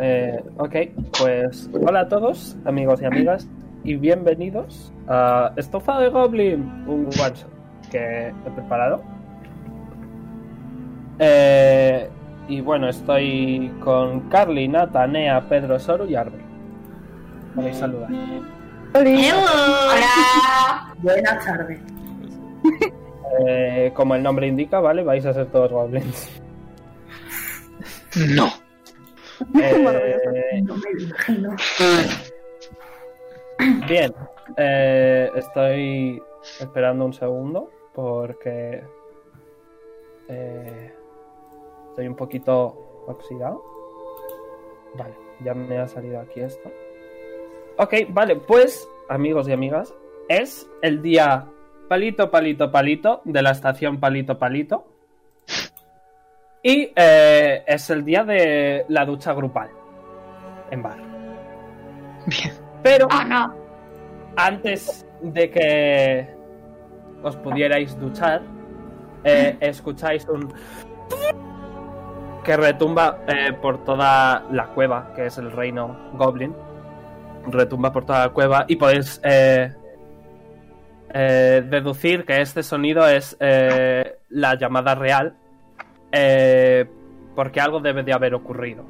Eh, ok, pues hola a todos, amigos y amigas, y bienvenidos a Estofa de Goblin, un one shot que he preparado. Eh, y bueno, estoy con Carly, Nata, Nea, Pedro, Soru y Arbel. Podéis saludar. Hola. Buenas tardes. Eh, como el nombre indica, ¿vale? Vais a ser todos goblins. No. Eh, No me imagino. Bien, eh, estoy esperando un segundo porque eh, estoy un poquito oxidado. Vale, ya me ha salido aquí esto. Ok, vale, pues amigos y amigas, es el día palito, palito, palito de la estación palito, palito. Y eh, es el día de la ducha grupal en bar. Bien. Pero Oh, no. antes de que os pudierais duchar, eh, escucháis un que retumba eh, por toda la cueva, que es el reino Goblin. Retumba por toda la cueva y podéis eh, eh, deducir que este sonido es eh, la llamada real, eh, porque algo debe de haber ocurrido.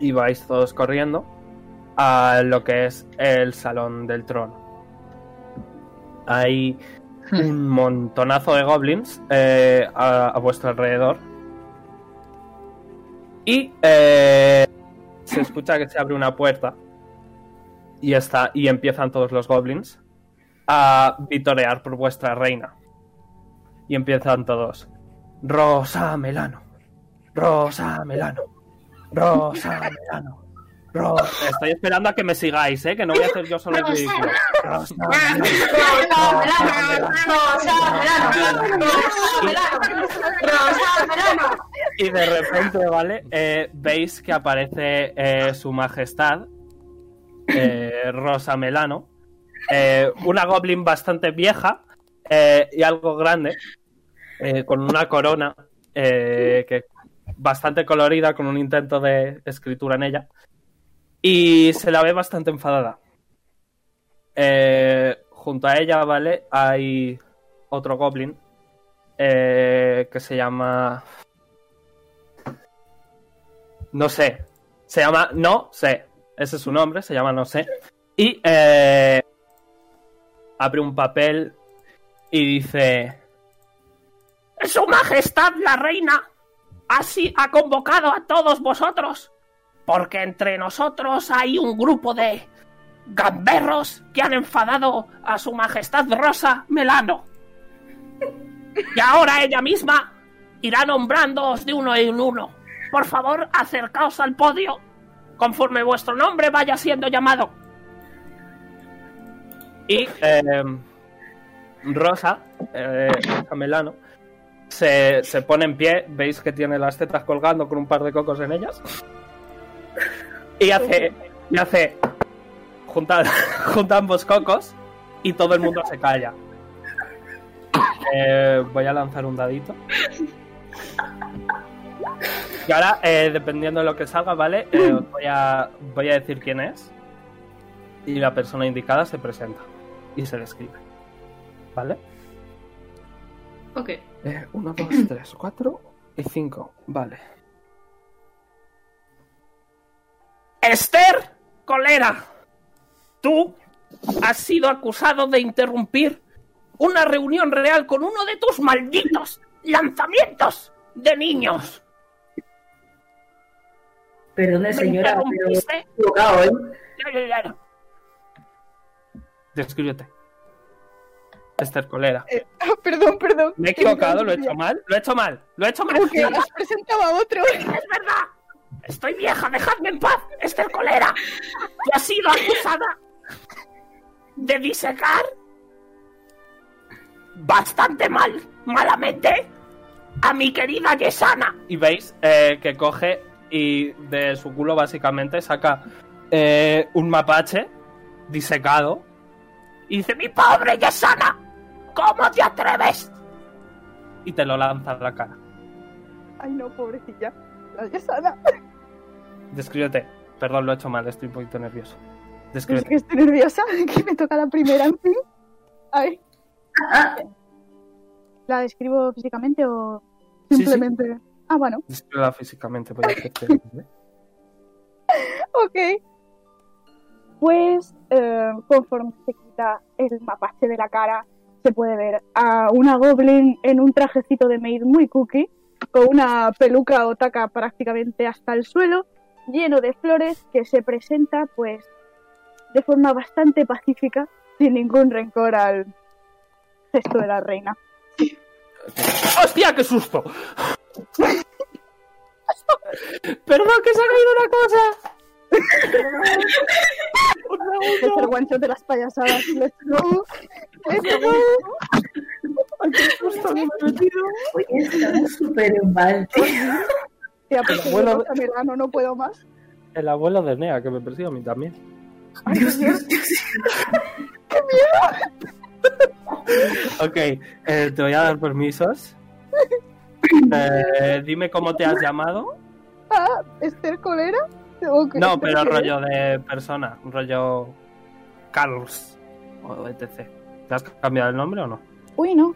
Y vais todos corriendo a lo que es el salón del trono. Hay un montonazo de goblins eh, a, a vuestro alrededor. Y eh, se escucha que se abre una puerta. Y, está, y empiezan todos los goblins a vitorear por vuestra reina. Y empiezan todos. Rosa Melano. Rosa Melano. Rosa Melano. Ro- Estoy esperando a que me sigáis, ¿eh? Que no voy a hacer yo solo el Rosa. ridículo. Rosa Y de repente, ¿vale? Eh, veis que aparece eh, su majestad, eh, Rosa Melano, eh, una goblin bastante vieja eh, y algo grande, eh, con una corona eh, que bastante colorida, con un intento de escritura en ella, y se la ve bastante enfadada. Eh, junto a ella, ¿vale? Hay otro goblin eh, que se llama... No sé. Se llama No sé. Ese es su nombre, se llama No sé. Y eh, abre un papel y dice... Su Majestad la Reina así ha convocado a todos vosotros porque entre nosotros hay un grupo de gamberros que han enfadado a Su Majestad Rosa Melano. Y ahora ella misma irá nombrándoos de uno en uno. Por favor, acercaos al podio conforme vuestro nombre vaya siendo llamado. Y eh, Rosa, eh, Rosa Melano, se, se pone en pie. Veis que tiene las tetas colgando con un par de cocos en ellas. Y hace. Y hace. Junta, ambos cocos y todo el mundo se calla. Eh, voy a lanzar un dadito. Y ahora, eh, dependiendo de lo que salga, ¿vale? Eh, os voy, a, voy a decir quién es. Y la persona indicada se presenta. Y se describe. ¿Vale? Ok. Eh, uno, dos, tres, cuatro y cinco. Vale. Esther Colera, tú has sido acusado de interrumpir una reunión real con uno de tus malditos lanzamientos de niños. Perdone, señora, pero he equivocado, ¿eh? Ah, perdón, perdón. Me he equivocado, lo he hecho mal. Lo he hecho mal. Lo he hecho mal. Creo que has presentado a otro. ¡Es verdad! ¡Estoy vieja! ¡Dejadme en paz! ¡Esther Colera! ¡Tú has sido acusada de disecar bastante mal, malamente, a mi querida Yesana. Y veis eh, que coge y de su culo básicamente saca eh, un mapache disecado y dice, ¡Mi pobre Yesana! ¿Cómo te atreves? Y te lo lanza a la cara. Ay, no, pobrecilla. La Yesana. Descríbete. Perdón, lo he hecho mal, estoy un poquito nervioso. Es Descríbete. que estoy nerviosa, que me toca la primera, en fin. Ay, ¿la describo físicamente o Sí, sí. simplemente...? Ah, bueno, Descríbela físicamente, voy a ok. Pues, eh, conforme se quita el mapache de la cara, se puede ver a una goblin en un trajecito de maid muy cookie, con una peluca o taca prácticamente hasta el suelo, lleno de flores, que se presenta, pues, de forma bastante pacífica, sin ningún rencor al gesto de la reina. ¡Hostia, qué susto! Perdón, que se ha caído una cosa. Es el shot de las payasadas. Let's go. Let's go. Oye, estamos súper mal, tío. Tía, pues Pero bueno, bueno, verano, no puedo más. El abuelo de Nea, que me persigue a mí también. Ay, Dios, Dios. Dios, Dios. Ok, eh, te voy a dar permisos. Eh, dime cómo te has llamado. Ah, ¿Esther Colera? No, pero rollo de persona, rollo Carlos o etc. ¿Te has cambiado el nombre o no? Uy, no.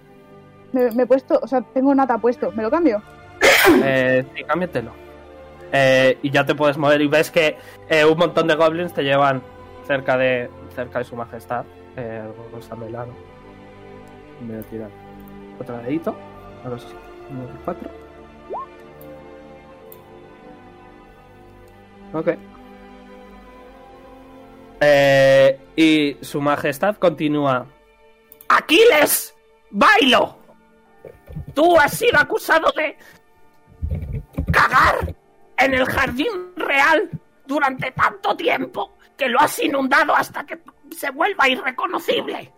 Me, me he puesto, o sea, tengo nata puesto. ¿Me lo cambio? Eh, sí, cámbiatelo. Eh, y ya te puedes mover y ves que eh, un montón de goblins te llevan cerca de cerca de su majestad, eh, Rosa Melano. Voy a tirar otro dedito a los 4. Ok. Eh, y su majestad continúa. ¡Aquiles! ¡Bailo! Tú has sido acusado de cagar en el jardín real durante tanto tiempo que lo has inundado hasta que se vuelva irreconocible.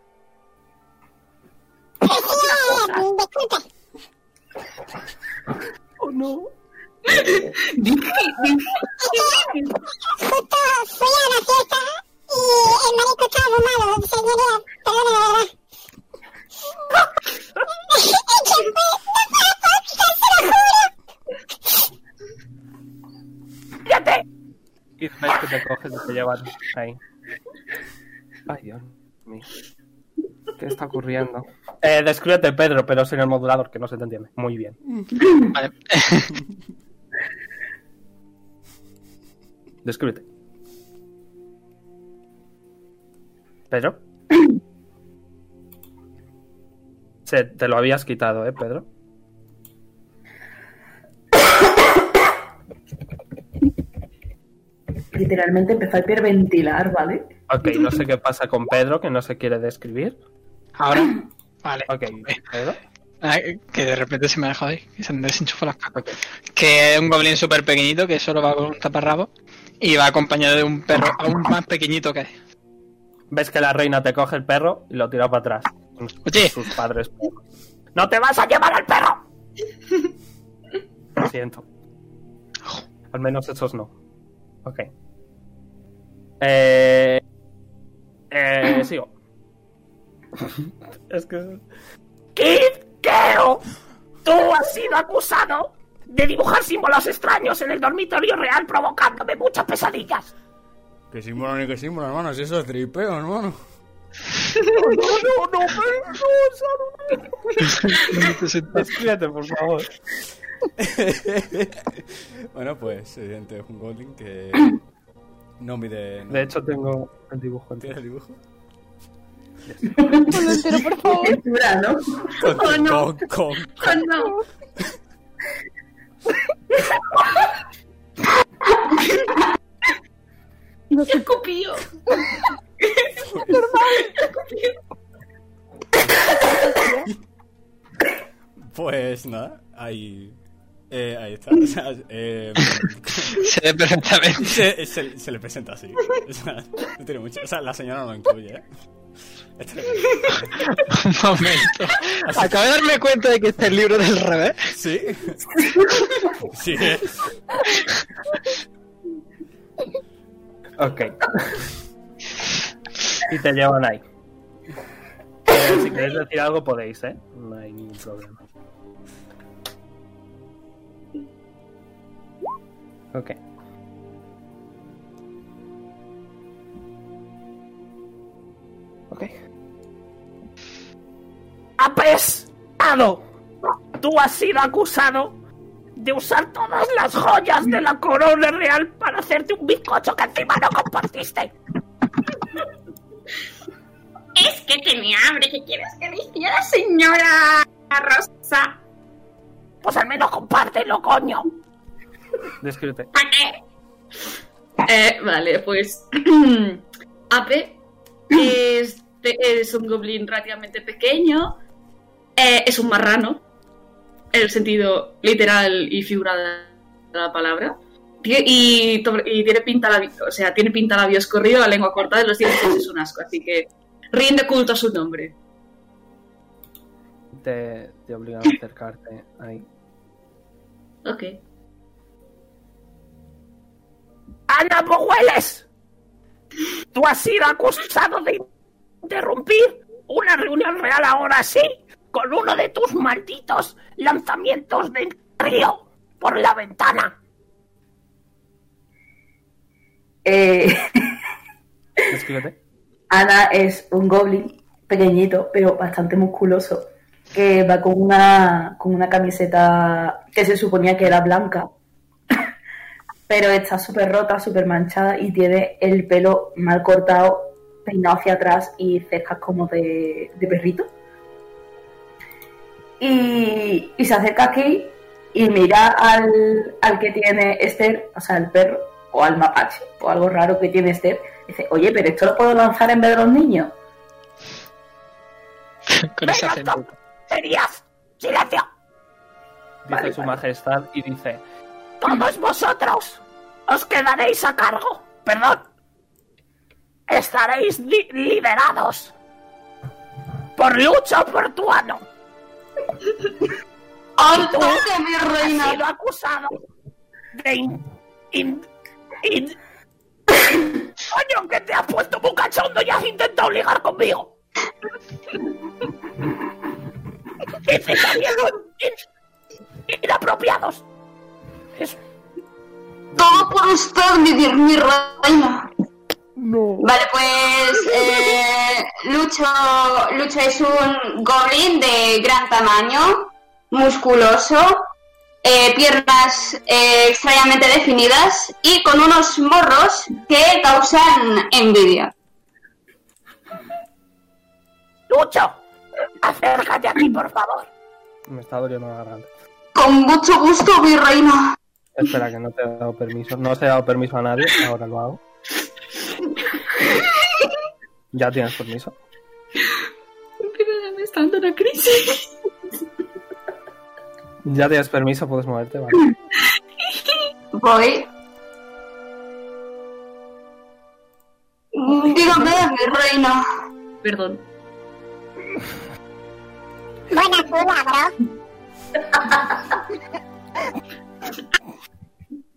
Oh no. Dije, dije. Justo fui a la fiesta y el marico estaba fumado, señoría, perdón, de verdad. y que te coges y te llevan ahí. Ay, Dios mío. ¿Qué está ocurriendo? Eh, descríbete, Pedro, pero sin el modulador, que no se te entiende. Muy bien. Vale. Descríbete. Pedro. Se, te lo habías quitado, ¿eh, Pedro? Literalmente empezó a hiperventilar, ¿vale? Ok, no sé qué pasa con Pedro, que no se quiere describir. Ahora. Vale. Ok, Pedro. Que de repente se me ha dejado ahí, que se me desenchufó las cacas. Que es un goblin súper pequeñito que solo va con un taparrabo y va acompañado de un perro aún más pequeñito que. Ves que la reina te coge el perro y lo tira para atrás. Oye. sus padres. ¡No te vas a llevar al perro! Lo siento. Al menos esos no. Ok. Eh... Eh... Sigo. es que... ¡Kid Kero! Tú has sido acusado de dibujar símbolos extraños en el dormitorio real provocándome muchas pesadillas. Que símbolo ni que símbolo, hermano. Si eso es tripeo, hermano. no, no, no, Descríbete, por favor. bueno, pues, evidente, es un goblin que no mide. No, De hecho, tengo el dibujo ¿Tiene entero. el dibujo? Ponlo entero, por favor. ¿no? Con, Oh, no. con, con- Oh, no. No sé, Escupío. Pues nada, ahí. Eh, ahí está. O sea, eh, Se ve perfectamente. se, se- se le presenta así. O sea, no tiene mucho. O sea, la señora no lo incluye, ¿eh? Este Un momento. Acabo de darme cuenta de que este es el libro del revés. Sí. Sí, es. Ok. y te llevan ahí. Eh, si queréis decir algo podéis, ¿eh? No hay ningún problema. Ok. Ok. ¡Apestado! Tú has sido acusado de usar todas las joyas de la corona real para hacerte un bizcocho que encima no compartiste. Es que tenía hambre. ¿Qué quieres que le hiciera, señora Rosa? Pues al menos compártelo, coño. Descríbete. ¿Para qué? Eh, vale, pues. Ape es, es un goblin relativamente pequeño. eh, es un marrano. En el sentido literal y figurado de la palabra. Y, tiene pinta labios, o sea, tiene pinta labios corrido, la lengua cortada y los dientes es un asco, así que rinde culto a su nombre. Te, te obligan a acercarte ahí. Ok. ¡Ana Pohueles! Tú has sido acusado de interrumpir una reunión real ahora sí con uno de tus malditos lanzamientos de río por la ventana. Eh. Ana es un goblin pequeñito, pero bastante musculoso, que va con una, con una camiseta que se suponía que era blanca, pero está súper rota, súper manchada y tiene el pelo mal cortado, peinado hacia atrás y cejas como de, de perrito. Y, y se acerca aquí y mira al, al que tiene Esther, o sea, al perro, o al mapache, o algo raro que tiene Esther. Dice, oye, pero esto lo puedo lanzar en vez de los niños. Con ese ¡Venga, acento. tonterías! ¡Silencio! Dice Vale, su vale. majestad y dice: Todos vosotros os quedaréis a cargo. Perdón. Estaréis li- liberados por Lucho Portuano. ¡Alto Tú de mi has reina! sido acusado de in, in- in- Coño, que te has puesto muy cachondo y has intentado ligar conmigo. Pensamientos in- inapropiados. Es- Todo por usted, mi, mi reina. No. Vale, pues eh, Lucho, Lucho es un goblin de gran tamaño, musculoso, eh, piernas eh, extrañamente definidas y con unos morros que causan envidia. Lucho, acércate aquí, por favor. Me está doliendo la garganta. Con mucho gusto, mi reina. Espera, que no te he dado permiso. No os he dado permiso a nadie, ahora lo hago. Ya tienes permiso. Me está dando una crisis. Ya tienes permiso, puedes moverte, vale. Voy. Dígame, mi reina. Perdón. Buena bro.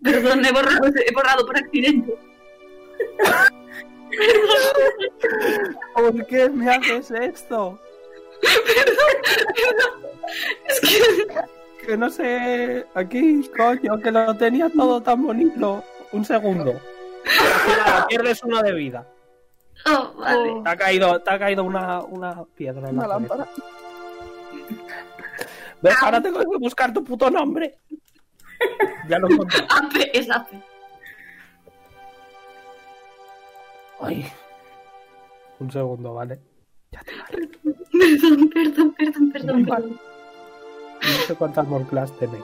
Perdón, he borrado, he borrado por accidente. ¿Por qué me haces esto? Es que Que no sé. Aquí, coño, que lo tenía todo tan bonito. Un segundo. Claro, pierdes uno de vida. Oh, vale. Te ha caído, te ha caído una, una piedra en la Una lámpara. ¿Ves? Ahora tengo que buscar tu puto nombre. Ya lo encontré. Ape, es Ape. Ay. Un segundo, ¿vale? Perdón, perdón, perdón, perdón. perdón. No sé cuántas more class tenéis.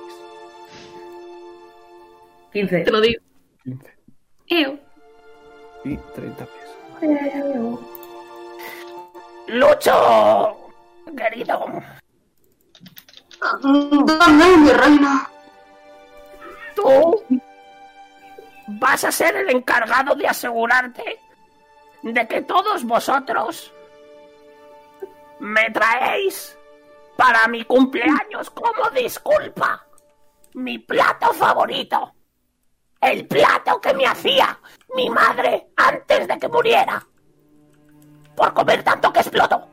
15. Te lo digo. 15 Eo. y 30 pies. ¡Lucho! Querido. Dame, mi reina. Tú vas a ser el encargado de asegurarte de que todos vosotros me traéis para mi cumpleaños como disculpa mi plato favorito. El plato que me hacía mi madre antes de que muriera. Por comer tanto que explotó.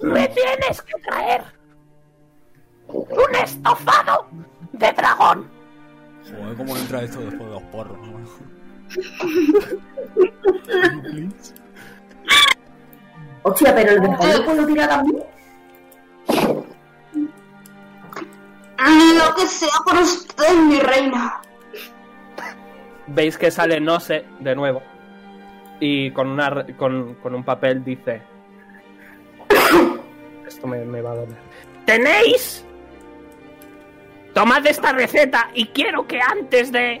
Me tienes que traer un estofado de dragón. Joder, cómo entra esto después de los porros. Hostia, pero el dragón lo puedo tirar también. Lo que sea por usted, mi reina. Veis que sale no sé de nuevo. Y con, una, re- con, con un papel dice... Esto me, me va a doler. ¿Tenéis? Tomad esta receta y quiero que antes de...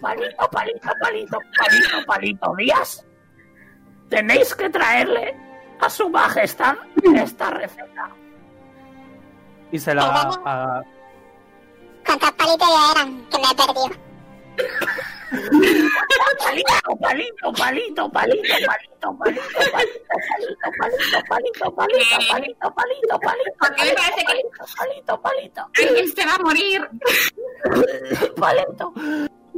palito, palito, palito, palito, palito, Díaz. Tenéis que traerle a su majestad esta receta. Y se la da a... ¿Cuántos palitos ya eran? Que me he perdido. Palito, palito, palito, palito, palito, palito, palito, palito, palito, palito, palito, palito, palito, palito, Porque me parece que- palito, palito, palito, Alguien se va a morir. palito,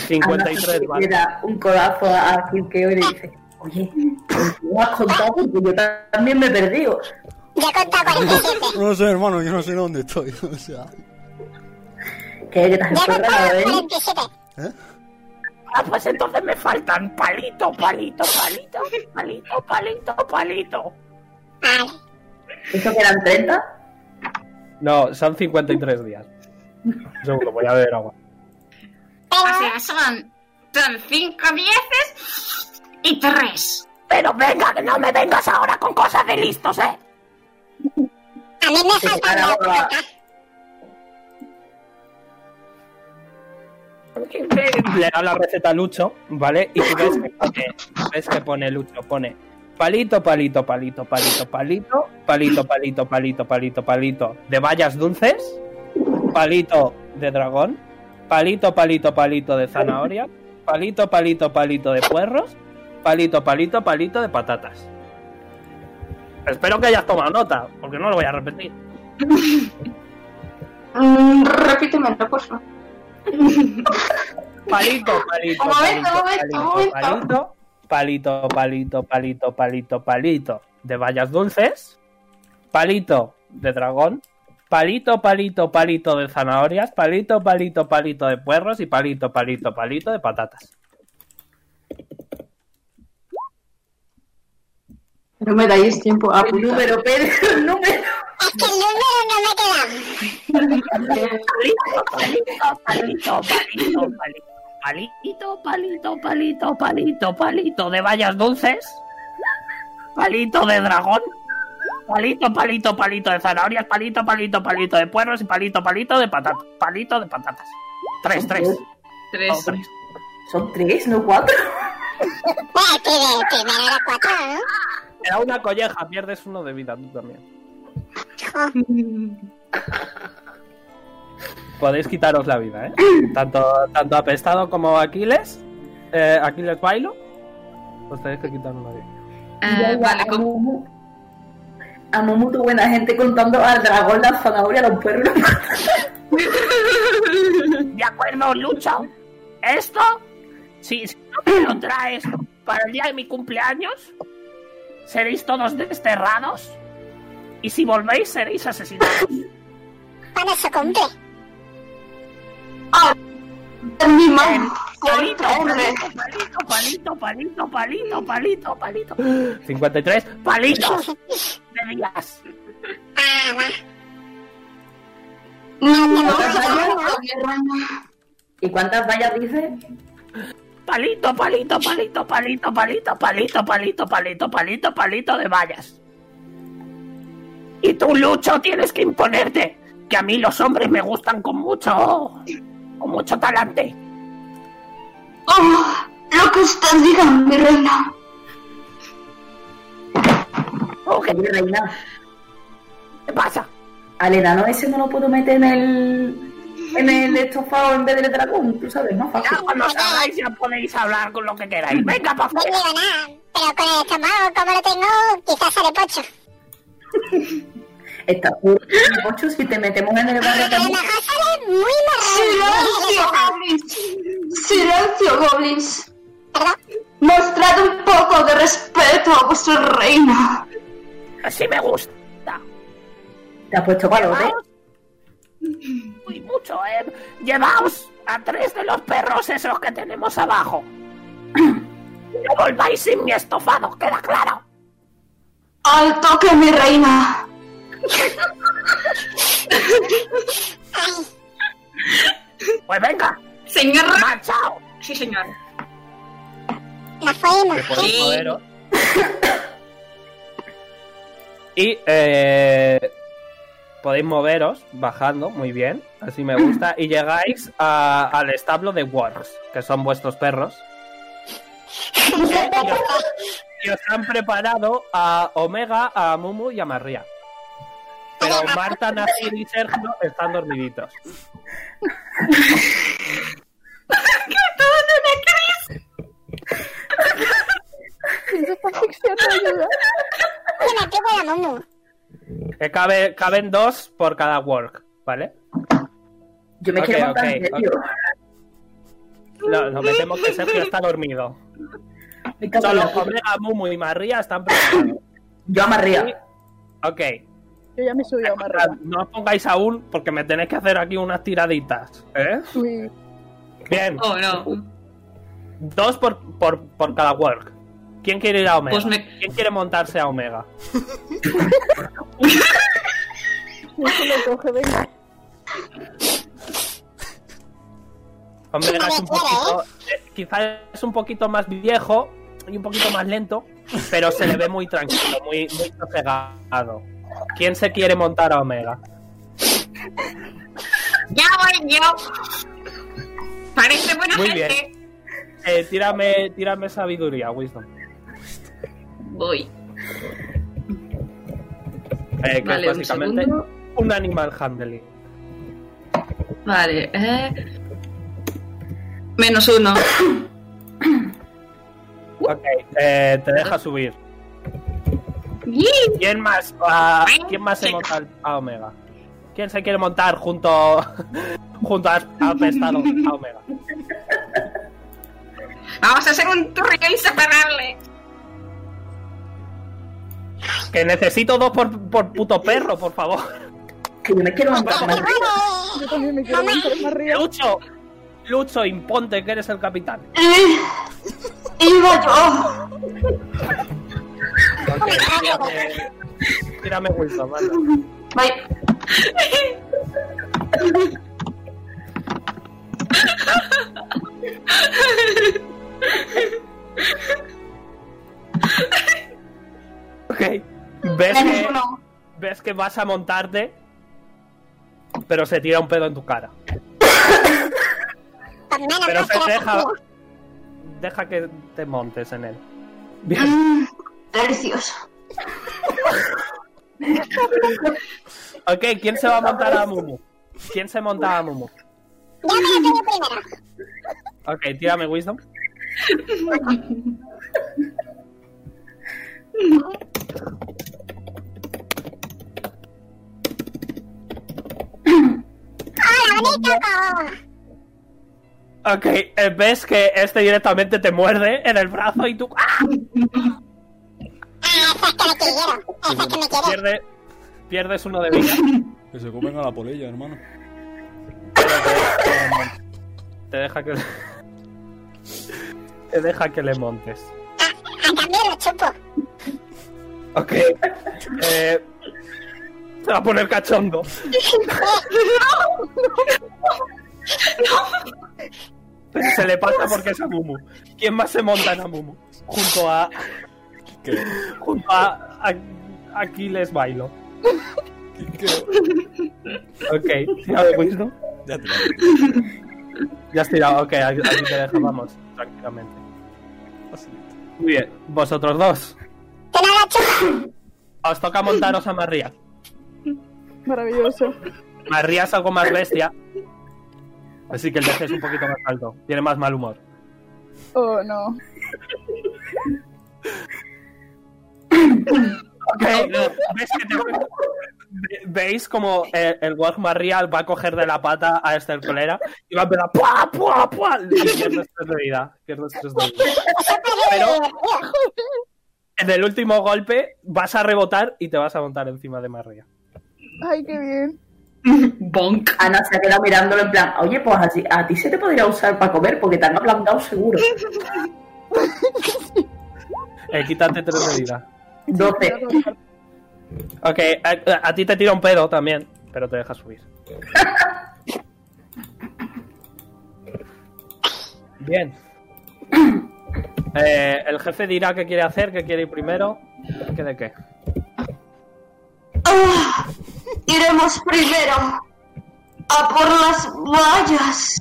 53, Le vale. da un codazo a Kirkeo y le dice, oye, ¿no has contado? Porque yo también me he perdido. Yo he contado 47. No sé, hermano, yo no sé dónde estoy. O sea, Que que te has contado ¿eh? 47. Ah, pues entonces me faltan palito, palito, palito, palito, palito, palito. Vale. ¿Eso que eran 30? No, son 53 días. Un segundo, voy a beber agua. O sea, son, son cinco dieces y tres. Pero venga, que no me vengas ahora con cosas de listos, ¿eh? a mí me faltan Ahora dos. va. Le da la receta a Lucho, ¿vale? Y tú ves que pone, ves que pone Lucho, pone palito, palito, palito, palito, palito, palito, palito, palito, palito, palito de bayas dulces, palito de dragón, palito, palito, palito de zanahoria, palito, palito, palito de puerros, palito, palito, palito de patatas. Espero que hayas tomado nota, porque no lo voy a repetir. Mm, repítemelo, por favor. Palito, palito, palito, palito, palito, palito, palito, palito, palito de bayas dulces, palito de dragón, palito, palito, palito de zanahorias, palito, palito, palito de puerros y palito, palito, palito de patatas. No me dais tiempo a El número, Pedro, el número. Es que el número no me queda. Palito, palito, palito, palito, palito, palito, palito, palito, palito, palito de bayas dulces, palito de dragón, palito, palito, palito de zanahorias, palito, palito, palito de puerros y palito, palito de patatas, palito de patatas. Tres, tres. Oh, Tres. tres. Son tres, no cuatro. Bueno. Te da una colleja, pierdes uno de vida tú también. Podéis quitaros la vida, ¿eh? Tanto, tanto apestado como Aquiles, eh, Aquiles Bailo, os tenéis que quitar una vida. Eh, vale, con- a Mumu, tu buena gente contando al dragón, la zanahoria, los perros. De acuerdo, Lucho. Esto, si, si no me lo traes para el día de mi cumpleaños, seréis todos desterrados. Y si volvéis, seréis asesinados. Cuando se cumple. mano. Palito, palito, palito, palito, palito, palito, palito, palito. 53 palitos de días. Ah. No, no. ¿Y cuántas vallas dice? Palito, palito, palito, palito, palito, palito, palito, palito, palito, palito de vallas. Y tú, Lucho, tienes que imponerte. Que a mí los hombres me gustan con mucho. Con mucho talante. Oh, lo que usted diga, mi reina. Oh, ¿qué, Oye, reina, qué pasa? al enano ese no lo puedo meter en el. en el estofado en vez del dragón, tú sabes, ¿no? Fácil. Ya cuando salgáis ya podéis hablar con lo que queráis. Venga, pa' No fuera. digo nada, pero con el estómago como lo tengo, quizás sale pocho. Está puro. Pocho, si te metemos en el barrio muy Silencio, goblins. Silencio, goblins. Mostrad un poco de respeto a vuestra reina. Así me gusta. Te has puesto valor, ¿eh? Llevaos- Uy, mucho, ¿eh? Llevaos a tres de los perros esos que tenemos abajo. No volváis sin mi estofado, queda claro. Al toque, mi reina. Pues venga, Señor. marchao. Sí, señor. fuimos. podéis moveros. Y eh, podéis moveros bajando, muy bien, así me gusta. Y llegáis a- al establo de Works, que son vuestros perros. Y os, y os han preparado a Omega, a Mumu y a María. Pero Marta, Nasir y Sergio están dormiditos. Se está asfixiando, ayuda. Me pego la mumu. Que cabe, caben dos por cada work, ¿vale? Yo me Ok, quiero montar ok, en serio. No, nos metemos que Sergio está dormido. Solo. Omega, Mumu y María están preparados. Yo amarría. Ok. Yo ya me subí a rama. No os pongáis aún porque me tenéis que hacer aquí unas tiraditas. ¿Eh? Uy, Bien. Oh, no. Dos por, por, por cada work. ¿Quién quiere ir a Omega? Pues me- ¿Quién quiere montarse a Omega? lo coge, venga. Omega es un poquito. eh, quizás es un poquito más viejo y un poquito más lento, pero se le ve muy tranquilo, muy, muy sosegado. ¿Quién se quiere montar a Omega? Ya voy yo. Parece buena Muy gente. Eh, tírame, tírame sabiduría, Wisdom. Voy. Eh, que Vale, es básicamente un animal handling. Vale. Eh... Menos uno. Ok, eh, te deja subir. ¿Quién más, ah, ¿quién más se monta a Omega? ¿Quién se quiere montar junto, junto a, a Pestado a Omega? Vamos a hacer un trío inseparable. Que necesito dos por, por puto perro, por favor. Que yo me quiero montar más Yo también me quiero montar más arriba. Lucho, Lucho, imponte que eres el capitán. Eh, iba yo. Ok, tírame, tírame Wisdom, anda. Vaya. Ok. ¿Ves que, ves que vas a montarte, pero se tira un pedo en tu cara. Pero se deja, deja que te montes en él. Bien. Delicioso. Ok, ¿quién se va a montar a Mumu? ¿Quién se monta a Mumu? Yo me tengo primero. Ok, tírame Wisdom. Ok, ves que este directamente te muerde en el brazo y tú ¡ah! Pierde- pierdes uno de vida. Que se comen a la polilla, hermano. te, te deja que te deja que le montes. A cambio lo chupo. Ok. Eh, se va a poner cachondo. Pero se le pasa porque es a Mumu. ¿Quién más se monta en Mumu? Junto a. ¿Qué? Junto a. a Aquiles Bailo. ¿Qué? Ok, tira de wisdom. Ya te lo Ya has tirado, ok, aquí te dejo, vamos, tranquilamente. Muy bien, vosotros dos. Lo. Os toca montaros a María. Maravilloso. María es algo más bestia. Así que el DC es un poquito más alto. Tiene más mal humor. Oh, no. Ok, ¿ves que te- ve- ¿Veis como eh, el Warg María va a coger de la pata a Esther Colera y va a empezar ¡pua, pua, pua! Y pierdes tres de vida. Pierdes tres de vida. Pero en el último golpe vas a rebotar y te vas a montar encima de María. Ay, qué bien. Bonk. Ana se ha quedado mirándolo en plan, oye, pues así, a ti se te podría usar para comer porque te han ablandado seguro. Eh, quítate tres de vida. 12. Ok, a, a ti te tira un pedo también, pero te deja subir. Bien. Eh, el jefe dirá qué quiere hacer, qué quiere ir primero. ¿Qué de qué? Ah, iremos primero a por las vallas.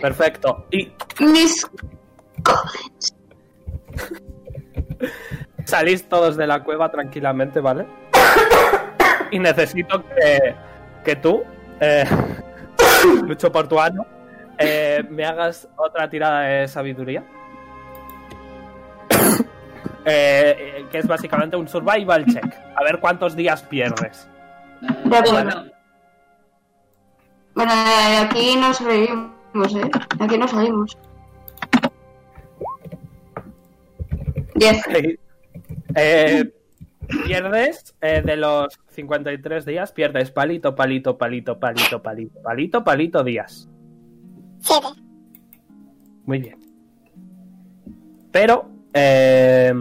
Perfecto. Y Mis. salís todos de la cueva tranquilamente, ¿vale? Y necesito que, que tú, eh, Lucho Portuano, eh, me hagas otra tirada de sabiduría. Eh, que es básicamente un survival check. A ver cuántos días pierdes. De acuerdo. Bueno, aquí no salimos, ¿eh? Aquí no salimos. Diez. Eh, pierdes eh, de los 53 días, pierdes palito, palito, palito, palito, palito, palito, palito días. Siete. Muy bien. Pero eh,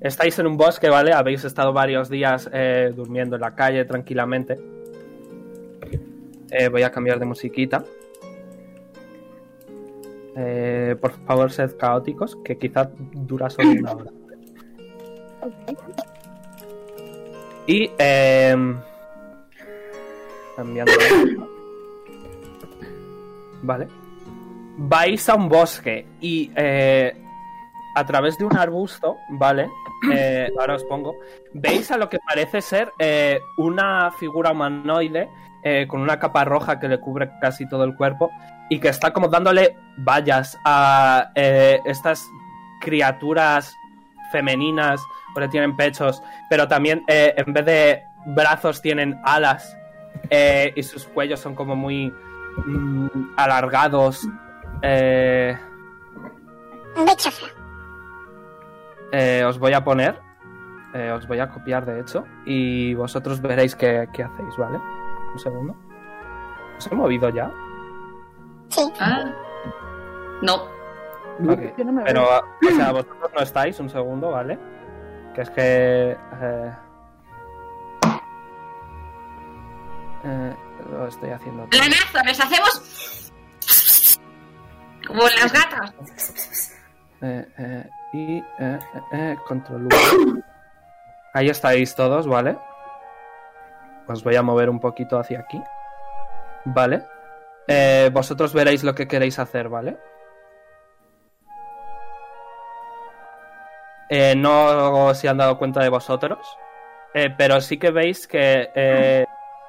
estáis en un bosque, ¿vale? Habéis estado varios días eh, durmiendo en la calle tranquilamente. Voy a cambiar de musiquita. Eh, por favor, sed caóticos, que quizá dura solo una hora. Y eh, cambiando. Vale. Vais a un bosque y eh, a través de un arbusto, ¿vale? Eh, ahora os pongo. Veis a lo que parece ser eh, una figura humanoide eh, con una capa roja que le cubre casi todo el cuerpo y que está como dándole vallas a eh, estas criaturas femeninas, porque tienen pechos, pero también eh, en vez de brazos tienen alas eh, y sus cuellos son como muy mm, alargados. Eh, eh, os voy a poner, eh, os voy a copiar de hecho, y vosotros veréis qué, qué hacéis, ¿vale? Un segundo. ¿Os he movido ya? Sí. ah. No. Ok. Yo no me Pero, o sea, vosotros no estáis, un segundo, ¿vale? Que es que... eh, eh, lo estoy haciendo. todo. Lanazo, les hacemos. Como las gatas. Eh, eh, y... Eh, eh, eh, control. Ahí estáis todos, ¿vale? Os voy a mover un poquito hacia aquí. ¿Vale? Eh, vosotros veréis lo que queréis hacer, ¿vale? Eh, no se han dado cuenta de vosotros, eh, pero sí que veis que eh,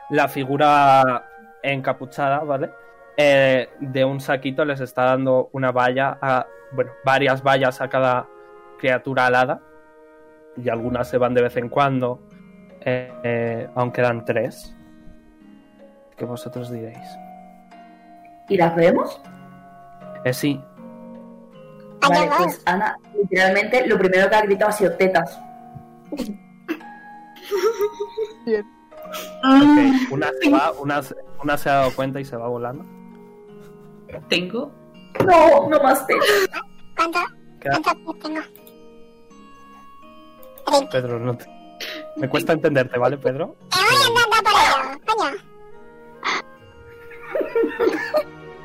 la figura encapuchada, ¿vale? De un saquito les está dando una valla, a, bueno, varias vallas a cada criatura alada, y algunas se van de vez en cuando, aún quedan tres. Que vosotros diréis. ¿Y las vemos? Sí, Allá Vale, pues Ana, literalmente lo primero que ha gritado ha sido tetas. Bien. ok. Una se va, una, se- una se ha dado cuenta y se va volando. Tengo. No, no más tetas. ¿Cuánto? ¿Cuánto tengo? Pedro, no te- Me cuesta entenderte, ¿vale, Pedro? Me voy andando por ello, coño.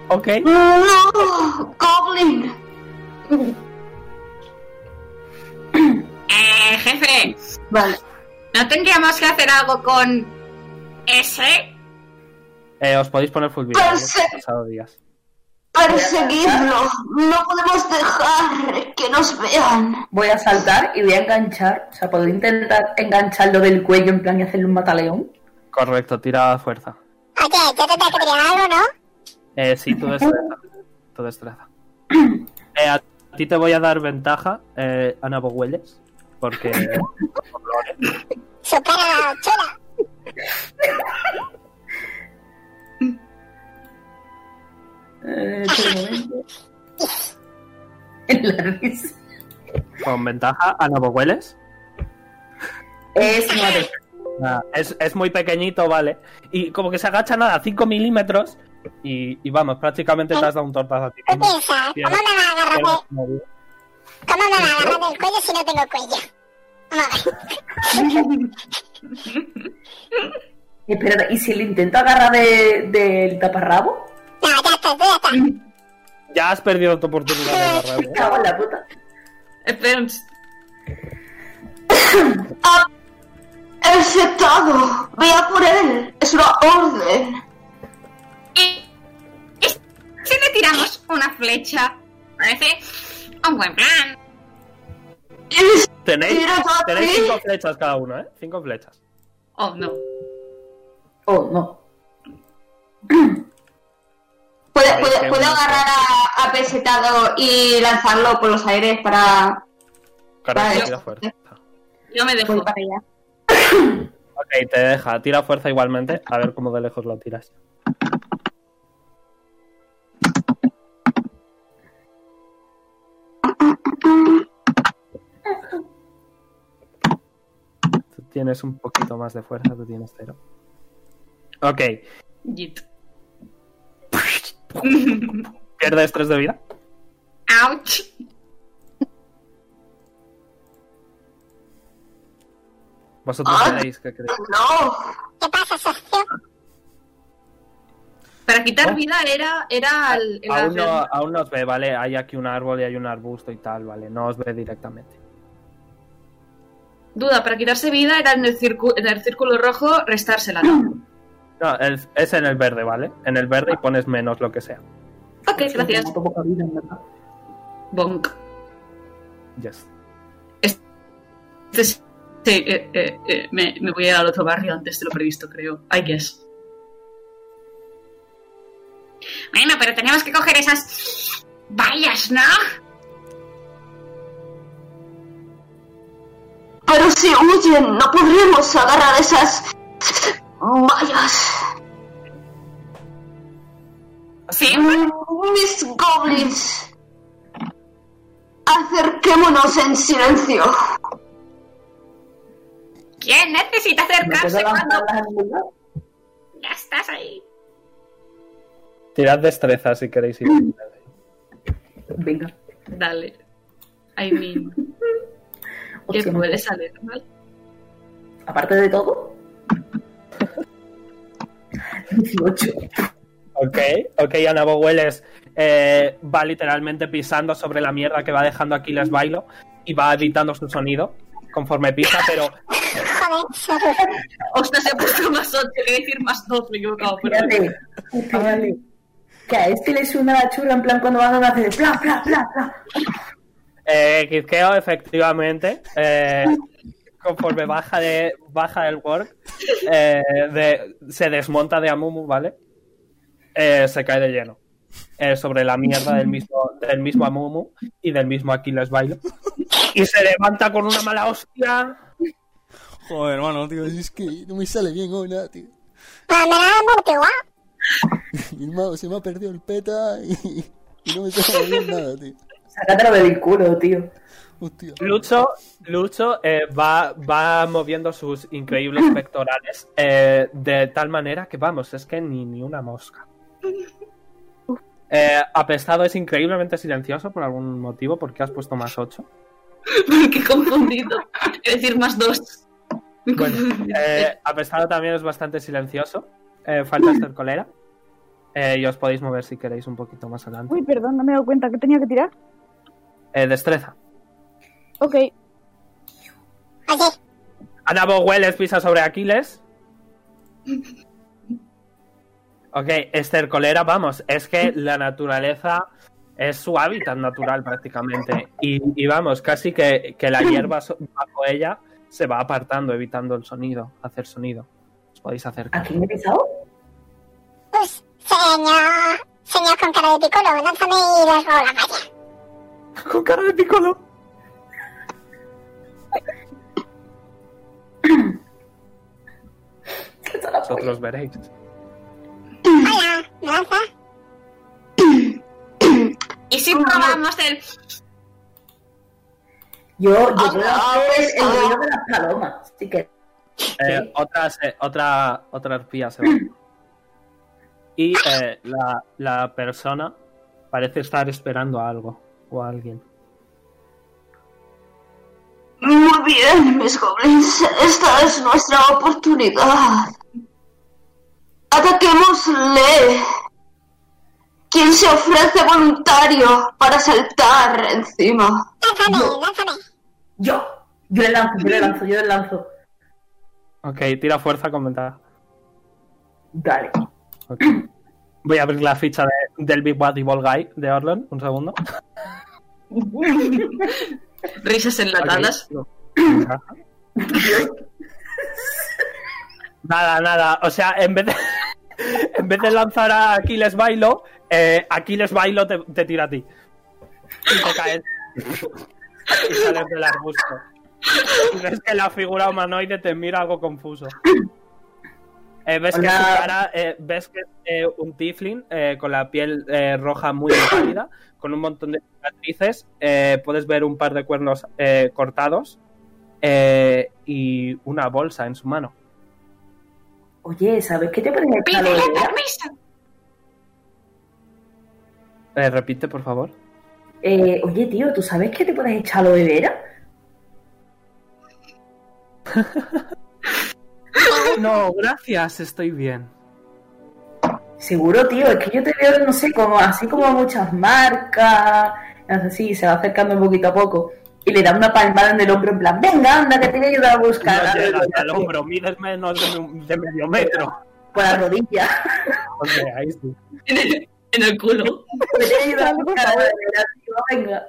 Ok. ¡No! ¡Goblin! Eh, jefe. Vale. ¿No tendríamos que hacer algo con ese? Eh, os podéis poner full vida, Pues, ¿vale? pasado días. Perseguidlo. No podemos dejar que nos vean. Voy a saltar y voy a enganchar. O sea, puedo intentar engancharlo del cuello en plan y hacerle un mataleón. Correcto, tira fuerza. Oye, yo te tengo que tirar algo, ¿no? Eh, sí, tu destreza. Tu destreza. Eh, a ti te voy a dar ventaja, eh, Ana Boguelles, porque... Supera chula. Eh. En la risa. Con ventaja, Ana Boguelles. Es 9. Nada, es, es muy pequeñito, ¿vale? Y como que se agacha nada, 5 milímetros. Y, y vamos, prácticamente te has dado un tortazo a ti. ¿Qué piensas? ¿Cómo me va a agarrar de, cómo me va a agarrar del cuello si no tengo cuello? A. Espera, ¿y si le intento agarrar de- del taparrabo? No, ya está, ya está. Ya has perdido tu oportunidad de agarrarlo. Me cago en la puta. Espera un... Infectado. Vea por él. Es una orden. ¿Y y si le tiramos una flecha? Parece un buen plan. Tenéis, tenéis cinco flechas cada uno, ¿eh? Cinco flechas. Oh, no. Oh, no. Uno- agarrar a, a Pesetado y lanzarlo por los aires para. Correcto, Vale. tira fuerza. Yo me dejo. Voy para allá. Ok, te deja. Tira fuerza igualmente. A ver cómo de lejos lo tiras. Tienes un poquito más de fuerza, tú tienes cero. Ok, Yit. pierdes tres de vida. Ouch. ¿Vosotros Ah. queréis? ¿Qué queréis? No. ¿Qué pasa? Para quitar Oh. vida era, era el, el Aún no, aún no os ve, ¿vale? Hay aquí un árbol y hay un arbusto y tal, ¿vale? No os ve directamente. Duda, para quitarse vida era en el, circu- en el círculo rojo restársela, ¿no? No, es, es en el verde, ¿vale? En el verde y pones menos lo que sea. Ok, gracias. Tengo poca vida, en verdad. Bonk. Yes. Este es- Sí, eh, eh, eh, me, me voy al otro barrio antes de lo previsto, creo. I guess. Bueno, pero tenemos que coger esas vallas, ¿no? Pero si huyen, no podremos agarrar esas. vallas. Sí. Mis goblins. Acerquémonos en silencio. ¿Quién necesita ¿Me puedo acercarse cuando ya estás ahí? Tirad destreza si queréis ir. Venga. Dale. I mean, que puede salir mal. Aparte de todo. 18. Ok, ok, Ana Bogueles eh, va literalmente pisando sobre la mierda que va dejando Aquiles Bailo y va editando su sonido conforme pisa, pero Joder, Ostras, se ha puesto más 8, quería decir más 2, me he equivocado. Espérate, espérate. Que a este le suena la churra en plan cuando van a hacer pla, pla, pla, pla. Eh, Kizkeo efectivamente, eh, conforme baja de baja del work, eh, de- se desmonta de Amumu, ¿vale? Eh, se cae de lleno. eh, sobre la mierda del mismo, del mismo Amumu y del mismo Aquiles Bailo. Y se levanta con una mala hostia. Joder, hermano, tío, es que no me sale bien hoy nada, tío. amortiguado. Mi hermano se me ha perdido el peta y, y no me sale bien nada, tío. Sácatelo del culo, tío. Hostia. Lucho, Lucho eh, va, va moviendo sus increíbles pectorales eh, de tal manera que, vamos, es que ni, ni una mosca. Eh, Apestado es increíblemente silencioso por algún motivo, porque has puesto más 8. Qué confundido. Es decir, más 2. Bueno, eh, Apestado también es bastante silencioso. Eh, falta Esther Colera. Eh, y os podéis mover si queréis un poquito más adelante. Uy, perdón, no me he dado cuenta que tenía que tirar. Eh, destreza. Ok, Oye, Anabo hueles, pisa sobre Aquiles. Ok, estercolera, vamos, es que la naturaleza es su hábitat natural prácticamente. Y, y vamos, casi que, que la hierba so- bajo ella se va apartando, evitando el sonido, hacer sonido. Os podéis acercar. ¿A quién he pisado? Pues, señor, señor con cara de picolo, lánzame y la malla. Con cara de picolo. Vosotros veréis. Hola. ¿Y si probamos el... Yo, yo puedo hacer el ruido de las palomas. Así que. Eh, otra, se- otra, otra arpía se va. Y eh, la, la persona parece estar esperando a algo o a alguien. Muy bien, mis goblins. Esta es nuestra oportunidad. Ataquémosle. ¿Quién se ofrece voluntario para saltar encima? Lánzame, lánzame. Yo, yo le lanzo, yo le lanzo, yo le lanzo. Ok, tira fuerza con ventaja. Dale. Voy a abrir la ficha de- del Big Bad Evil Guy de Orlon, un segundo. Risas enlatadas. Nada, nada. O sea, en vez de, en vez de lanzar a Aquiles Bailo, eh, Aquiles Bailo te, te tira a ti. Y te caes. Y sales del arbusto. Y ves que la figura humanoide te mira algo confuso. Eh, ves que su cara, eh, ves que es eh, un tiefling eh, con la piel eh, roja muy pálida, con un montón de cicatrices. eh, puedes ver un par de cuernos eh, cortados eh, y una bolsa en su mano. Oye, ¿sabes qué te echar ¡Pídele lo de permiso! Eh, repite, por favor. eh, Oye, tío, ¿tú sabes que te puedes echar aloe vera? No, gracias, estoy bien. Seguro, tío, es que yo te veo, no sé, como así como muchas marcas, así, se va acercando un poquito a poco. Y le da una palmada en el hombro en plan, venga, anda, que te voy a ayudar a buscar. No aloe llegas vera". al hombro, mides menos de, medio metro. Por la rodilla. Ok, ahí sí. En el, en el culo. Me voy a ayudar a buscar venga.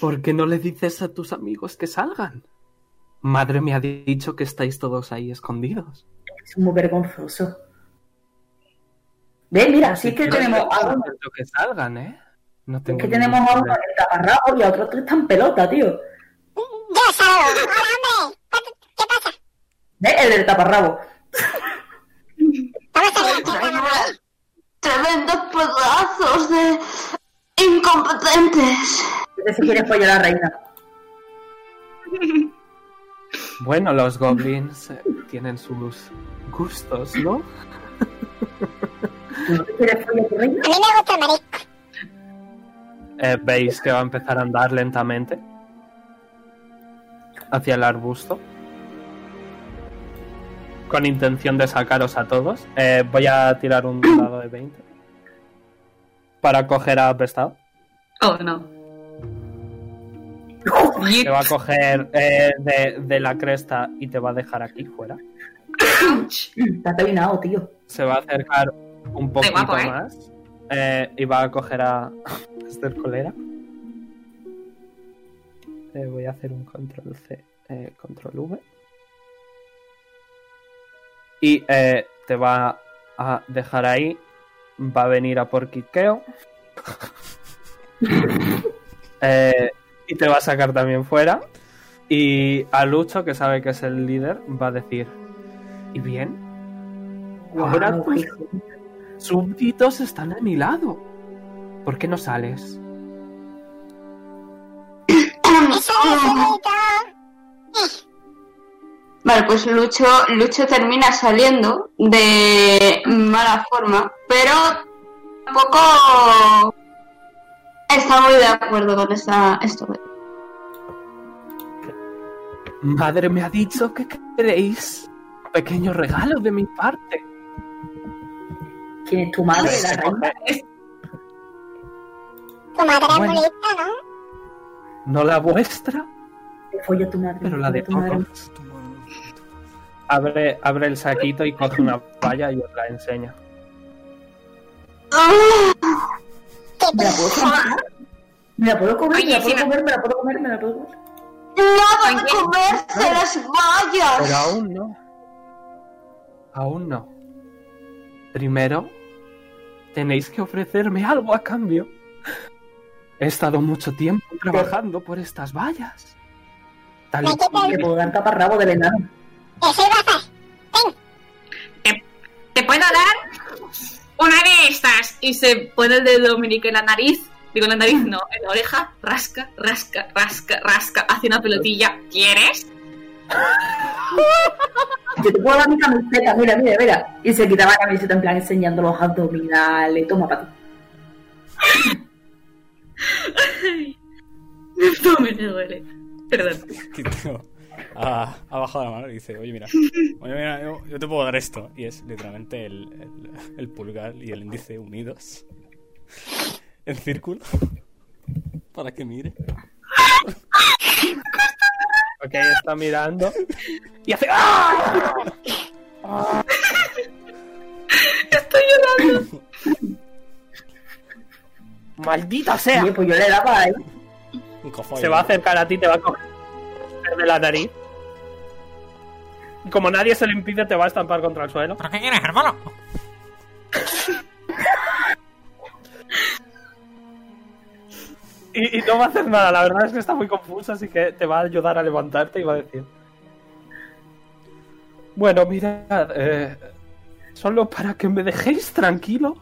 ¿Por qué no le dices a tus amigos que salgan? Madre me ha dicho que estáis todos ahí escondidos. Es muy vergonzoso. Ve, mira, sí que Pero tenemos a uno, que salgan, ¿eh? No es tengo que ningún tenemos a uno en taparrabo y a otro que está en pelota, tío. Yo salgo. Hola, hombre. ¿Qué pasa? Ve, el del taparrabo. Tremendos pedazos de incompetentes. Se quiere follar a la reina. Bueno, los goblins eh, tienen sus gustos, ¿no? ¿Tú no te quieres follar a mí me gusta el marisco. Eh, Veis que va a empezar a andar lentamente hacia el arbusto. Con intención de sacaros a todos. Eh, voy a tirar un dado de 20. Para coger a Prestado. Oh, no. Te va a coger eh, de, de la cresta y te va a dejar aquí fuera. Está terminado, tío. Se va a acercar un poquito guapo, ¿eh? más. eh, y va a coger a Esther Colera. Eh, voy a hacer un control C, eh, control V. Y eh, te va a dejar ahí. Va a venir a por Kikeo. Eh, y te va a sacar también fuera. Y a Lucho, que sabe que es el líder, va a decir: ¿Y bien? Ahora Guau, tus súbditos están a mi lado. ¿Por qué no sales? Vale, pues Lucho, Lucho termina saliendo de mala forma, pero tampoco está muy de acuerdo con esta, esto. Madre me ha dicho que queréis un pequeño regalo de mi parte. ¿Quién es tu madre? La reina. Tu madre es Bueno. ¿no? ¿No la vuestra? Te tu madre. Pero la de. Coco. Abre, abre el saquito y coge una valla y os la enseña. ¡Qué ¿Me la puedo comer? ¿Me la puedo comer? ¿Me la puedo no- comer? ¿Me la puedo comer? ¿Me la puedo comer? ¡Nada de comerse las Pero vallas! aún no. Aún no. Primero, tenéis que ofrecerme algo a cambio. He estado mucho tiempo trabajando por estas vallas. Tal como Te puedo dar taparrabo del enano. A hacer. ¿Te puedo dar una de estas? Y se pone el dedo Dominic en la nariz. Digo, en la nariz no, en la oreja. Rasca, rasca, rasca, rasca. Hace una pelotilla. ¿Quieres? Yo te puedo dar mi camiseta, mira, mira, mira. Y se quitaba la camiseta en plan enseñando los abdominales. Toma para ti. No me duele. Perdón. Ha, ha bajado la mano y dice, oye mira, oye, mira yo, yo te puedo dar esto. Y es literalmente el, el- el pulgar y el índice unidos en círculo para que mire. Ok, está mirando. Y hace. ¡Ah! Estoy llorando. ¡Maldita sea! Oye, pues yo le daba cofón. Se va a acercar a ti, te va a coger de la nariz. Y como nadie se lo impide, te va a estampar contra el suelo. ¿Pero qué quieres, hermano? Y, y no va a hacer nada, la verdad es que está muy confuso, así que te va a ayudar a levantarte y va a decir. Bueno, mirad, eh, solo para que me dejéis tranquilo,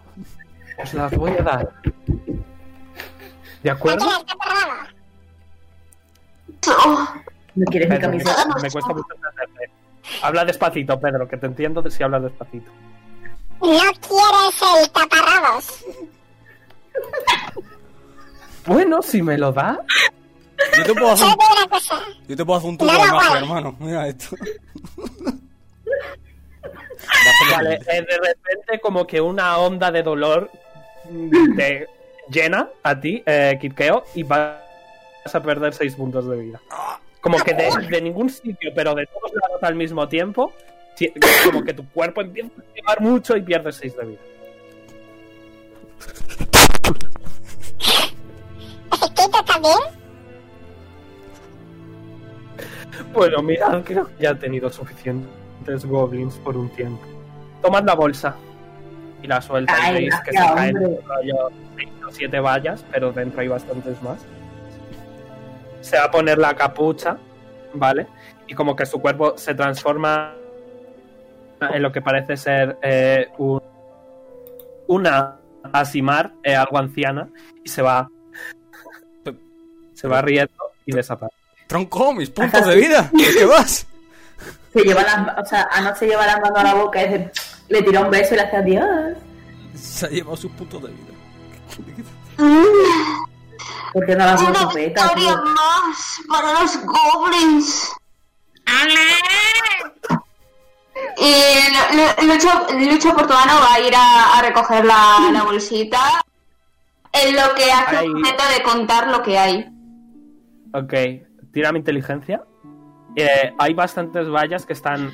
os las voy a dar. ¿De acuerdo? Taparrabo. ¿No quieres mi Pedro, me, camiseta? me cuesta mucho entenderte. Habla despacito, Pedro, que te entiendo de si hablas despacito. No quieres el taparrabos. Bueno, si me lo da. Yo te puedo hacer un, yo te puedo hacer un No de magia, hermano. Mira esto. Vale, eh, de repente como que una onda de dolor te llena a ti, eh, Kirkeo, y vas a perder 6 puntos de vida. Como que de, de ningún sitio, pero de todos lados al mismo tiempo, como que tu cuerpo empieza a quemar mucho y pierdes 6 de vida. También. Bueno, mirad, creo que ya he tenido suficientes goblins por un tiempo. Tomad la bolsa y la suelta y veis que se caen hombre. rollo 6 o 7 vallas, pero dentro hay bastantes más. Se va a poner la capucha, ¿vale? Y como que su cuerpo se transforma en lo que parece ser eh, un- una Asimar, eh, algo anciana, y se va. Se va riendo y desaparece. Tronco, mis puntos de vida. ¿De qué vas? Se lleva las, o sea, Ana se lleva las manos a la boca y dice- le tira un beso y le hace adiós. Se ha llevado sus puntos de vida. Porque no las Una victoria tío. más para los goblins. Y Lu- Lu- Lucho, Lucho Portuano va a ir a, a recoger la, la bolsita. En lo que hace Ay. un momento de contar lo que hay. Ok, tira mi inteligencia. Eh, hay bastantes vallas que están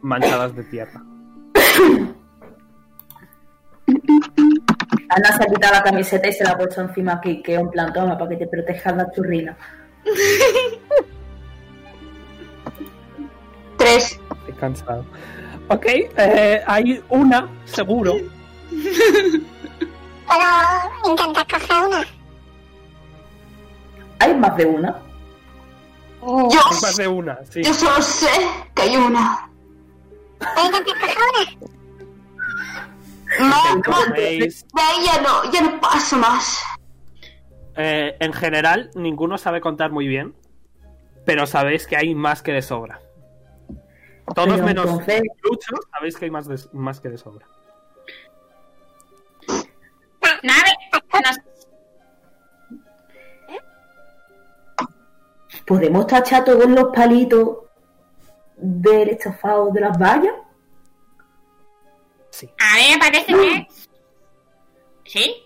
manchadas de tierra. Ana se ha quitado la camiseta y se la ha puesto encima aquí, que es un plan, toma, para que te protejas la churrina. Tres. Estoy cansado. Ok, eh, hay una, seguro. Puedo intentar coger una. Hay más de una. Yo, Hay más de una, sí. yo solo sé que hay una. Puedo intentar coger una. No, no, de ahí ya no, ya no paso más. eh, en general, ninguno sabe contar muy bien, pero sabéis que hay más que de sobra. Todos Pero menos entonces- Lucho, sabéis que hay más, de- más que de sobra. Nave. nos- ¿Podemos tachar todos los palitos del estofado de las vallas? Sí. A mí me parece que. ¿Sí?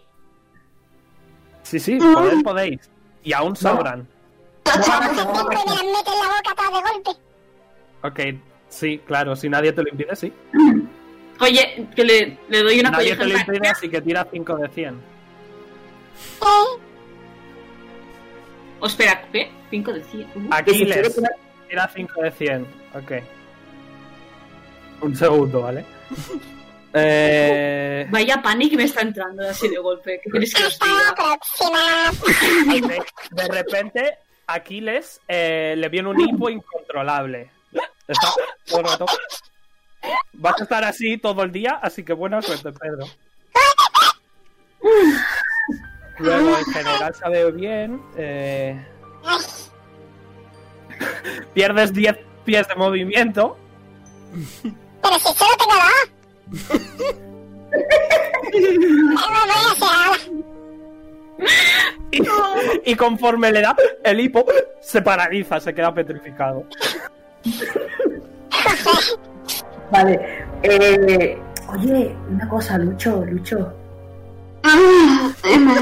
Sí, sí, poder podéis. Y aún sobran. Y me las meto en la boca todas de golpe. Ok, sí, claro, si nadie te lo impide, sí. Oye, que le, le doy una nadie te lo impide, así que tira 5 de 100. Eh, Oh, espera, ¿qué? 5 de 100. Uh. Aquiles, tira 5 de 100. Ok. Un segundo, ¿vale? Eh, Vaya panic me está entrando así de golpe. ¿Qué queréis que os diga? de, de repente, Aquiles eh, le viene un hipo incontrolable. Está todo el rato. Vas a estar así todo el día, así que buena suerte, Pedro. Luego, en general, sabe bien. eh, pierdes 10 pies de movimiento. Pero si solo tengo dos. Y, y conforme le da el hipo, se paraliza, se queda petrificado. Vale. Eh, oye, una cosa, Lucho, Lucho. Dime.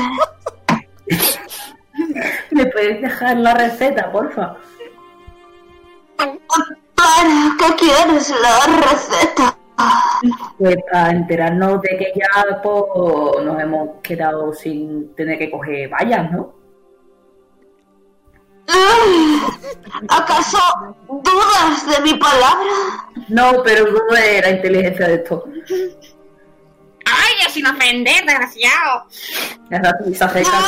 ¿Me puedes dejar la receta, porfa? ¿Para qué quieres la receta? Pues para enterarnos de que ya pues, nos hemos quedado sin tener que coger vallas, ¿no? ¿Acaso dudas de mi palabra? No, pero dudo de la inteligencia de esto. ¡Ay, sin ofender, desgraciado! Se acerca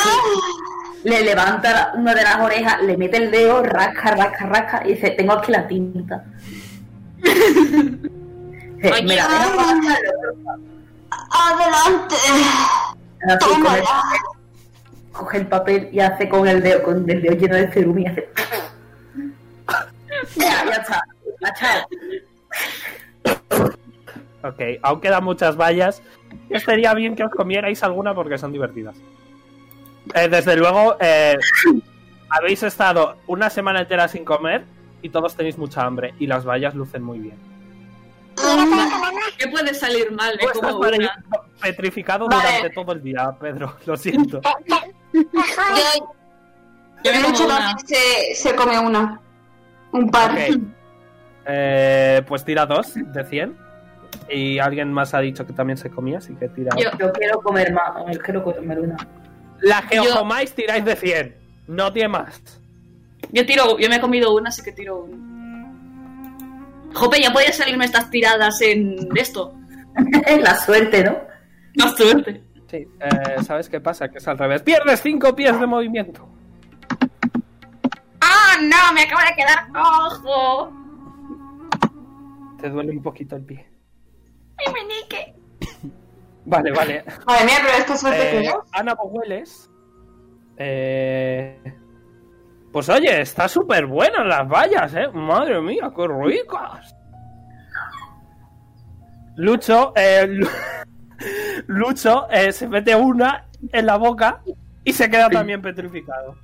le levanta una de las orejas, le mete el dedo, rasca, rasca, rasca y dice, tengo aquí la tinta. Eh, Oye, ¿Me la dejas pasarlo, porfa? Adelante. Así, con el Tómala. coge el papel y hace con el dedo, con el dedo lleno de cerum y hace. ya, ya está. Chao. Ok, aún quedan muchas vallas. Estaría bien que os comierais alguna porque son divertidas. Eh, desde luego, eh, habéis estado una semana entera sin comer y todos tenéis mucha hambre y las vallas lucen muy bien. ¿Qué puede salir mal? Eh, como una. petrificado Vale. durante todo el día, Pedro. Lo siento. Yo, Yo me una. también se, se come una. Un par. Ok. Eh, pues tira dos de 100. Y alguien más ha dicho que también se comía, así que tira. Yo. Yo quiero comer más, yo quiero comer una. La geocomáis tiráis de 100. No tiene más. Yo tiro, yo me he comido una, así que tiro una. Jope, ya podían salirme estas tiradas en esto. la suerte, ¿no? Más suerte. Sí, eh, ¿sabes qué pasa? Que es al revés. ¡Pierdes 5 pies de movimiento! ¡Ah, no! Me acabo de quedar cojo. Te duele un poquito el pie. Mi meñique. Vale, vale. Madre mía, pero esta suerte que Eh, es. Ana Hueles. Eh, pues oye, está súper buenas las vallas, ¿eh? Madre mía, qué ricas. Lucho, eh, Lu- Lucho eh, se mete una en la boca y se queda también petrificado.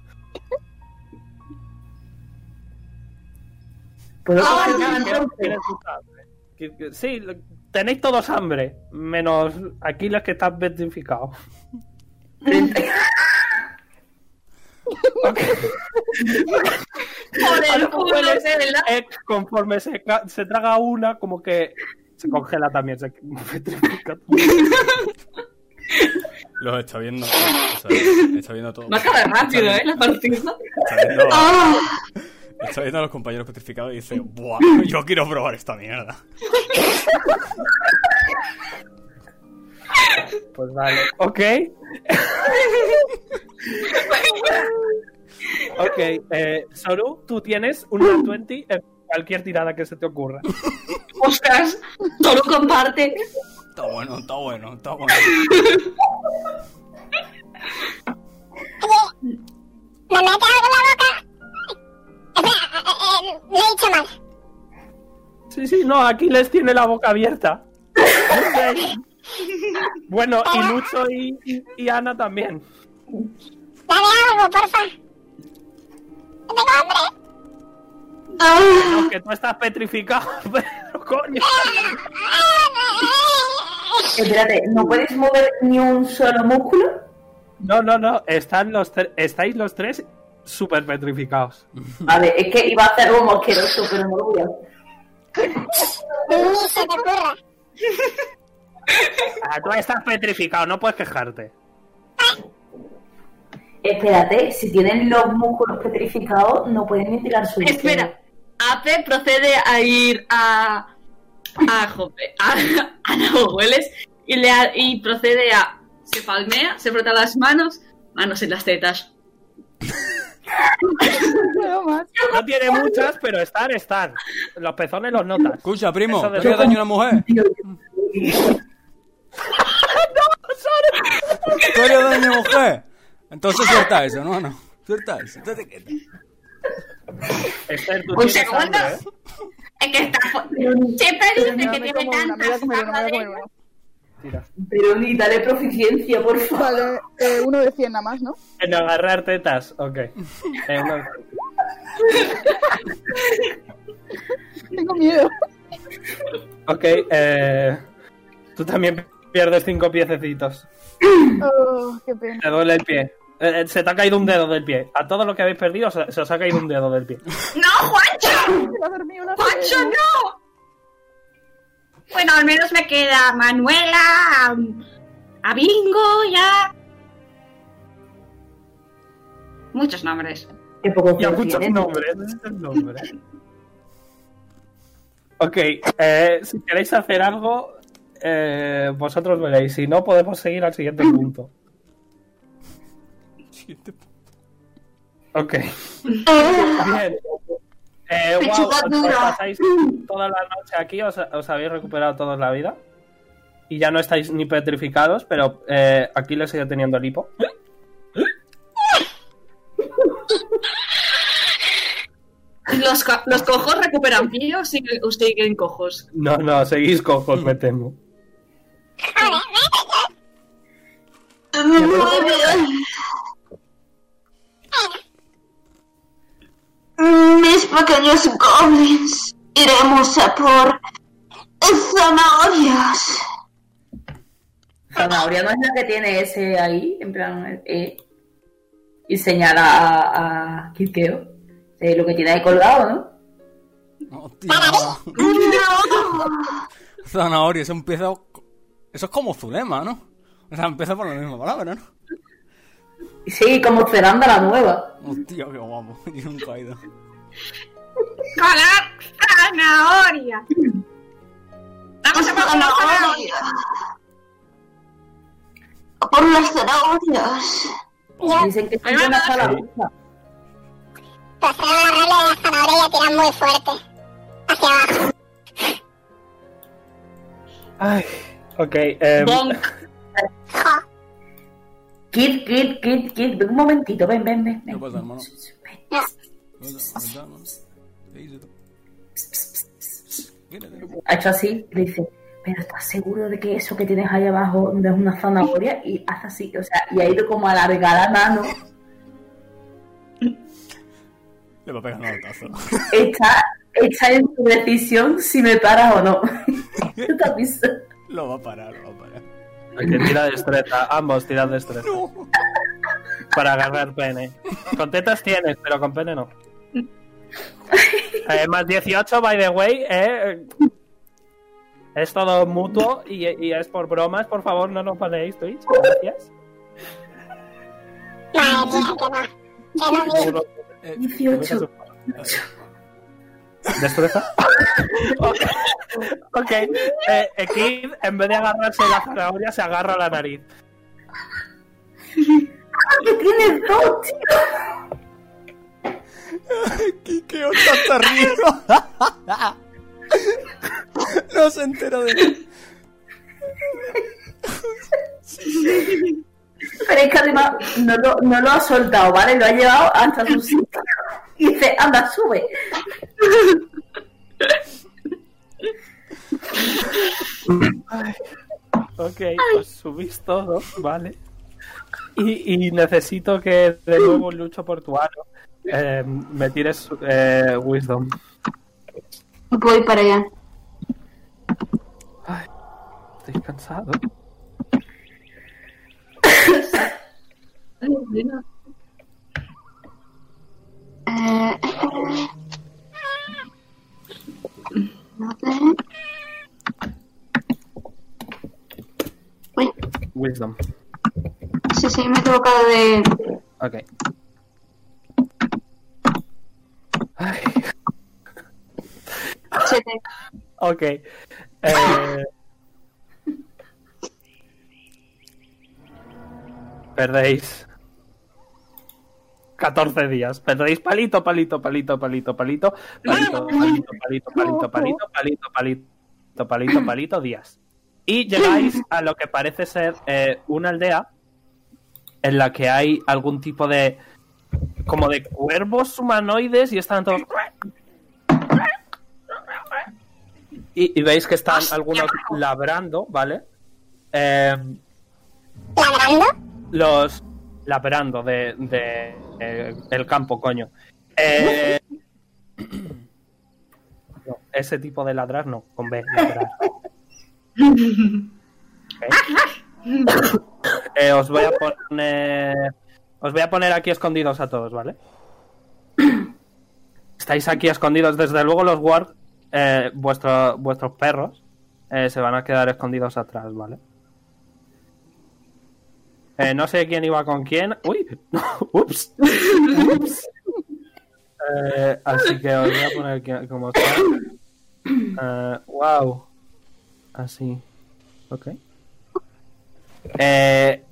¿Puedo Ah, coger que- Sí, tenéis todos hambre, menos Aquiles que está petrificado. Por el culo, verdad. eh, conforme se, traga una, como que se congela también, se petrifica. Los está viendo. Está, está viendo todo. Va a acabar rápido, ¿eh? La partida. Está viendo, Ah, está viendo a los compañeros petrificados y dice: Buah, yo quiero probar esta mierda. Pues vale. Ok. ok, eh, Soru, tú tienes un nat 20 en cualquier tirada que se te ocurra. Ostras, solo comparte. Está bueno, está bueno, está bueno. ¿Me metes algo en la boca? Espera, eh, eh, lo he dicho mal. Sí, sí, no, Aquiles tiene la boca abierta. Bueno, y Lucho y, y- Ana también. Dame algo, porfa. Tengo hambre. ah, Aunque tú estás petrificado, pero coño. Espérate, ¿no puedes mover ni un solo músculo? No, no, no, están los estáis los tres súper petrificados. Vale, es que iba a hacer algo mosqueroso, pero no lo voy a hacer. Ni se te ocurra. Ah, tú estás petrificado, no puedes quejarte. Espérate, si tienen los músculos petrificados, no pueden ni tirar su Espera, Ape procede a ir a. a Jope, a, a Nahueles y, le ha- y procede a. Se palmea, se frota las manos, manos en las tetas. No tiene muchas, pero están, están. Los pezones los notas. Escucha, primo, Eso de- ¿tú harías daño a una mujer? ¿Tú harías daño a una mujer? Entonces suelta eso, no, no. Suelta eso, estate quieta. Esther, tú Un segundo. hambre, ¿eh? Es que está. Siempre dice que tiene tantas comer una, me voy a comer madres. una. Tira. Pero ni dale proficiencia, por favor. Vale, eh, uno de 100 nada más, ¿no? En agarrar tetas, ok. Eh, uno- Tengo miedo. ok, eh, tú también pierdes cinco piececitos. Oh, qué pena. Te duele el pie. Eh, eh, se te ha caído un dedo del pie. A todo lo que habéis perdido se, se os ha caído un dedo del pie. ¡No, Juancho! ¡Juancho, no! Bueno, al menos me queda Manuela, a, a Bingo, ya. Muchos nombres. Qué poco Ya muchos tiene. nombres. Ok, eh, si queréis hacer algo, eh, vosotros veréis. Si no, podemos seguir al siguiente punto. Ok. Bien. Eh, wow, pasáis toda la noche aquí, os, os habéis recuperado toda la vida. Y ya no estáis ni petrificados, pero eh, aquí le sigue teniendo el hipo. ¿Los, co- los cojos recuperan pie o siguen, o siguen cojos? No, no, seguís cojos, me temo. Mis pequeños goblins, iremos a por zanahorias. Zanahoria no es la que tiene ese ahí, en plan, eh, y señala a, a Kirkeo. Eh, lo que tiene ahí colgado, ¿no? Hostia. Zanahoria, eso empieza. Eso es como Zulema, ¿no? O sea, empieza por la misma palabra, ¿no? Sí, como Ceranda la nueva. Hostia, qué guapo. Yo nunca he ido. ¡Colar zanahoria! Vamos a por zanahoria. Por las zanahorias. Dicen que es una zanahoria. Pues se van a agarrarle de la zanahoria y a tirar muy fuerte. Hacia abajo. Ay, ok. eh, Bonk. Jo. Kid, Kid, Kid, Kid, ven un momentito, ven, ven, ven. ¿Qué ven. pasa, hermano? Ha hecho así, le dice, pero ¿estás seguro de que eso que tienes ahí abajo no es una zanahoria? Y hace así, o sea, y ha ido como a alargar la mano. Le va a pegar un altazo. Está, está en tu decisión si me paras o no. ¿Tú te has visto? Lo va a parar, lo va a parar. hay que tirar destreza. Ambos tirad destreza. Para agarrar pene. Con tetas tienes, pero con pene no. Eh, más 18, by the way. eh, es todo mutuo y, y es por bromas. Por favor, no nos panéis Twitch. Gracias. Madre mía, que no. Que no, mira. Seguro. Eh, 18. ¿Destreza? ok. Ok. Eh, eh, Kid, en vez de agarrarse la zanahoria, se agarra la nariz. ¡Que tienes dos, tío! ¿Qué onda hasta arriba? no se entera de mí. Pero es que además no lo, no lo ha soltado, ¿vale? Lo ha llevado hasta su sitio. Y dice, anda, sube. Ok, pues subís todo, vale. Y, y necesito que de nuevo lucho portuario eh, me tires eh, Wisdom. Voy para allá. Estoy cansado. Eh, Uy. Wisdom. Sí, sí, me he equivocado de. Ok. Ay. ok. Eh... Perdéis. 14 días. Perdéis palito, palito, palito, palito, palito, palito, palito, palito, palito, palito, palito, palito, palito, palito, días. Y llegáis a lo que parece ser eh, una aldea en la que hay algún tipo de como de cuervos humanoides y están todos y, y veis que están algunos labrando, ¿vale? Eh, ¿Labrando? los labrando de, de eh, el campo, coño. Eh, no, ese tipo de ladrar no, con B, ladrar. Eh, os voy a poner. Os voy a poner aquí escondidos a todos, ¿vale? Estáis aquí escondidos. Desde luego, los ward, eh, vuestro- vuestros perros, eh, se van a quedar escondidos atrás, ¿vale? Eh, no sé quién iba con quién. Uy, ups. Ups. Eh, así que os voy a poner como está. Eh, wow. Así. Ok. Eh,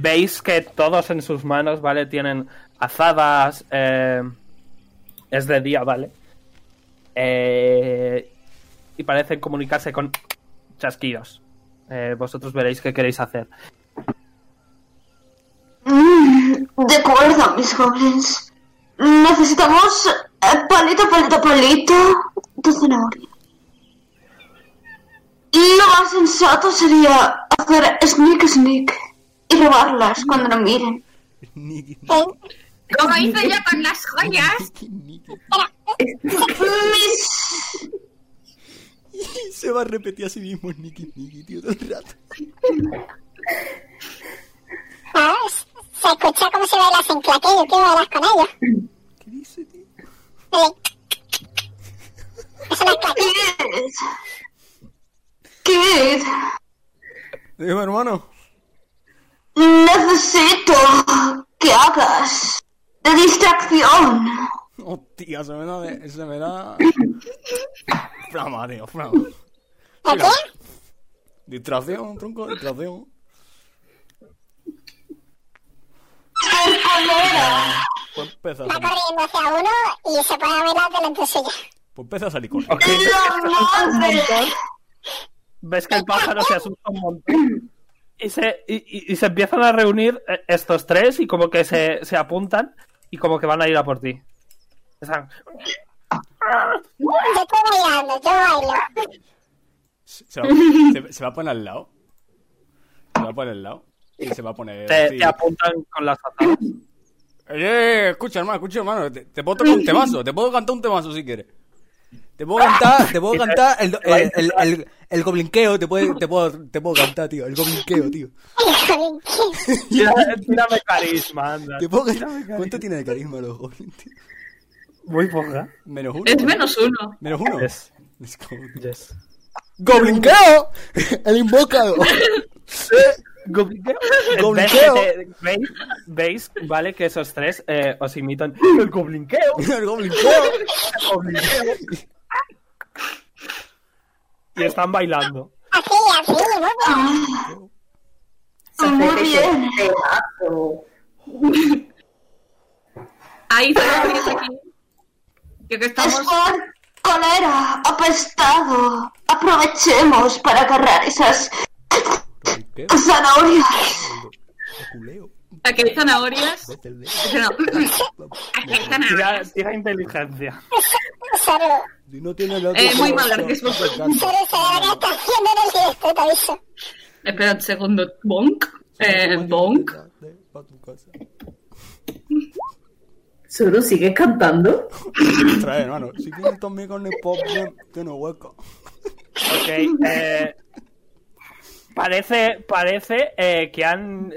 Veis que todos en sus manos, ¿vale? Tienen azadas. es de día, ¿vale? Y parecen comunicarse con chasquidos. Vosotros veréis qué queréis hacer. De acuerdo, mis goblins. Necesitamos eh, palito, palito, palito de zanahoria. Lo más sensato sería hacer sneak sneak y robarlas cuando no miren. Niki, Como hice yo con las joyas. Niki, Niki. Mis... Se va a repetir a sí mismo Niki, Niki, tío, todo el rato. Se escucha cómo se bailas en claquillo, ¿qué bailas con ellos? ¿Qué dice, tío? Eso no es claquillo. Kid, Kid, Dime, hermano. necesito que hagas de distracción. Hostia, se me da de... Se me da... Flama, tío, flama. ¿De qué? Distracción, tronco, distracción. Pues empieza a Va salir, corriendo hacia uno y se pone a bailar delante suya. pues empieza a salir corriendo. Ok. Ves que el pájaro se asusta un montón y se, y, y- y se empiezan a reunir eh, estos tres y como que se, se apuntan y como que van a ir a por ti. Están- Yo estoy bailando, yo bailo. Se, se va, se- se va a poner al lado. Se va a poner al lado. Y se va a poner. te, así. te apuntan con las azadas. Eh, escucha, hermano, escucha, hermano. Te, te puedo tocar un temazo. Te puedo cantar un temazo si quieres. Te puedo cantar, te puedo cantar el, el, el, el, el goblinqueo. Te puedo, te, puedo, te puedo cantar, tío. El goblinqueo, tío. Tírame carisma, anda. Te puedo cantar. carisma. ¿Cuánto tiene de carisma los goblins, tío? Muy poca. Menos uno. Es ¿no? menos uno. Menos uno. Yes. Let's go. Yes. ¡Goblinqueo! El invocado. Gobliqueo. Gobliqueo. ¿Ves, que te- ¿Veis, veis, vale, que esos tres eh, os imitan el goblinqueo. El goblinqueo. el goblinqueo. Y están bailando. Así, así, muy bien. Muy bien. Ahí zanahorias aquí. Yo que estamos. Squad, colera, apestado. Aprovechemos para agarrar esas ¿Qué? ¡Zanahorias! Aquí hay zanahorias. No. Aquí hay zanahorias. Tira, inteligencia. No tiene la eh, muy mal, Artismo. Espera un segundo. Bonk. Eh, bonk. ¿Solo eh, sigues cantando? Trae, hermano. Si quieres conmigo con el pop, tiene hueco. Ok, eh, parece parece eh, que han,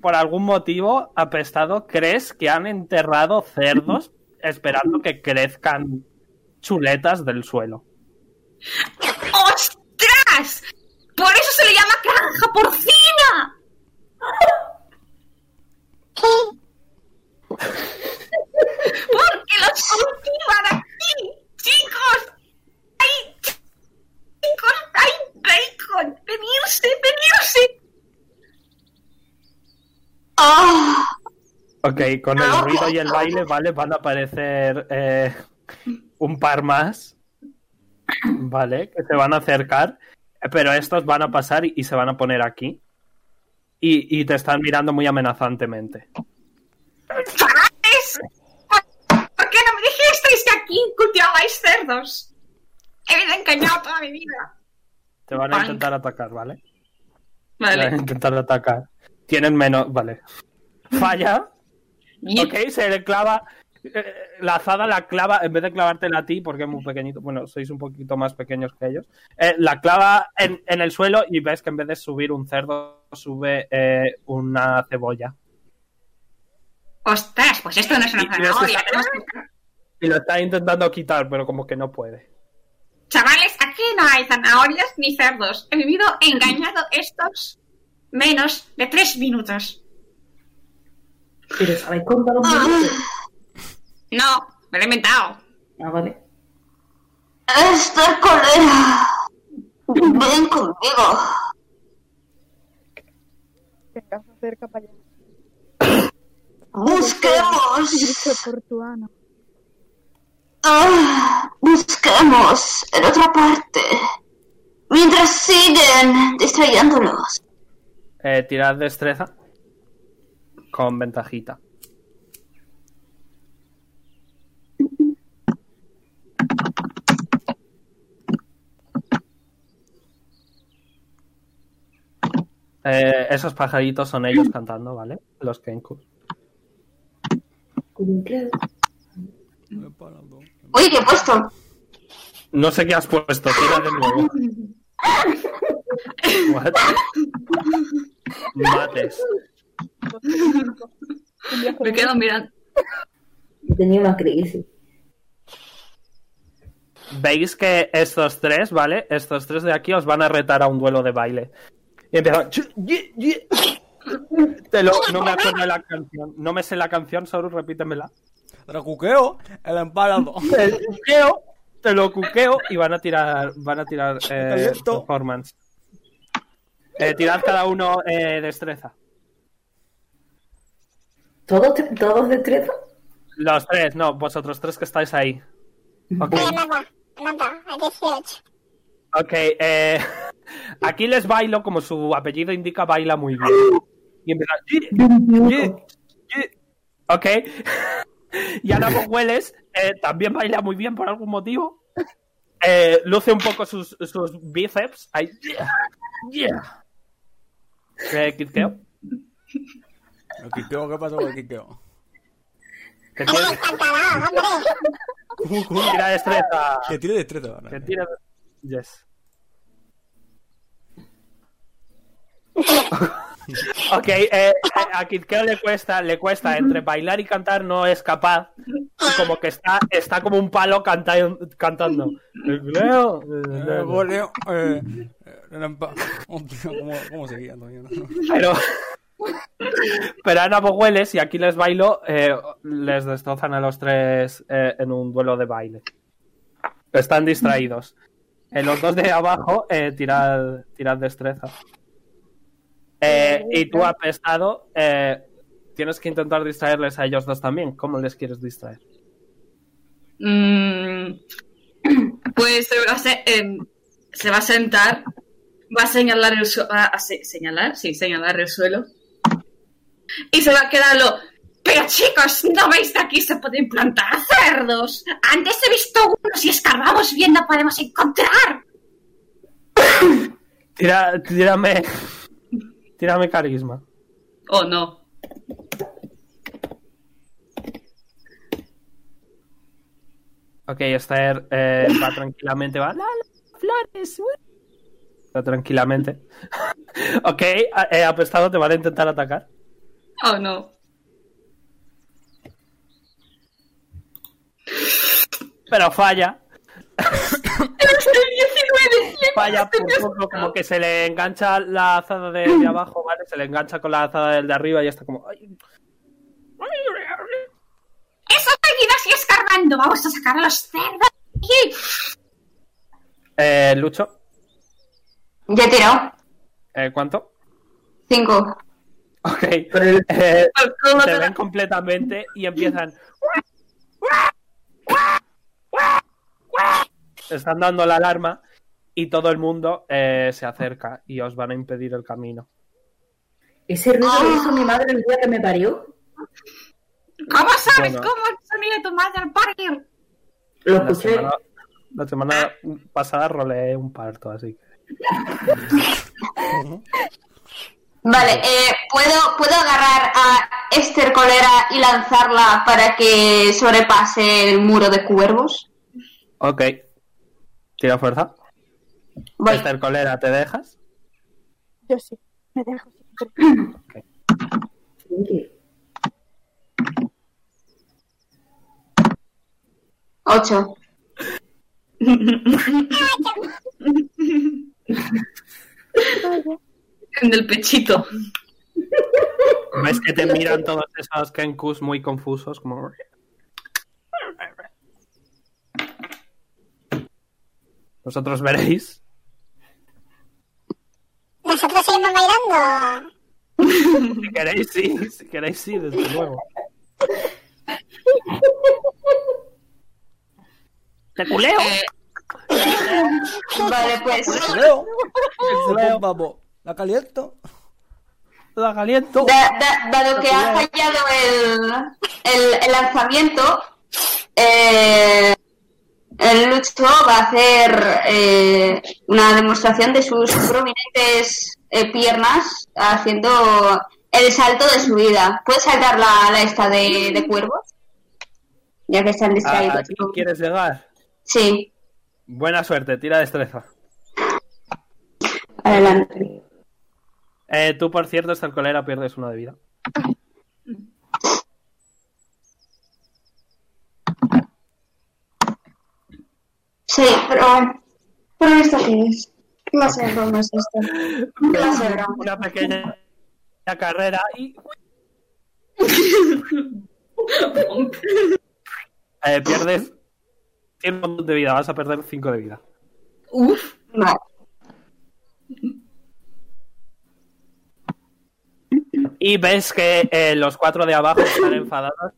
por algún motivo, apestado, crees que han enterrado cerdos esperando que crezcan chuletas del suelo. ¡Ostras! Por eso se le llama granja porcina. ¿Por qué los cultivan aquí? ¡Chicos! ¡Hay! ¡Hay bacon! ¡Venirse! ¡Venirse! Ah, Ok, con el Ah, ruido y el baile, ¿vale? Van a aparecer eh, un par más, ¿vale? Que se van a acercar, pero estos van a pasar y, y se van a poner aquí. Y, y te están mirando muy amenazantemente. ¿Chavales? ¿Por por qué no me dijisteis que aquí cultivabais cerdos? He vivido engañado toda mi vida. Te van a intentar atacar, ¿vale? Te van a Vale. intentar atacar. Tienen menos, vale. Falla. Ok, se le clava. eh, la azada la clava, en vez de clavártela a ti, porque es muy pequeñito, bueno, sois un poquito más pequeños que ellos, eh, la clava en, en el suelo y ves que en vez de subir un cerdo, sube eh, una cebolla. Ostras, pues esto no es una Y- y zanahoria. que- Y lo está intentando quitar, pero como que no puede. Chavales, aquí no hay zanahorias ni cerdos. He vivido engañado estos menos de tres minutos. Pero ¿sabéis contar los ah, minutos? No, me lo he inventado. Ah, vale. esta colera. Ven conmigo. Te vas a hacer para allá. Busquemos. Ah, busquemos en otra parte. Mientras siguen distrayéndolos. Eh, tirad destreza con ventajita. Eh, esos pajaritos son ellos cantando, ¿vale? Los Kenku. Uy, ¿qué he puesto? No sé qué has puesto, tira de nuevo. What? Mates. Me quedo mirando. Tenía una crisis. Veis que estos tres, ¿vale? Estos tres de aquí os van a retar a un duelo de baile. Y empiezan. Te lo, no me acuerdo de la canción. No me sé la canción, solo repítemela. Dracuqueo, el empalado. Te lo cuqueo, te lo cuqueo y van a tirar, van a tirar eh, performance. Eh, tirad cada uno eh, destreza. ¿Todos, todos destreza? Los tres, no, vosotros tres que estáis ahí. Ok, Mira, nada, nada, a 18. ok. eh, aquí les bailo, como su apellido indica, baila muy bien. Y. Ok. Y Ana Hueles eh, también baila muy bien por algún motivo. Eh, luce un poco sus, sus bíceps. Ahí. Yeah, yeah. Eh, Kitkeo, El ¿qué pasó con el quiqueo? que tiene- tira destreza. Que tire destreza. vale. Que tira. Yes. Ok, eh, eh, a Kitkeo le cuesta, le cuesta entre bailar y cantar, no es capaz. Y como que está, está como un palo canta- cantando. Eh, eh, eh, eh, ¿cómo, ¿Cómo seguía? Pero, pero Ana Bogueles y aquí les bailo, eh, les destrozan a los tres eh, en un duelo de baile. Están distraídos. En los dos de abajo, eh, tirad, tirad destreza. Eh, y tú, apestado, eh, tienes que intentar distraerles a ellos dos también. ¿Cómo les quieres distraer? Mm, pues se va, a se- em, se va a sentar, va a señalar el suelo, señalar, sí, señalar el suelo. Y se va a quedar lo... Pero chicos, ¿no veis que aquí se pueden plantar cerdos? Antes he visto unos y escarbamos bien, no podemos encontrar. Tira, tírame, tírame carisma. Oh, no. Ok, Esther eh, va tranquilamente, va. La, la, flores. uh". Va tranquilamente. ok, a- eh, apestado te van a intentar atacar. Oh, no. Pero falla. ¡Es el 19! falla por poco, como que se le engancha la azada de, de abajo, ¿vale? Se le engancha con la azada del de arriba y ya está como. "Ay". ¡Eso seguida así escarbando! ¡Vamos a sacar a los cerdos! ¡Y! Eh, Lucho, Ya he tirado. eh, ¿cuánto? Cinco. Ok. Eh, se te ven completamente y empiezan. Están dando la alarma y todo el mundo eh, se acerca y os van a impedir el camino. Ese ruido lo hizo mi madre el día que me parió. ¿Cómo sabes Bueno. cómo es el sonido de tu madre al parir? Lo La escuché. semana, la semana pasada roleé un parto, así que. Vale, eh, ¿puedo, ¿puedo agarrar a Esther Colera y lanzarla para que sobrepase el muro de cuervos? Ok. Tira fuerza. Voy. Esther Colera, ¿te dejas? Yo sí, me dejo siempre. Sí. Ocho. En el pechito. ¿Ves que te miran todos esos Kenkus muy confusos? Como... Vosotros veréis. Nosotros seguimos bailando. Si queréis, sí. Si queréis, sí, desde luego. ¡Te culeo! Eh, Vale, pues. Leo. Vamos, vamos. La caliento. La caliento. da- da- dado que ha fallado el, el, el lanzamiento, eh, el Lucho va a hacer eh, una demostración de sus prominentes eh, piernas haciendo el salto de su vida. ¿Puedes saltar la, la esta de, de cuervos? Ya que están ¿A- distraídos. ¿Aquí quieres llegar? Sí, Buena suerte, tira destreza. adelante. Eh, tú, por cierto, esta colera pierdes uno de vida. Sí, pero... ¿Pero esto qué es? ¿Qué clase de broma es esto? ¿Qué clase de broma? Una pequeña carrera y eh, pierdes 100 puntos de vida. Vas a perder 5 de vida. uf. Vale. Y ves que eh, los cuatro de abajo están enfadados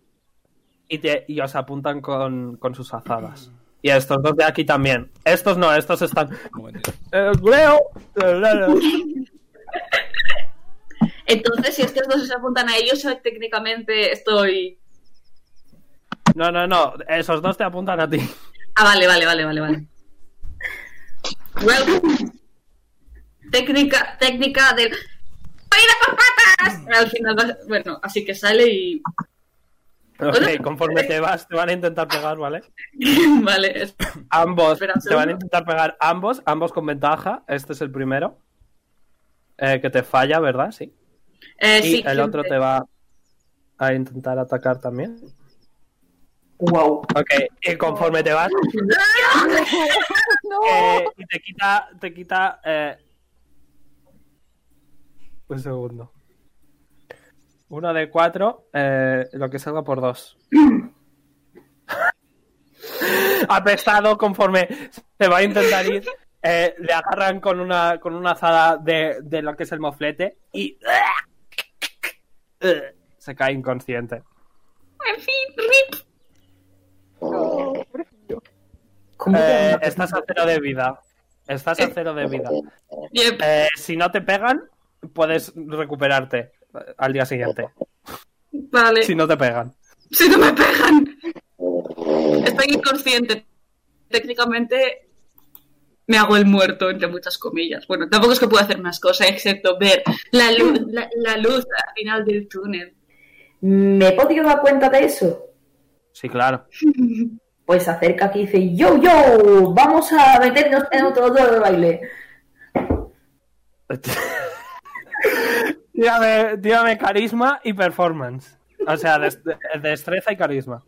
y, te- y os apuntan con, con sus azadas. Y estos dos de aquí también. Estos no, estos están. Eh, Leo. eh. Entonces, si estos dos se apuntan a ellos, yo técnicamente estoy. No, no, no. Esos dos te apuntan a ti. Ah, vale, vale, vale, vale, vale. Well, técnica, técnica del. ¡Caída por patas! Al final, va- bueno, así que sale y. Ok, conforme te vas, te van a intentar pegar, ¿vale? vale, Ambos Espera te van a intentar pegar, ambos, ambos con ventaja. Este es el primero. Eh, que te falla, ¿verdad? Sí. eh, Y sí, el otro te va a intentar atacar también. Wow. Ok, y conforme te vas, eh, y te quita, te quita, eh, un segundo. Uno de cuatro, eh, lo que salga por dos. Apestado conforme se va a intentar ir, eh, le agarran con una, con una azada de, de lo que es el moflete y se cae inconsciente. En fin, rip. ¿Cómo te Eh, estás a cero de vida. Estás a cero de vida. Eh, si no te pegan, puedes recuperarte al día siguiente. Vale. Si no te pegan. Si no me pegan. Estoy inconsciente. Técnicamente me hago el muerto, entre muchas comillas. Bueno, tampoco es que pueda hacer más cosas, excepto ver la luz, la, la luz al final del túnel. ¿Me he podido dar cuenta de eso? Sí, claro. Pues se acerca aquí y dice, yo, yo, vamos a meternos en otro juego de baile. tírame, tírame carisma y performance. O sea, des- de- destreza y carisma.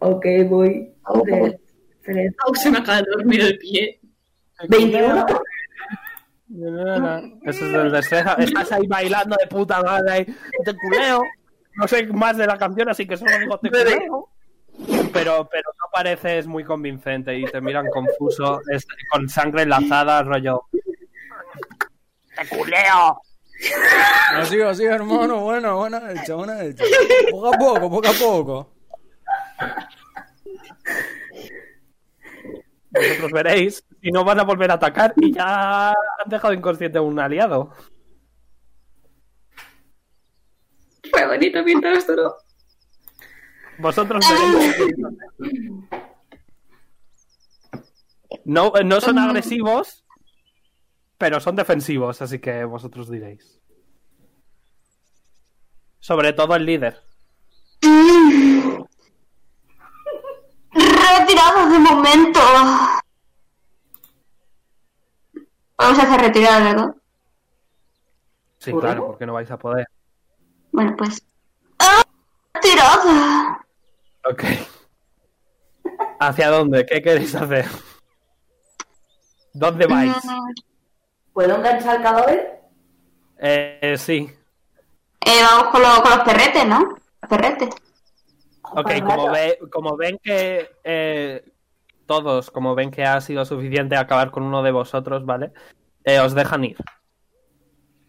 Ok, voy. De- de- Au, se me acaba de dormir el pie. 21. Eso es el destreza. Estás ahí bailando de puta madre. ahí, Te culeo. No sé más de la canción, así que solo digo te culeo. Pero, pero no pareces muy convincente y te miran confuso, es- con sangre enlazada, rollo. ¡Te culeo! Así, así, hermano. Buena, buena hecha, buena hecha. Poco a poco, poco a poco. Vosotros veréis y no van a volver a atacar y ya han dejado inconsciente a un aliado. Fue bonito mientras duró. Vosotros veréis. No, no son agresivos, pero son defensivos, así que vosotros diréis. Sobre todo el líder. Retirado de momento. Vamos a hacer retirada, ¿verdad? Sí, claro, porque no vais a poder. Bueno, pues. ¡Ah! Retirada. Ok. ¿Hacia dónde? ¿Qué queréis hacer? ¿Dónde vais? ¿Puedo enganchar el cadáver? Eh, sí. eh, vamos con, lo- con los perretes, ¿no? Los perretes. Ok, como, ve, como ven que eh, todos, como ven que ha sido suficiente acabar con uno de vosotros, ¿vale? Eh, os dejan ir.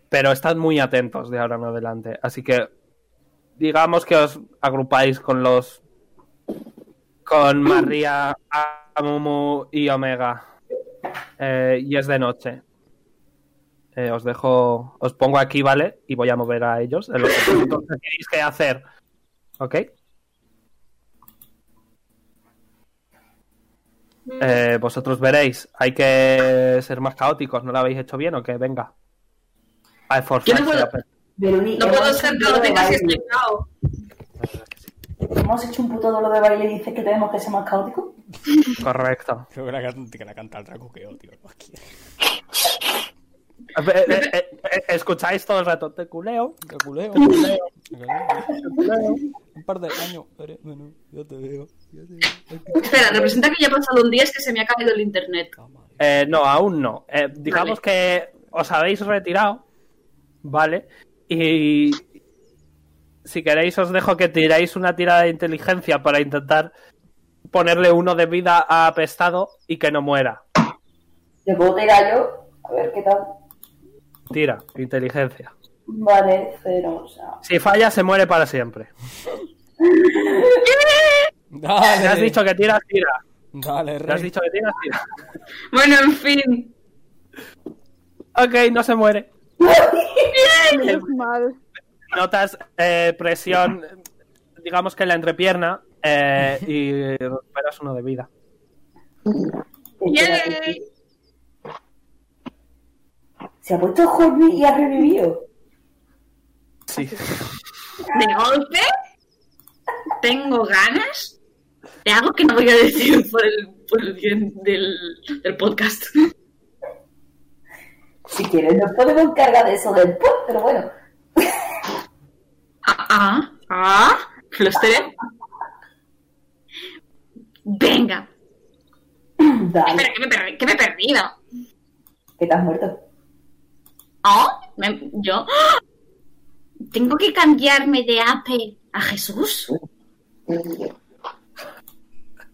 Pero estad muy atentos de ahora en adelante. Así que digamos que os agrupáis con los con María, Amumu y Omega. Eh, y es de noche. Eh, os dejo, os pongo aquí, ¿vale? Y voy a mover a ellos. En los que decidís qué hacer. ¿Ok? Eh, vosotros veréis, hay que ser más caóticos, ¿no lo habéis hecho bien o qué? Venga. A esforzarse. Yo no puedo- No puedo ser caótica si estoy cao. Hemos hecho un puto duelo de baile y dices que tenemos que ser más caóticos. Correcto. Creo que la, can- que la canta el tracuqueo, tío. Aquí. Eh, eh, eh, Escucháis todo el rato, te culeo. Te culeo, te culeo. te culeo. Un par de años, menos. Yo te veo. Yo te veo. Espera, representa que ya ha pasado un día, es que se me ha caído el internet. Eh, no, aún no. Eh, digamos que os habéis retirado, ¿vale? Y si queréis os dejo que tiráis una tirada de inteligencia para intentar ponerle uno de vida a apestado y que no muera. Yo puedo tirar yo. A ver qué tal. Tira, inteligencia. Vale, cero. O sea. Si falla, se muere para siempre. Dale. Te has dicho que tiras, tira. Dale, Te has rey. dicho que tiras, tira. Bueno, en fin. Ok, no se muere. Menos mal. Notas eh, presión, digamos que en la entrepierna, eh, y recuperas uno de vida. Yay. Se ha puesto horny y ha revivido. Sí. De golpe, tengo ganas de algo que no voy a decir por el, por el bien del, del podcast. Si quieres, nos podemos encargar de eso después, pero bueno. Ah, ah, ah, Fluster. Venga, Dale, espera, que me, que me he perdido. que te has muerto. ¿Oh? Me- ¿Yo? ¿Tengo que cambiarme de Ape a Jesús?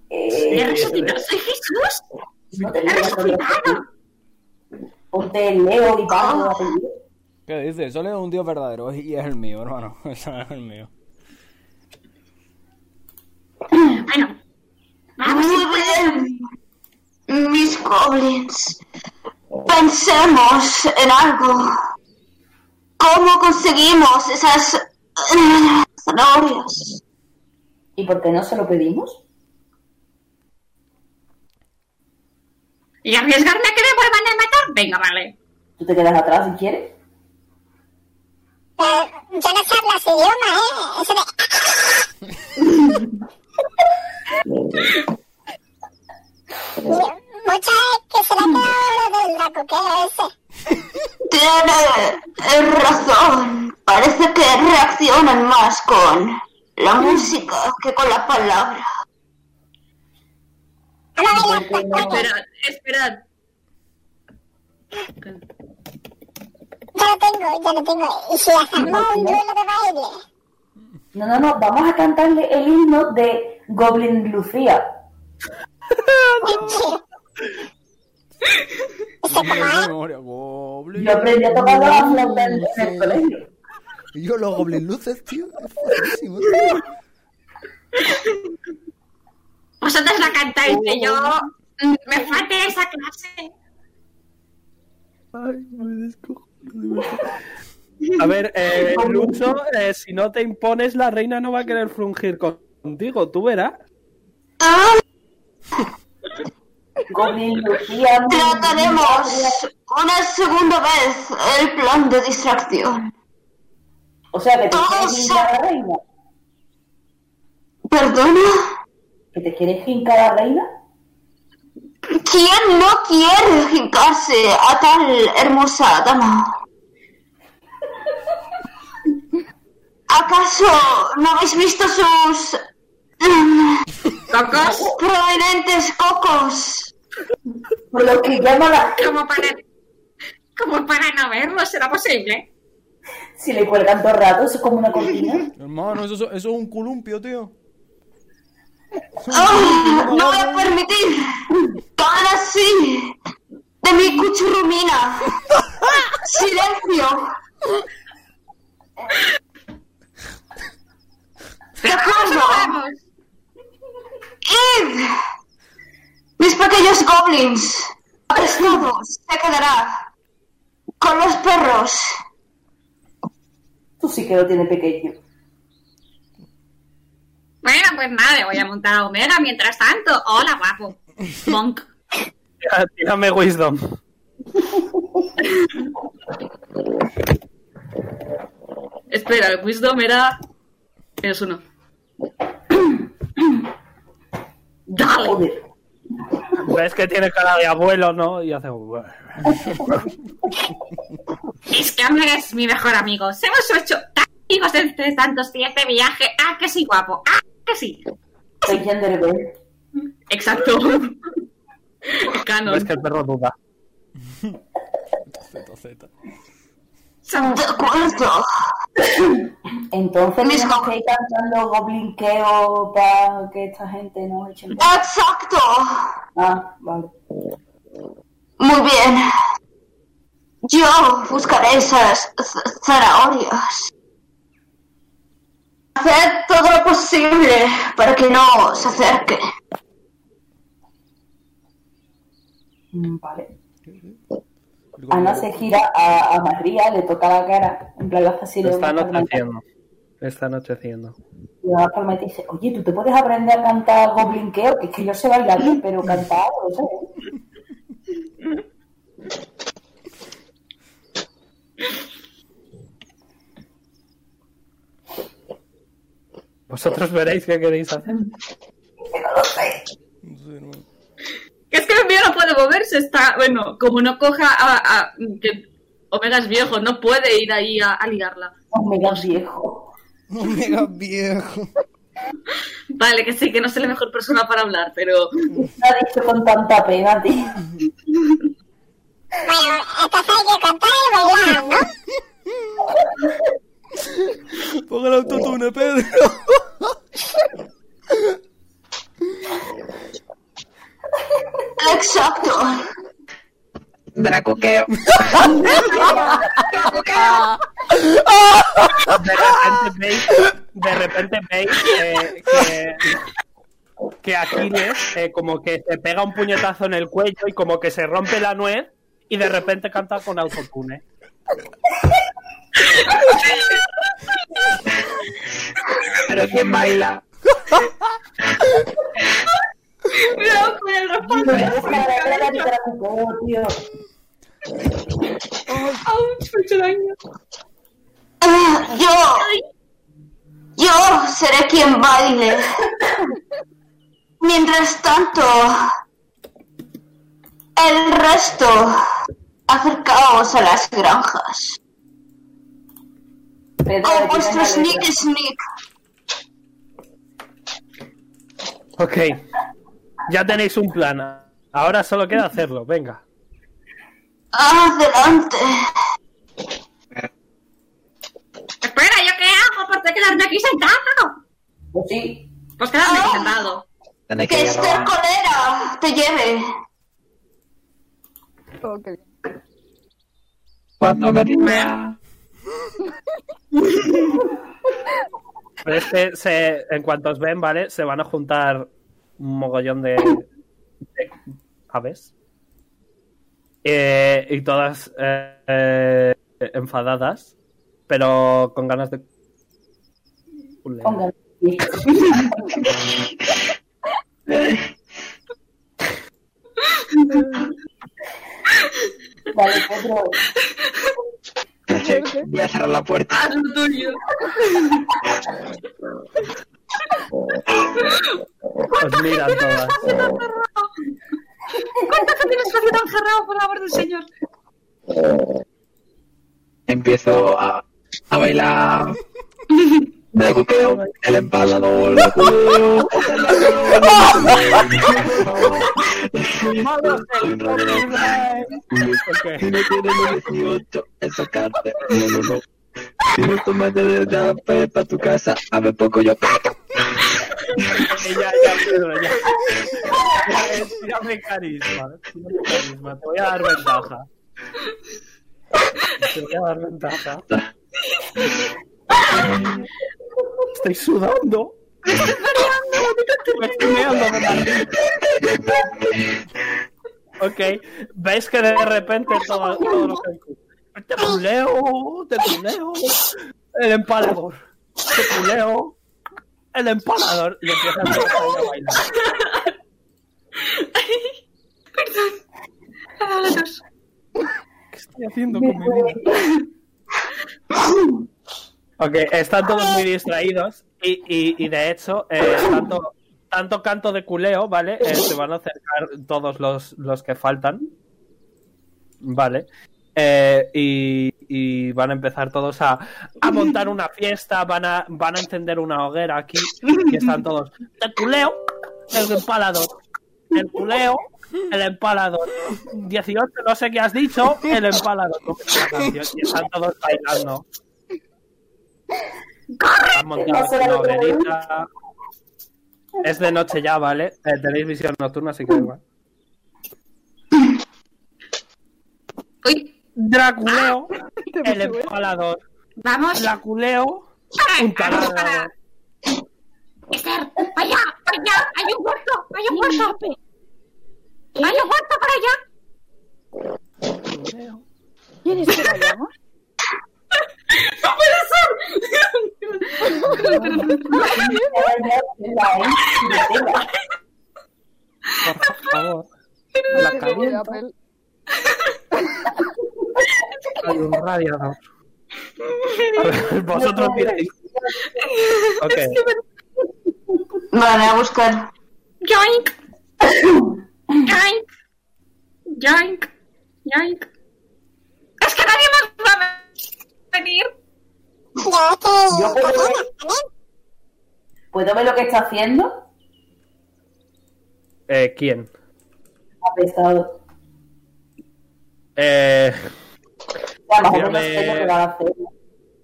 Eh, ¿He resucitado? ¿Soy Jesús? no te ¡He resucitado! Ponte Leo y Pablo apellido. ¿Qué dices? Solo es un dios verdadero y es el mío, hermano. Ese es el mío. Bueno, vamos Muy a bien. Mis goblins. Pensemos en algo. ¿Cómo conseguimos esas zanahorias? ¿Y por qué no se lo pedimos? ¿Y arriesgarme a que me vuelvan a matar? Venga, vale. Tú te quedas atrás si quieres. Eh, yo no sé hablar ese idioma, ¿eh? Eso de... Mucha es que se le ha quedado lo del racoqueo ese. Tiene razón. Parece que reaccionan más con la música que con la palabra. No- Esperad, esperad. Ya lo tengo, ya lo tengo. Y si hacemos un duelo de baile. No, no, no, vamos a cantarle el himno de Goblin Lucía. Yo aprendí a tocar la flauta en en el colegio. Yo los Goblin luces, tío. Es buenísimo, tío. Vosotros la cantáis, que yo mm, me falta esa clase. Ay, me descojo. A ver, eh, Lucho, eh, si no te impones, la reina no va a querer frungir con- contigo, tú verás. Trataremos una segunda vez el plan de distracción. O sea, que te quieres hincar a la reina. ¿Perdona? ¿Que te quieres hincar a la reina? ¿Quién no quiere hincarse a tal hermosa dama? ¿Acaso no habéis visto sus Cocos, prominentes cocos? Por lo que llama la... como para, como para no verlo, ¿será posible? Si le cuelgan todo el rato, eso es como una cortina. Hermano, eso, eso es un columpio, tío. ¡Ah! ¡No voy a permitir hagan así de mi cuchurrumina! ¡Silencio! ¡De acuerdo! ¡Id! Mis pequeños goblins aprestados se quedará con los perros. Tú sí que lo tienes pequeño. Bueno, pues nada, le voy a montar a Omega mientras tanto. Hola, guapo. Monk. Tírame Wisdom. Espera, el Wisdom era... Es uno. Dale. Joder. Ves que tiene cara de abuelo, ¿no? Y hace... Es que Omega es mi mejor amigo. Se hemos hecho tan amigos desde tantos días de viaje. Ah, que sí, guapo. Ah, que sí. Soy gender. Exacto. Canon. Ves que el perro duda. Z, Z. De acuerdo. Entonces Mis que ir cantando goblinqueo para que esta gente nos eche Exacto. Ah, vale. Muy bien. Yo buscaré esas zanahorias. Haced todo lo posible para que no se acerque. Mm, Vale. Ana se gira a, a María, le toca la cara, en plan la Está anocheciendo. Está anocheciendo. da la palmita y dice, oye, ¿tú te puedes aprender a cantar goblinqueo? Que es que yo sé bailar bien, pero cantar, no sé. Vosotros veréis qué queréis hacer. No lo sé. Que es que el mío no puede moverse. Está, bueno, como no coja a, a- que Omega es viejo, no puede ir ahí a, a ligarla. Omega viejo. Omega viejo. Vale, que sí, que no soy la mejor persona para hablar, pero Lo ha dicho con tanta pena, tío. Bueno, entonces hay que cantar y bailar, ¿no? Pon el autotune, Pedro. Exacto. Dracoqueo. De repente veis, de repente veis eh, que, que Aquiles eh, como que se pega un puñetazo en el cuello y como que se rompe la nuez y de repente canta con autotune. Pero ¿quién baila? Cuidado con el respaldo. tío. ¡Auch! Me he hecho daño. Yo. Yo seré quien baile. Mientras tanto. El resto. Acercaos a las granjas. Pedro, Con vuestro sneak sneak. Ok. Ya tenéis un plan. Ahora solo queda hacerlo. Venga. Adelante. Espera, ¿yo qué hago? Aparte de quedarme aquí sentado. Pues sí. Pues quedarme aquí Ah. sentado. Que que llevar- colera te lleve. Qué bien. Cuando me. Pero es que se, en cuanto os ven, ¿vale? Se van a juntar un mogollón de, de aves. Eh, y todas eh, eh, enfadadas, pero con ganas de... Vale, Pedro. Voy a cerrar la puerta. Haz lo tuyo. Os miran todas. ¿Cuánta gente en espacio tan cerrado, por amor del señor? Empiezo a, a bailar. Me golpeo el empalador, no tienes 18, es sacarte. No, no, no. Si no tomas de café para tu casa, a ver poco yo. Ya, ya, Pedro, ya. Tírame carisma. Tírame carisma. Te voy a dar ventaja. Te voy a dar ventaja. Estoy sudando. Me estoy meando de la risa. Ok, veis que de repente todo, todo lo que... Te culeo, te culeo, el empalador, te culeo, el empalador, y ahí a bailar. ¿Qué estoy haciendo con mi vida? Ok, están todos muy distraídos y, y, y de hecho, eh, tanto, tanto canto de culeo, ¿vale? Eh, se van a acercar todos los, los que faltan, ¿vale? Eh, y, y van a empezar todos a, a montar una fiesta, van a, van a encender una hoguera aquí y están todos, el culeo, el empalador, el culeo, el empalador. 18, no sé qué has dicho, el empalador. Y están todos bailando. Han montado una hoguerita. Es de noche ya, ¿vale? Eh, tenéis visión nocturna, así que igual. Uy, Draculeo, el empalador. vamos. Draculeo, un taladro. Esther, vaya, vaya, hay un huerto, hay un huerto. Hay un huerto para allá. ¿Quieres que vayamos? ¡No puede Por favor. La Hay un radiador. Vosotros miráis. Ok. Vale, a buscar. Yoink. Yoink. Yoink. Yoink. Es que nadie más va a venir. Yo puedo ver, ¿Puedo ver lo que está haciendo? Eh, ¿Quién? Apestado. Eh, Tírame-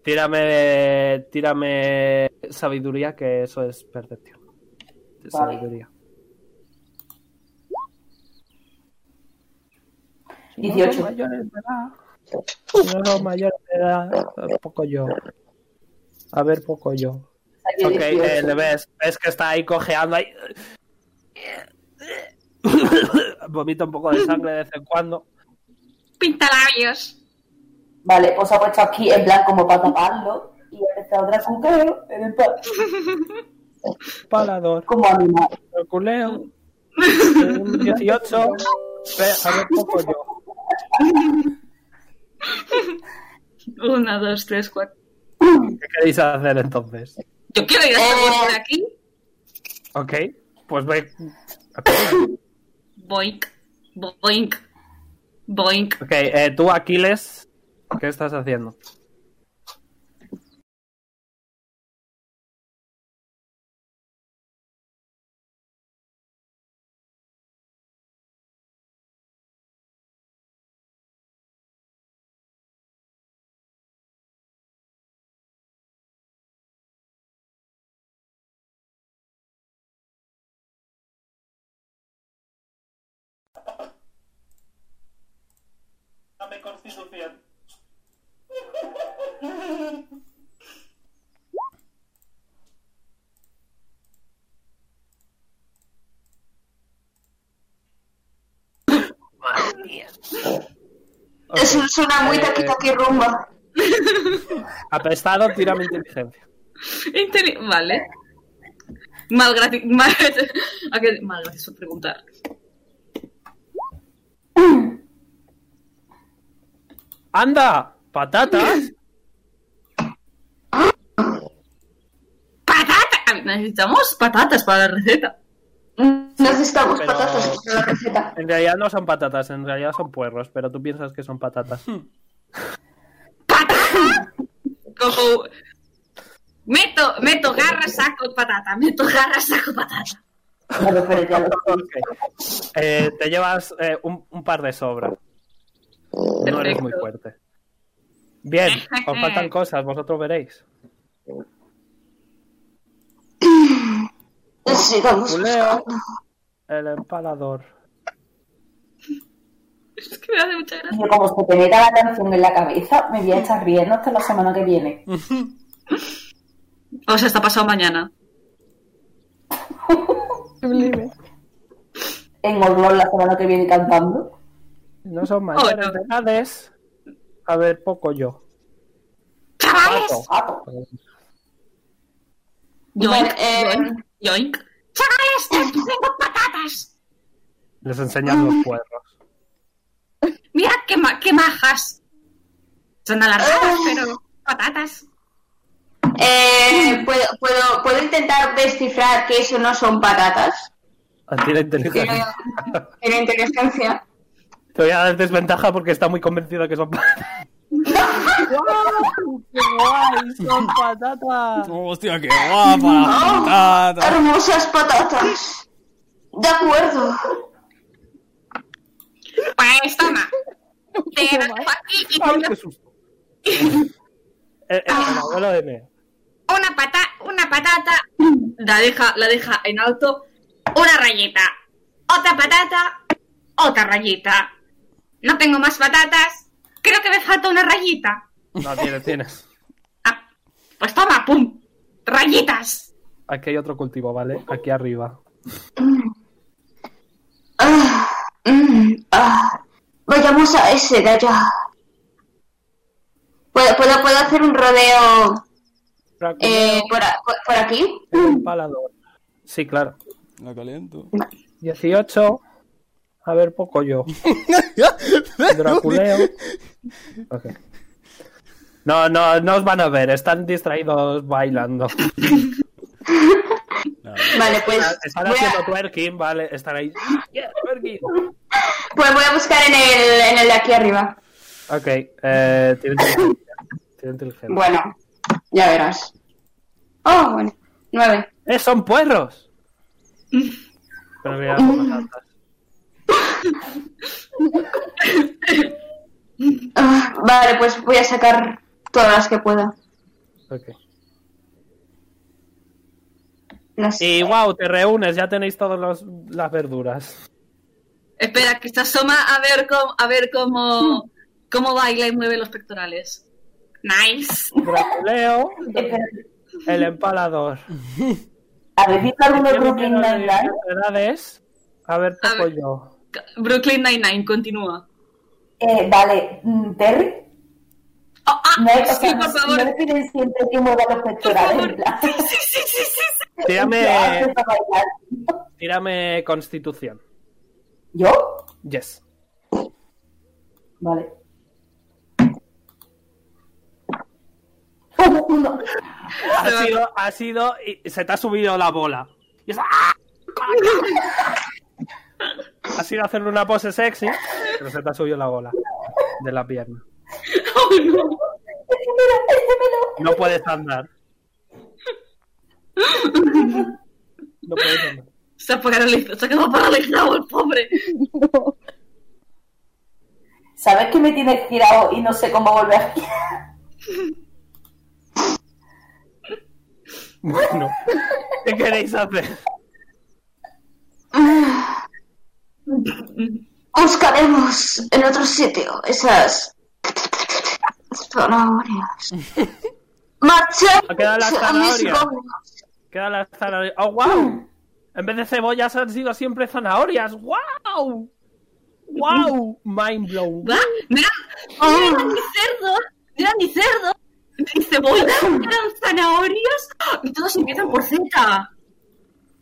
tírame, tírame sabiduría, que eso es percepción. Vale. Sabiduría. 18. No mayores de edad. No mayores de edad. Poco yo. A ver, poco yo. Ok, 18. eh, le ves, ves que está ahí cojeando ahí. Vomita un poco de sangre de vez en cuando. Pintalabios. Vale, pues ha puesto aquí en plan como para taparlo. Y ha empezado otra cuqueo en el pa- Palador, como animal. culeo. Un 18. Ve, a ver, poco yo. Una, dos, tres, cuatro. ¿Qué queréis hacer entonces? Yo quiero ir a esta Eh. huerta de aquí. Ok, pues ve. Boink. Boink. Boink. Ok, eh, tú, Aquiles, ¿Qué estás haciendo? constitución. Suena muy eh, taqui taqui rumba. Apestado, tírame inteligencia. Inteli- vale. Mal gratis. Mal, mal preguntar. ¡Anda! ¡Patatas! ¡Patata! A ver, Necesitamos patatas para la receta. Necesitamos Pero- patatas para la receta. En realidad no son patatas, en realidad son puerros, pero tú piensas que son patatas. Cojo. Meto, meto garra, saco patata. Meto garra, saco patata. Eh, te llevas eh, un, un par de sobra. No eres muy Perfecto. fuerte. Bien, os faltan cosas, vosotros veréis. Sigamos. El empalador. Es que me hace mucha gracia. Yo como se te meta la canción en la cabeza, me voy a estar riendo hasta la semana que viene. O sea, está pasado mañana. Sublime. En Orlón la semana que viene cantando. No son mayores no. de edades. A ver, poco yo. ¡Chavales! Ah, Yoink, Vale, eh, yoink, yoink. ¡Chavales! ¡Tengo patatas! Les enseñan los puerros. Mira qué, ma- qué majas. Son alargadas, pero patatas. Eh, ¿puedo, puedo, ¿Puedo intentar descifrar que eso no son patatas? Tiene Tiene, inteligencia. tiene inteligencia. Te voy a dar desventaja porque está muy convencida que son patatas. ¡Qué guay! ¡Son patatas! Hostia, qué guapa patata. Hermosas patatas. De acuerdo. Pues toma. Te dejo aquí y ¡Ay, tú qué susto! El, abuelo de una pata, una patata, la deja, la deja en alto, una rayita, otra patata, otra rayita. No tengo más patatas, creo que me falta una rayita. No, tienes, tienes. Ah, pues toma, pum, rayitas. Aquí hay otro cultivo, ¿vale? Aquí arriba. Ah, mm, ah. Vayamos a ese de allá. ¿Puedo, puedo, puedo hacer un rodeo eh, por, a- por- por aquí? El empalador. Sí, claro. La caliento. 18. A ver, poco yo. Draculeo. Ok. No, no, no os van a ver. Están distraídos bailando. No, Vale, pues Están haciendo a, twerking, ¿vale? Están ahí. Yeah, twerking. pues voy a buscar en el, en el de aquí arriba. Ok. Eh, tiene inteligencia. Tiene inteligencia. Bueno, ya verás. Oh, bueno. Nueve. ¡Eh, son puerros! Pero mira. Ah, vale, pues voy a sacar todas las que pueda. Ok. Las- Y wow, te reúnes, ya tenéis todas las verduras. Espera, que se asoma a ver cómo, a ver cómo, cómo baila y mueve los pectorales. Nice. Espera, el empalador. ¿Habéis visto alguno de Brooklyn Nine-Nine? edades. A ver, A poco ver. yo. Brooklyn Nine-Nine, continúa. Eh, vale, mm, Terry. Oh, ah, No, es- o sí, sea, por favor. no le piden siempre que mueva los pectorales. Sí, sí, sí, sí, sí. Tírame, tírame constitución. ¿Yo? Yes. Vale. Oh, uno. Ha sido, ha sido, y se te ha subido la bola. Y es- ¡Ah! Ha sido hacerle una pose sexy, pero se te ha subido la bola de la pierna. No. Puedes andar. No puedes andar. Se ha paralizado, se ha quedado paralizado el pobre. No. ¿Sabes que me tienes girado y no sé cómo volver a girar? Bueno, ¿qué queréis hacer? Buscaremos en otro sitio esas zanahorias. Quedado las a mis zanahorias. goblins. Queda la zanahoria. ¡Oh, wow! En vez de cebollas han sido siempre zanahorias. ¡Wow! ¡Wow! Mind blown. ¿Va? Mira, mira mi cerdo, mira mi cerdo, mi cebolla, eran zanahorias y todos empiezan por Z.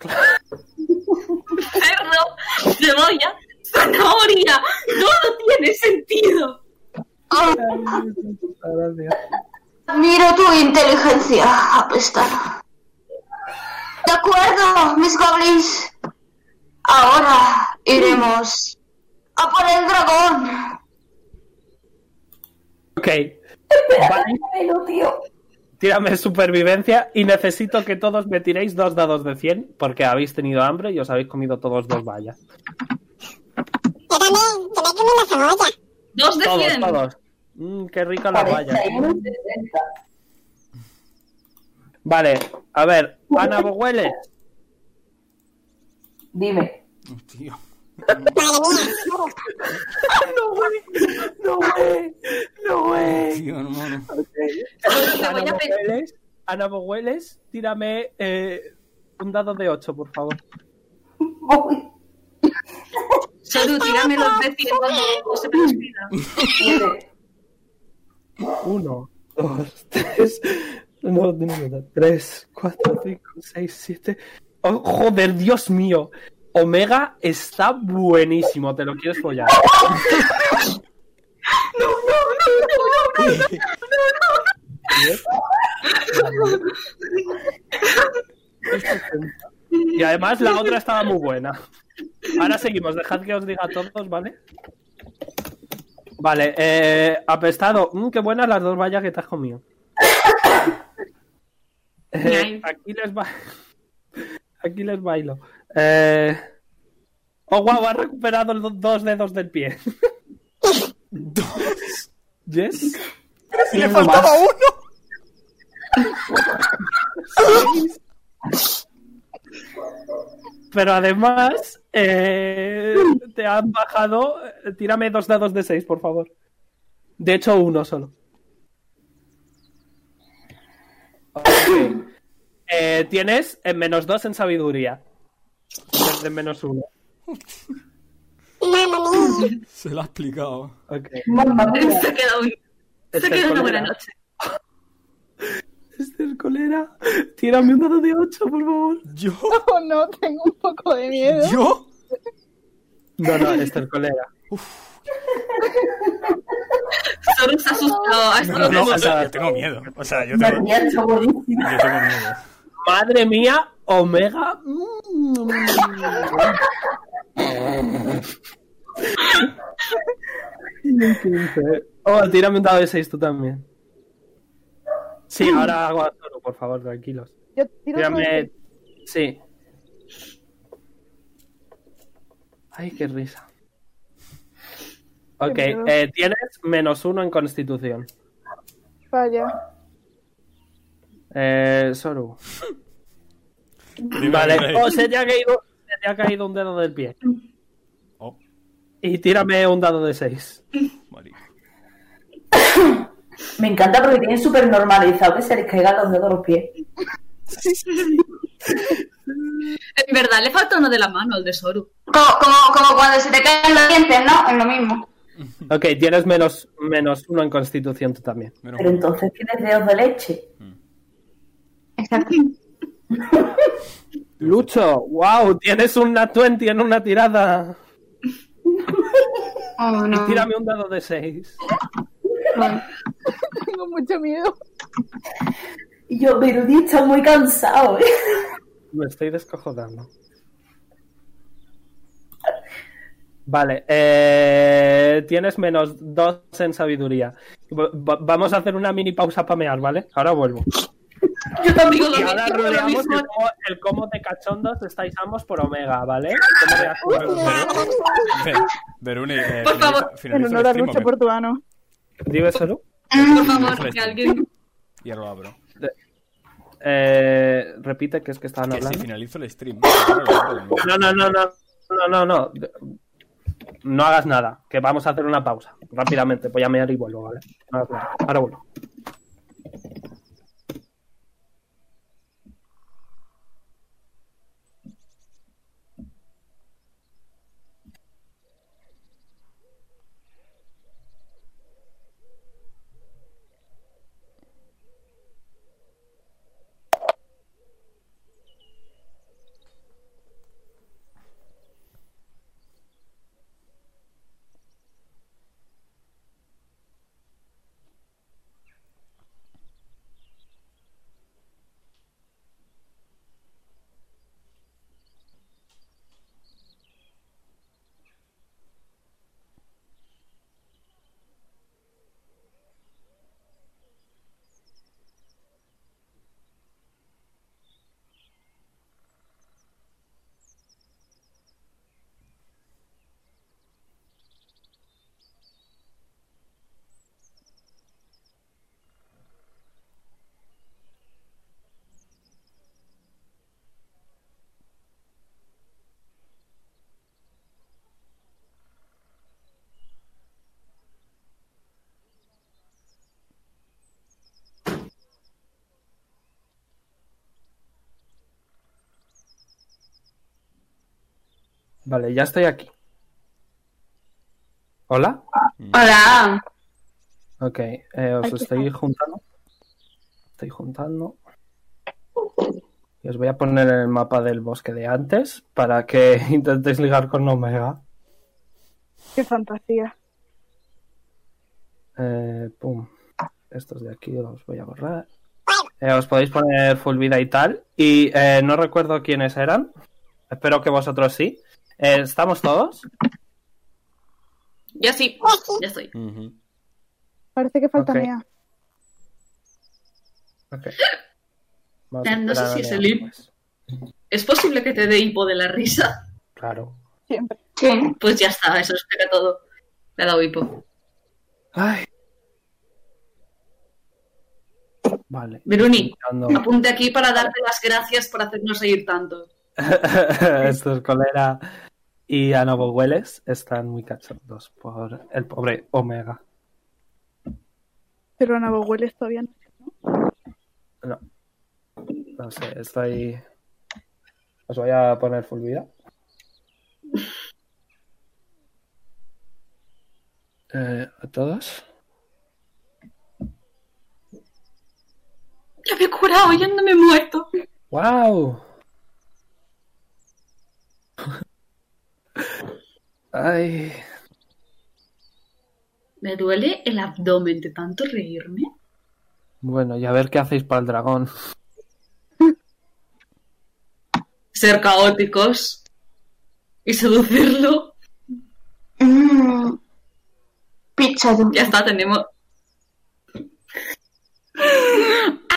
cerdo, cebolla, zanahoria, todo tiene sentido. Admiro tu inteligencia, apestado. De acuerdo, mis goblins. Ahora iremos a por el dragón. Ok. Tío. Tírame supervivencia y necesito que todos me tiréis dos dados de 100 porque habéis tenido hambre y os habéis comido todos dos vallas. Yo también, yo me comí una cebolla. Dos de Todos, cien. todos. Mmm, qué rica la valla. Vale, a ver, Ana, ¿vos? Dime. Tío. no, güey. No, güey. No, güey. Tío, hermano. Okay. Ana, ¿vos? Ana. Tírame eh, un dado de 8, por favor. Sedu, tírame los de 100 cuando se me olvida. 1, 2, 3, no, no, no, 3, 4, 5, 6, 7. Oh, joder, Dios mío. Omega está buenísimo, te lo quieres follar. No, no, no, no, no, no, no, no, no. Y además la otra estaba muy buena. Ahora seguimos, dejad que os diga a todos, ¿vale? Vale, eh, apestado. Mm, qué buenas las dos vallas que te has comido. Eh, aquí les va... Aquí les bailo. Eh... Oh, wow, has recuperado los dos dedos del pie. Dos. Yes. Y le Uno faltaba más. uno. Pero además, eh, te han bajado. Tírame dos dados de seis, por favor. De hecho, uno solo. Ok. Eh, tienes en menos dos en sabiduría. Desde menos uno. Mamma mía. Se lo ha explicado. Ok. Mamma mía. Se ha quedado, se ha quedado una buena noche. Este es colera. Tírame un dado de ocho, por favor. ¿Yo? Oh, no, tengo un poco de miedo. ¿Yo? No, no, este es colera. Solo se ha asustado. No, no, no, o sea, no. yo tengo miedo. O sea, yo tengo, yo tengo miedo. Madre mía, Omega. Mm. Oh, tírame un dado de 6 tú también. Sí, ahora hago a Zoro, por favor, tranquilos. Yo tiro Tírame. Sí. Ay, qué risa. Ok, eh, tienes menos uno en constitución. Vaya. Eh, Soru. Vale, oh, se te ha caído, se te ha caído un dedo del pie. Oh, Y tírame un dado de 6. vale. Me encanta porque tienen súper normalizado que se les caigan los dedos a los pies. En verdad, le falta uno de la mano, el de Soru. Como, como, como cuando se te caen los dientes, ¿no? Es lo mismo. Ok, tienes menos, menos uno en constitución tú también. Pero entonces tienes dedos de leche. Exacto. Lucho, wow, tienes un nat 20 en una tirada. Oh, no. Tírame un dado de 6. Tengo mucho miedo. Y yo, Verudi está muy cansado, ¿eh? Me estoy descojonando. Vale, eh, tienes menos 2 en sabiduría. Va- va- vamos a hacer una mini pausa para mear, ¿vale? Ahora vuelvo. Yo también. Y ahora mismo, lo rodeamos mismo. el cómo, el cómo de cachondos estáis ambos por Omega, ¿vale? ¿Cómo Veruni, eh, Por finaliza- favor. En finaliza el honor a stream, Lucho ¿o qué? por Dime solo. Por favor, que alguien. Y ahora lo abro. Eh, repite que es que estaban Que si hablando. finalizo el stream. No, no, no, no, no, no, no. no hagas nada, que vamos a hacer una pausa. Rápidamente, voy a mear y vuelvo, ¿vale? No hagas nada. Ahora vuelvo. Vale, ya estoy aquí. ¿Hola? Hola. Ok, eh, os estoy juntando. Estoy juntando. Y os voy a poner el mapa del bosque de antes para que intentéis ligar con Omega. Qué fantasía. Eh, pum. Estos de aquí los voy a borrar. Eh, os podéis poner full vida y tal. Y eh, no recuerdo quiénes eran. Espero que vosotros sí. Eh, ¿Estamos todos? Ya sí, ya estoy. Parece que falta Ok. mía. No sé si es el hip. pues. ¿Es posible que te dé hipo de la risa? Claro. Siempre. Sí. Pues ya está, eso explica todo. Me ha dado hipo. Ay. Vale. Veruni, apunte aquí para darte las gracias por hacernos reír tanto. Estos colera y Anobohueles están muy cachondos por el pobre Omega. Pero Ana Hueles todavía no. No. No sé, estoy. Os voy a poner full vida. Eh, ¿A todos? Ya me he curado, ya no me he muerto. ¡Wow! Ay. Me duele el abdomen de tanto reírme. Bueno, y a ver qué hacéis para el dragón. Ser caóticos y seducirlo. Mm. Ya está, tenemos.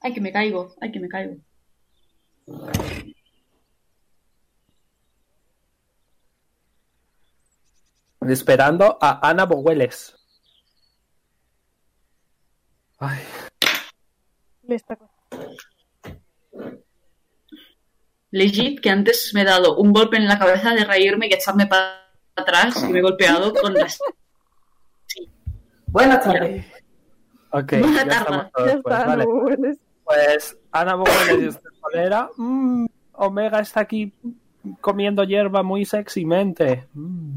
Ay, que me caigo, ay, que me caigo. Esperando a Ana Bogueles. Ay, Legit, que antes me he dado un golpe en la cabeza de reírme y echarme para atrás y me he golpeado con las. Buenas tardes. ok, Buena ya tarde. estamos todos, Ya pues, vale. Hueles. Pues Ana Bogueles y mm, Omega está aquí comiendo hierba muy sexymente. Mm.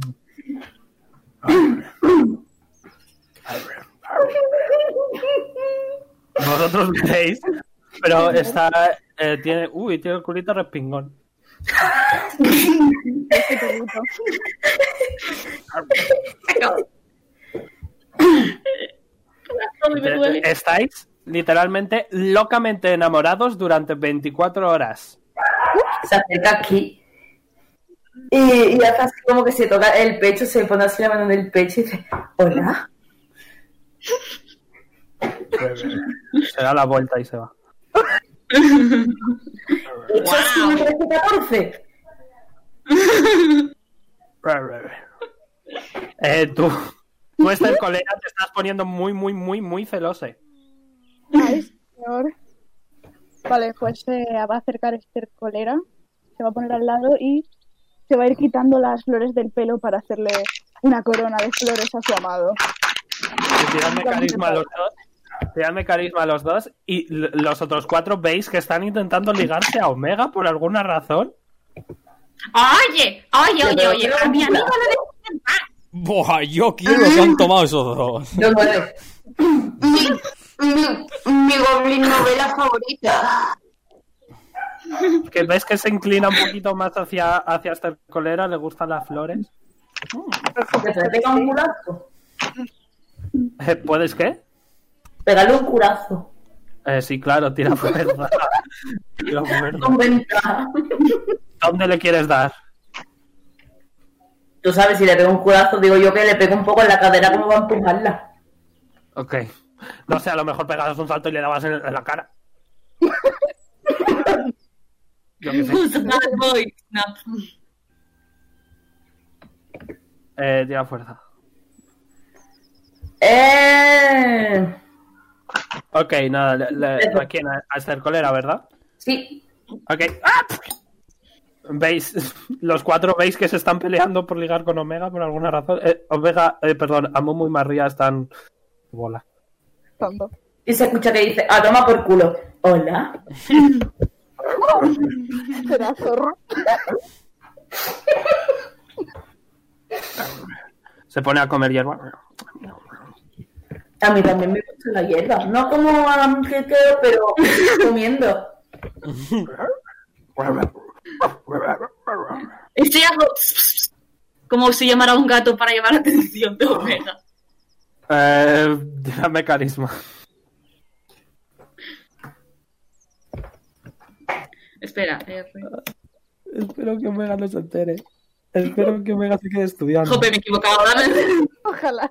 Vosotros veréis, pero está. eh, tiene. Uy, tiene el culito respingón. Estáis literalmente locamente enamorados durante 24 horas. Se acerca aquí. Y, y hace así como que se toca el pecho, se pone así la mano en el pecho y dice, hola. Se da la vuelta y se va. Eso sí me parece 14. Eh, tú, tú Esther Colera, te estás poniendo muy, muy, muy, muy celose. Ay, señor. Vale, pues se va a acercar Esther Colera se va a poner al lado y se va a ir quitando las flores del pelo para hacerle una corona de flores a su amado. Y Tiradme carisma a los dos. Tiradme carisma a los dos. Y los otros cuatro veis que están intentando ligarse a Omega por alguna razón. Oye, oye, oye, oye, a mi amigo no le. Buah, yo quiero lo que han tomado esos dos. Yo nueve. Mi, mi, mi goblin novela favorita. Que ves que se inclina un poquito más hacia, hacia esta colera, le gustan las flores. Que se le pega un curazo. Eh, ¿Puedes qué? Pégale un curazo. Eh, sí, claro, tira fuerza. Tira fuerza. ¿Dónde le quieres dar? Tú sabes, si le pego un curazo, digo yo que le pego un poco en la cadera, como va a empujarla? Ok. No sé, a lo mejor pegabas un salto y le dabas en, en la cara. Yo qué sé. Who's the bad boy? Snap. Eh, tira fuerza. Eh... Ok, nada, le, le- ¿a quién? A a Esther Colera, ¿verdad? Sí. Ok. ¡Ah! ¿Veis? Los cuatro veis que se están peleando por ligar con Omega por alguna razón. Eh, Omega, eh, perdón, a Momo y María están. Bola. Y se escucha que dice, ah, toma por culo. Hola. Será zorro. Se pone a comer hierba. A mí también me gusta la hierba. No como a un quequeo, pero comiendo. Estoy hago... Como si llamara a un gato para llamar la atención de Omega. Eh, dame carisma. Espera, Espero que Omega no se entere. Espero que Omega se quede estudiando. Jope, me he equivocado, dame. Ojalá.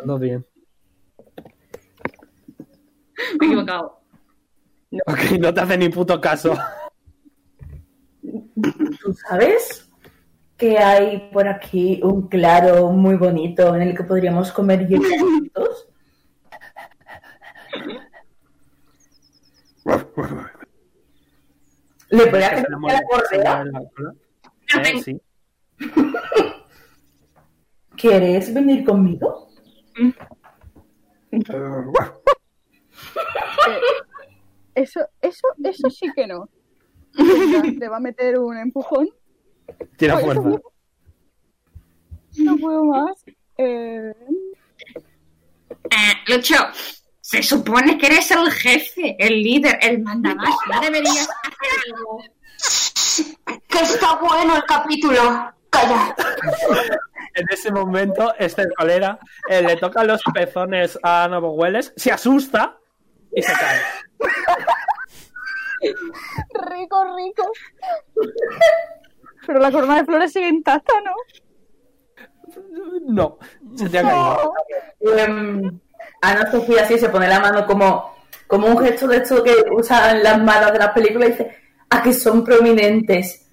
Ando bien. Me he equivocado. Ok, no te hace ni puto caso. ¿Tú sabes que hay por aquí un claro muy bonito en el que podríamos comer juntos? ¿Le se hacer la correa? Eh, sí. ¿Quieres venir conmigo? Eso, eso, eso sí que no. Te va a meter un empujón. Tira Ay, fuerza. No puedo más. Eh, Eh, Lucho, se supone que eres el jefe, el líder, el mandamás. ¿No deberías hacer algo? Que está bueno el capítulo. Calla. En ese momento, Esther Colera eh, le toca los pezones a Novohueles, se asusta y se cae. rico, rico. Pero la corona de flores sigue intacta, ¿no? No, se te ha caído. Em, Ana Sofía así se pone la mano como, como un gesto de esto que usan las manos de las películas y dice, a que son prominentes.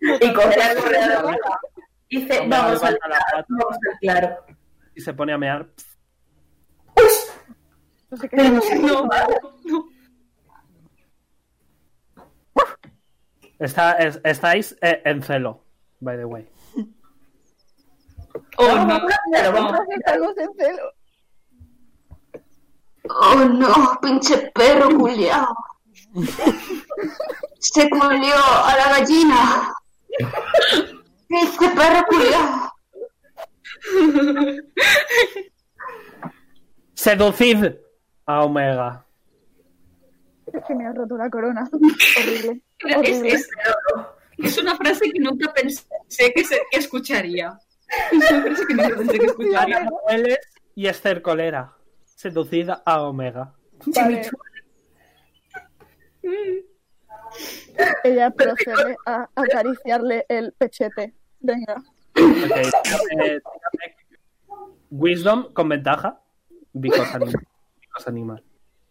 y coge la correa de Omega. Y dice, vamos levanta la vamos al claro. y se pone a mear. No sé qué Pero es. no, Está, es- estáis eh, en celo, by the way. Oh, no. claro, vamos. Oh no, pinche perro culiao. Se culió a la gallina. Este perro culiao. Seducid a Omega. Es que me has roto la corona. Horrible. Es, Horrible. es- es una frase que nunca pensé que, se- que escucharía. Que que y Esther Colera. Seducid a Omega. Vale. Ella procede a acariciarle el pechete. Venga. Ok, tírame- tírame Wisdom con ventaja. Because animal. Because animal.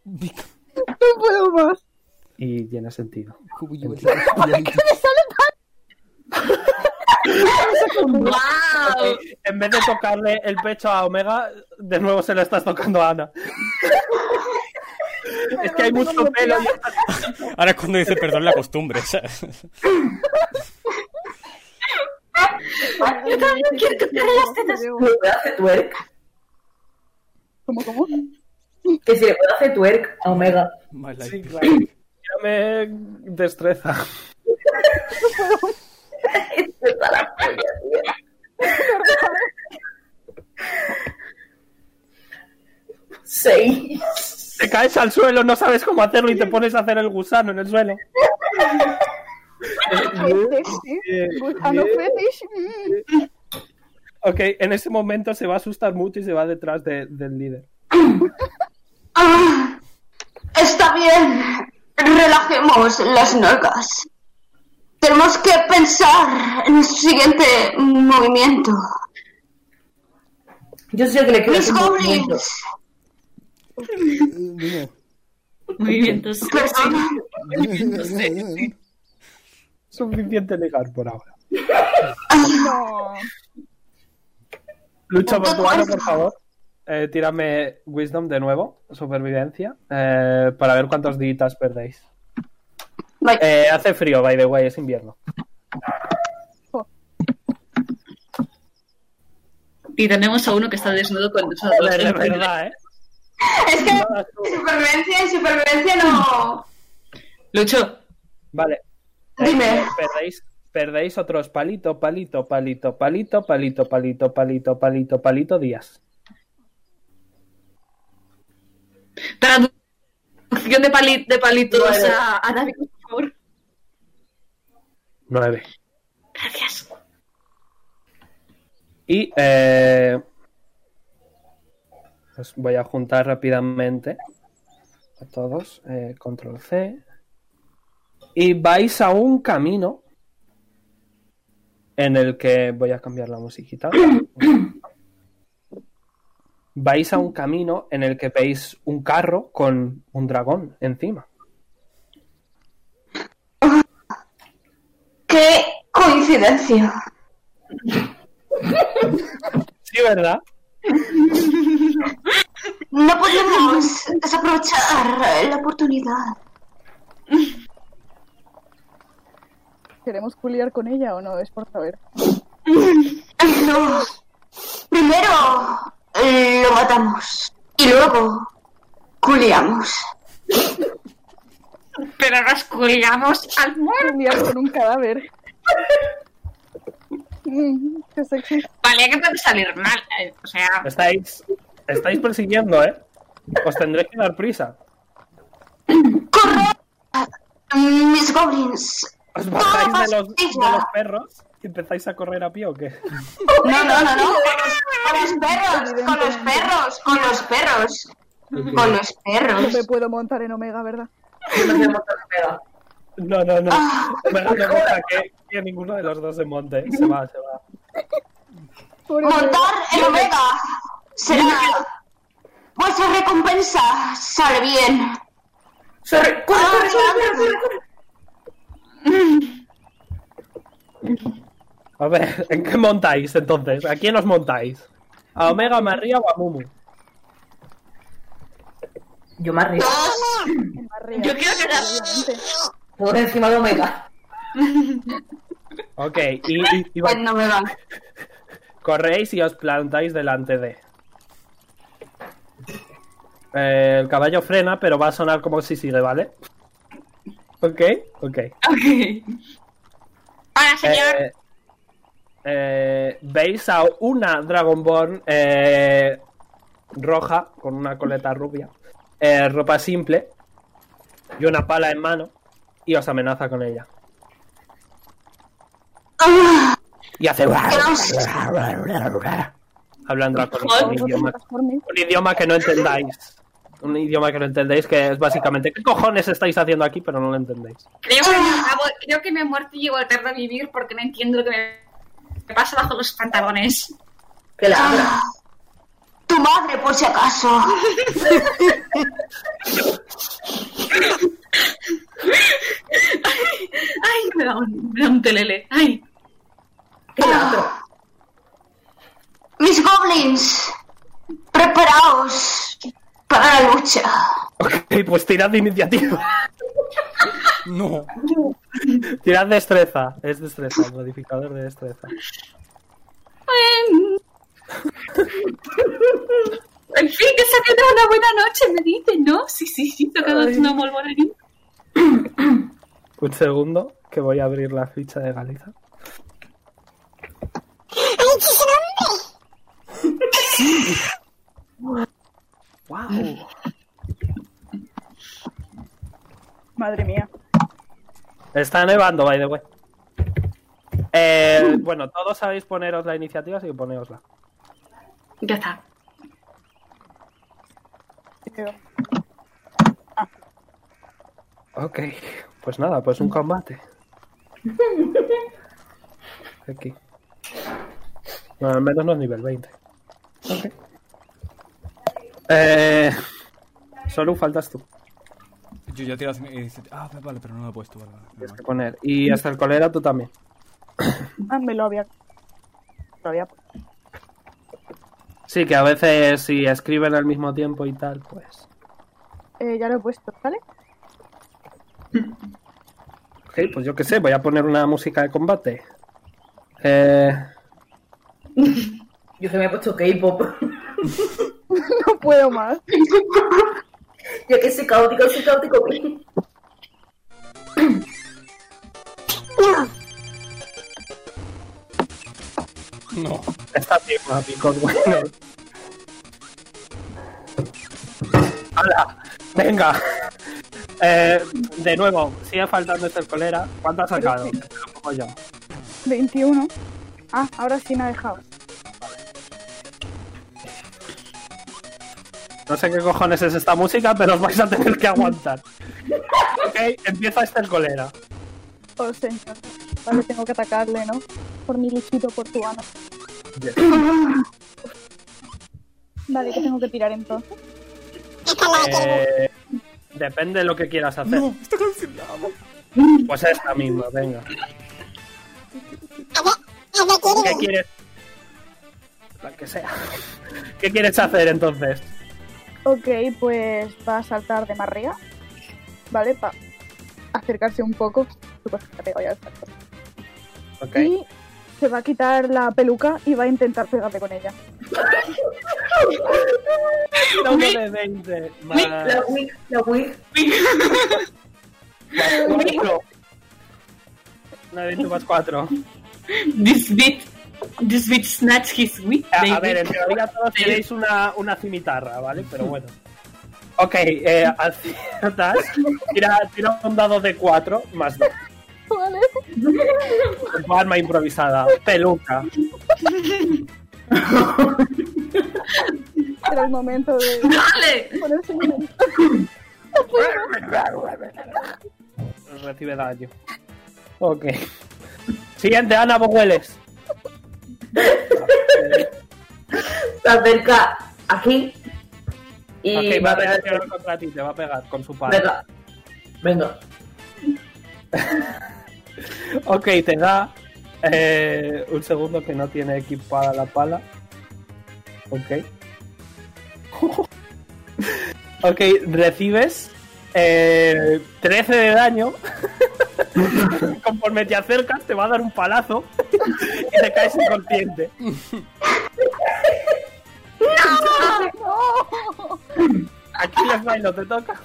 No puedo más. Y tiene sentido. ¡Wow! En vez de tocarle el pecho a Omega, de nuevo se le estás tocando a Ana. Es que hay mucho pelo. y- Ahora es cuando dice perdón la costumbre, ¿sabes? Yo también quiero tocar las tetas. ¿Le puede hacer twerk? ¿Cómo, cómo? Que si le puede hacer twerk a Omega. My life. Sí, claro. Tírame destreza. Seis. Te caes al suelo, no sabes cómo hacerlo y te pones a hacer el gusano en el suelo. Gusano fetish. Ok, en ese momento se va a asustar mucho y se va detrás de- del líder. Ah, está bien. Relajemos las nalgas. Tenemos que pensar en nuestro siguiente movimiento. Yo sé que le quiero Mis goblins. Movimientos. Perdona. Suficiente legal por ahora. No. Lucha Punto Mortuario, por cuatro. favor. Eh, tírame Wisdom de nuevo, supervivencia, eh, para ver cuántos días perdéis. Eh, hace frío, by the way, es invierno. Y tenemos a uno que está desnudo con sus dos Es verdad, ¿eh? Es que supervivencia y supervivencia no. Lucho, Vale. Dime. perdéis, perdéis otros palito, palito, palito, palito, palito, palito, palito, palito, palito, días. traducción de, pali- de palitos a, David. Nueve. Gracias. Y eh, os voy a juntar rápidamente a todos. eh, control C. Y vais a un camino en el que voy a cambiar la musiquita. vais a un camino en el que veis un carro con un dragón encima. ¡Qué coincidencia! Sí, ¿verdad? No podemos desaprovechar la oportunidad. ¿Queremos culiar con ella o no? Es por saber. No. Primero eh, lo matamos y luego culiamos. Pero nos culiamos al muerto. Culiar con un cadáver. Qué sexy. Vale, que puede salir mal. eh, O sea, Estáis, estáis persiguiendo, ¿eh? Os tendréis que dar prisa. Mis goblins. ¿Os bajáis de los, de los perros y empezáis a correr a pie o qué? No, no, no, no. Con los, con los perros, con los perros, con los perros. Con los No perros. me puedo montar en Omega, ¿verdad? No sé montar Omega. No, no, no. Ah. Me no deja que, que ninguno de los dos se monte. Se va, se va. Montar en Omega será vuestra recompensa. Sale bien. ¡Corre, corre, corre, corre! A ver, ¿en qué montáis entonces? ¿A quién os montáis? ¿A Omega, a María o a Mumu? Yo me Barrea, Yo quiero que. Por encima de Omega. Ok, y, y- y va- Pues no me va. corréis y os plantáis delante de. Eh, el caballo frena, pero va a sonar como si sigue, ¿vale? Ok, ok. ok. Hola, señor. Eh, eh, Veis a una Dragonborn eh, roja con una coleta rubia, eh, ropa simple y una pala en mano y os amenaza con ella. Ah, Y hace... Dios. Hablando con un idioma, un idioma que no entendáis. Un idioma que no entendéis, que es básicamente ¿qué cojones estáis haciendo aquí? Pero no lo entendéis. Creo que, me creo que me he muerto y llevo a tarde a vivir porque no entiendo lo que me, me pasa bajo los pantalones. Que la ah. Tu madre, por si acaso. Ay, me da un, me da un telele. Ay, la abra. Mis goblins, preparaos para la lucha. Ok, pues tirad de iniciativa. No. Tirad destreza. Es destreza, el modificador de destreza. En fin, que se ha quedado una buena noche, me dice, ¿no? Sí, sí, sí, se ha quedado Ay. una muy. Un segundo, que voy a abrir la ficha de Galiza. ¡Ha dicho su nombre! ¡Wow! Madre mía. Está nevando, by the way. Eh, bueno, todos sabéis poneros la iniciativa, así que poneosla. Ya está. Ok, pues nada, pues un combate. Aquí. Bueno, al menos no es nivel 20. Ok. Eh, solo faltas tú. Yo ya he tirado mi iniciativa. Ah, vale, pero no lo he puesto. Vale, vale, Tienes que poner. Y hasta el colera tú también. Ah, me lo había. Lo había. Sí, que a veces si escriben al mismo tiempo y tal, pues. Eh, ya lo he puesto, ¿vale? Ok, pues yo qué sé, voy a poner una música de combate. Eh, Yo que me he puesto K-pop. No puedo más. Yo que soy caótico, soy caótico. No. Está bien, pico, bueno. ¡Hala! ¡Venga! Eh, de nuevo, sigue faltando este colera. ¿Cuánto has sacado? Lo yo. 21. Ah, ahora sí me ha dejado. No sé qué cojones es esta música, pero os vais a tener que aguantar. Ok, empieza este colera. Oh, señor. Vale, tengo que atacarle, ¿no? Por mi luchito portuano. Vale, ¿qué tengo que tirar entonces? Eh, depende de lo que quieras hacer. No, está cancelado. Pues esta misma, venga. ¿Qué ¿qué quieres? La que sea. ¿Qué quieres hacer entonces? Ok, pues va a saltar de más arriba. ¿Vale? Para acercarse un poco. Supongo que te ha pegado ya el salto. Ok. Y se va a quitar la peluca y va a intentar pegarle con ella. De 20. Más, La wig, la wig. más 4. Una de 20 más 4. This bit, this bit snatch his wit, A, baby. a ver, en teoría todos tenéis una, una cimitarra, ¿vale? Pero bueno. Ok, eh, aciertas. Tira, tira un dado de 4 más 2. Vale. Arma improvisada. Peluca. Era el momento de ¡Dale! ponerse en Recibe daño. Ok. Siguiente, Ana Bogueles. Se acerca aquí. Y Ok, va va a pegar. contra ti, te va a pegar con su padre. Venga. Venga. Ok, te da eh, un segundo que no tiene equipada la pala. Ok. ok, recibes eh, 13 de daño. Conforme te acercas, te va a dar un palazo y te caes inconsciente. Aquí les bailo, te toca.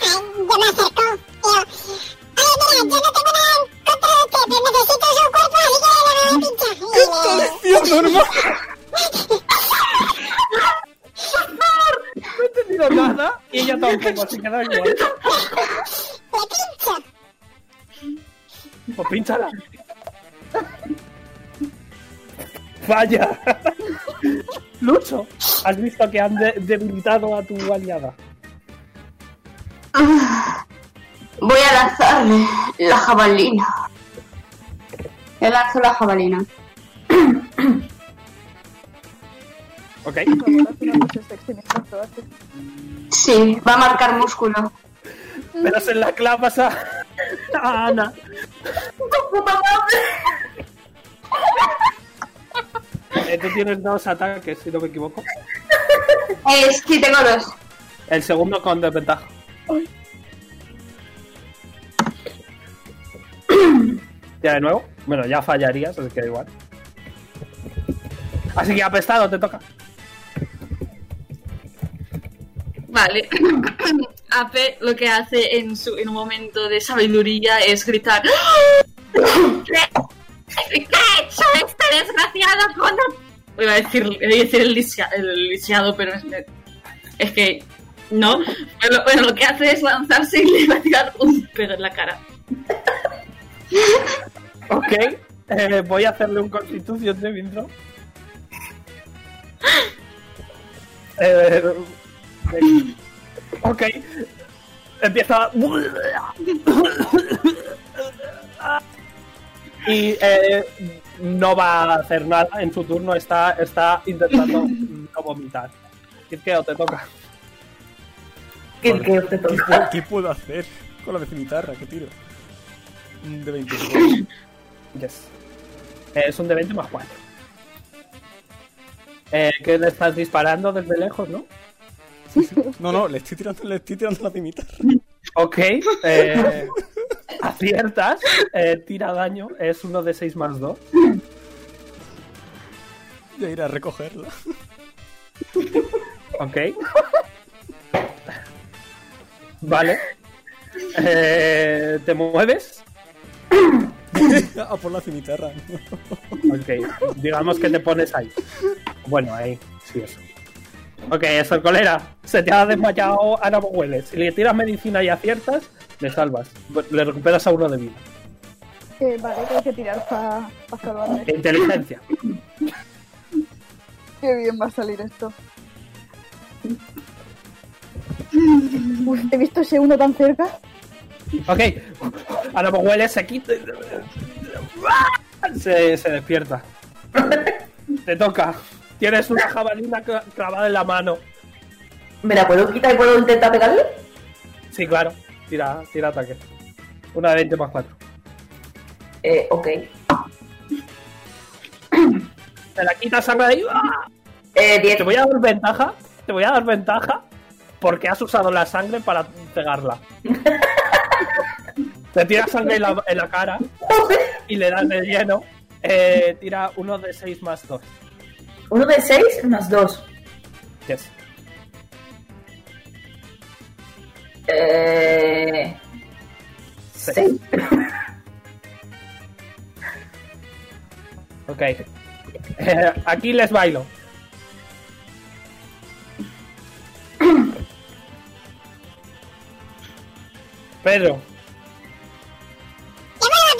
Yo me acerco. No he entendido nada y ella tampoco, así que da igual. Pues pínchala. Vaya. Lucho, has visto que han de- debilitado a tu aliada. Ah, Voy a lanzarle la jabalina. Le lanzo la jabalina. Ok. Sí, va a marcar músculo. Pero se la clavas a, a Ana. Eh, tú tienes dos ataques, si no me equivoco. Eh, sí, tengo dos. El segundo con desventaja. Ya de nuevo. Bueno, ya fallarías, así que da igual. Así que apestado, te toca. Vale. Ape lo que hace en, su, en un momento de sabiduría es gritar ¿Qué? ¿Qué ha hecho este desgraciado con un-?" Iba a decir, iba a decir el, lisia- el lisiado, pero es, es que no. Bueno, bueno, lo que hace es lanzarse y le va a tirar un pedo en la cara. Ok. eh, voy a hacerle un constitución de intro. Eh, eh, ok. Empieza. Y eh, no va a hacer nada en su turno. Está, está intentando no vomitar. Kirkeo, te toca. ¿Qué, qué te ¿Qué, toca? puedo- qué puedo hacer con la vecinitarra? ¿Qué tiro? Un De 25. Yes. Eh, es un de 20 más 4. Eh, que le estás disparando desde lejos, ¿no? No, no, le estoy tirando, le estoy tirando la cimitarra. Ok. Eh, aciertas. Eh, tira daño. Es uno de 6 más 2. Voy a ir a recogerla. Ok. Vale. Eh, ¿Te mueves? A por la cimitarra. Ok. Digamos que te pones ahí. Bueno, ahí. Sí, eso. Ok, eso, colera. Se te ha desmayado Ana Hueles. Si le tiras medicina y aciertas, le salvas. Le recuperas a uno de vida. Eh, vale, tengo que tirar para salvarme. Inteligencia. Qué bien va a salir esto. Uf, he visto ese uno tan cerca. Ok. Ana se quita. Se, se despierta. Te toca. Tienes una jabalina cla- clavada en la mano. ¿Me la puedo quitar y puedo intentar pegarle? Sí, claro. Tira, tira ataque. Una de 20 más 4. Eh, ok. Te la quitas sangre de ahí. ¡ah! Eh, 10. Te voy a dar ventaja. Te voy a dar ventaja porque has usado la sangre para pegarla. Te tiras sangre en la, en la cara y le das de lleno. Eh, tira uno de 6 más 2. Uno de 6 más 2. Yes. Eh. 6. Ok. Eh, aquí les bailo. Pedro,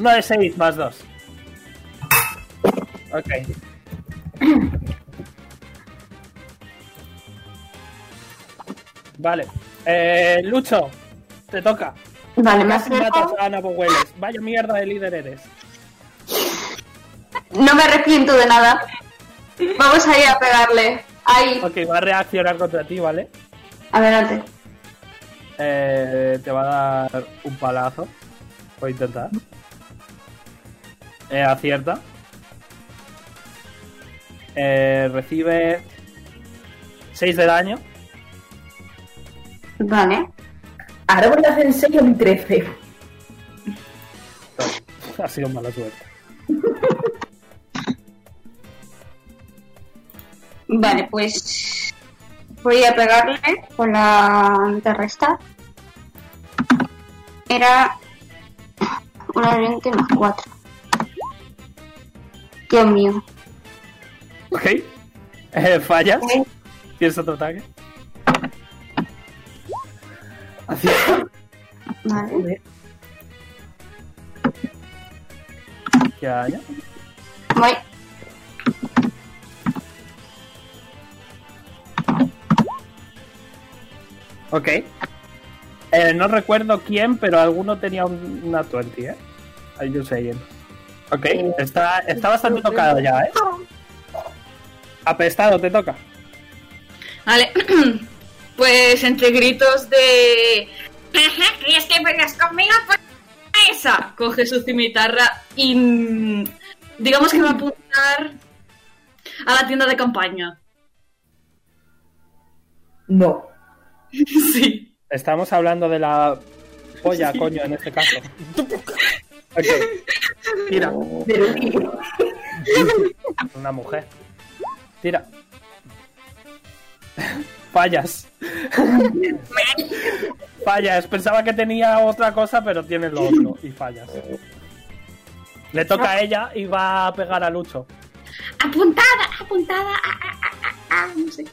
Uno de 6 más 2. Ok. Vale. Eh, Lucho, te toca. Vale, me acerco. a Ana. Vaya mierda de líder eres. No me arrepiento de nada. Vamos a ir a pegarle. Ahí, Ok, va a reaccionar contra ti, ¿vale? adelante. Eh, te va a dar un palazo. Voy a intentar. Eh, acierta. Eh, recibe 6 de daño. Vale. Ahora voy a hacer en serio mi 13. Ha sido mala suerte. Vale, pues voy a pegarle con la de resta. Era una 20 más 4. Dios mío. Ok. Eh, fallas. ¿Tienes otro ataque? Acierta. Vale. ¿Qué daño? Voy. Ok. Eh, no recuerdo quién, pero alguno tenía un- una 20, ¿eh? Ahí yo sé. Ok, está, está bastante tocado ya, ¿eh? Apestado, te toca. Vale. Pues entre gritos de. ¿Quieres que vengas conmigo? Pues esa. Coge su cimitarra y. mm, Digamos que va a apuntar a la tienda de campaña. No. Sí. Estamos hablando de la polla, coño, en este caso. Ok. Tira. Una mujer. Tira. Fallas. fallas. Pensaba que tenía otra cosa, pero tiene lo otro. Y fallas. Le toca a ella y va a pegar a Lucho. Apuntada, apuntada. a- a- a- a- a- no sé.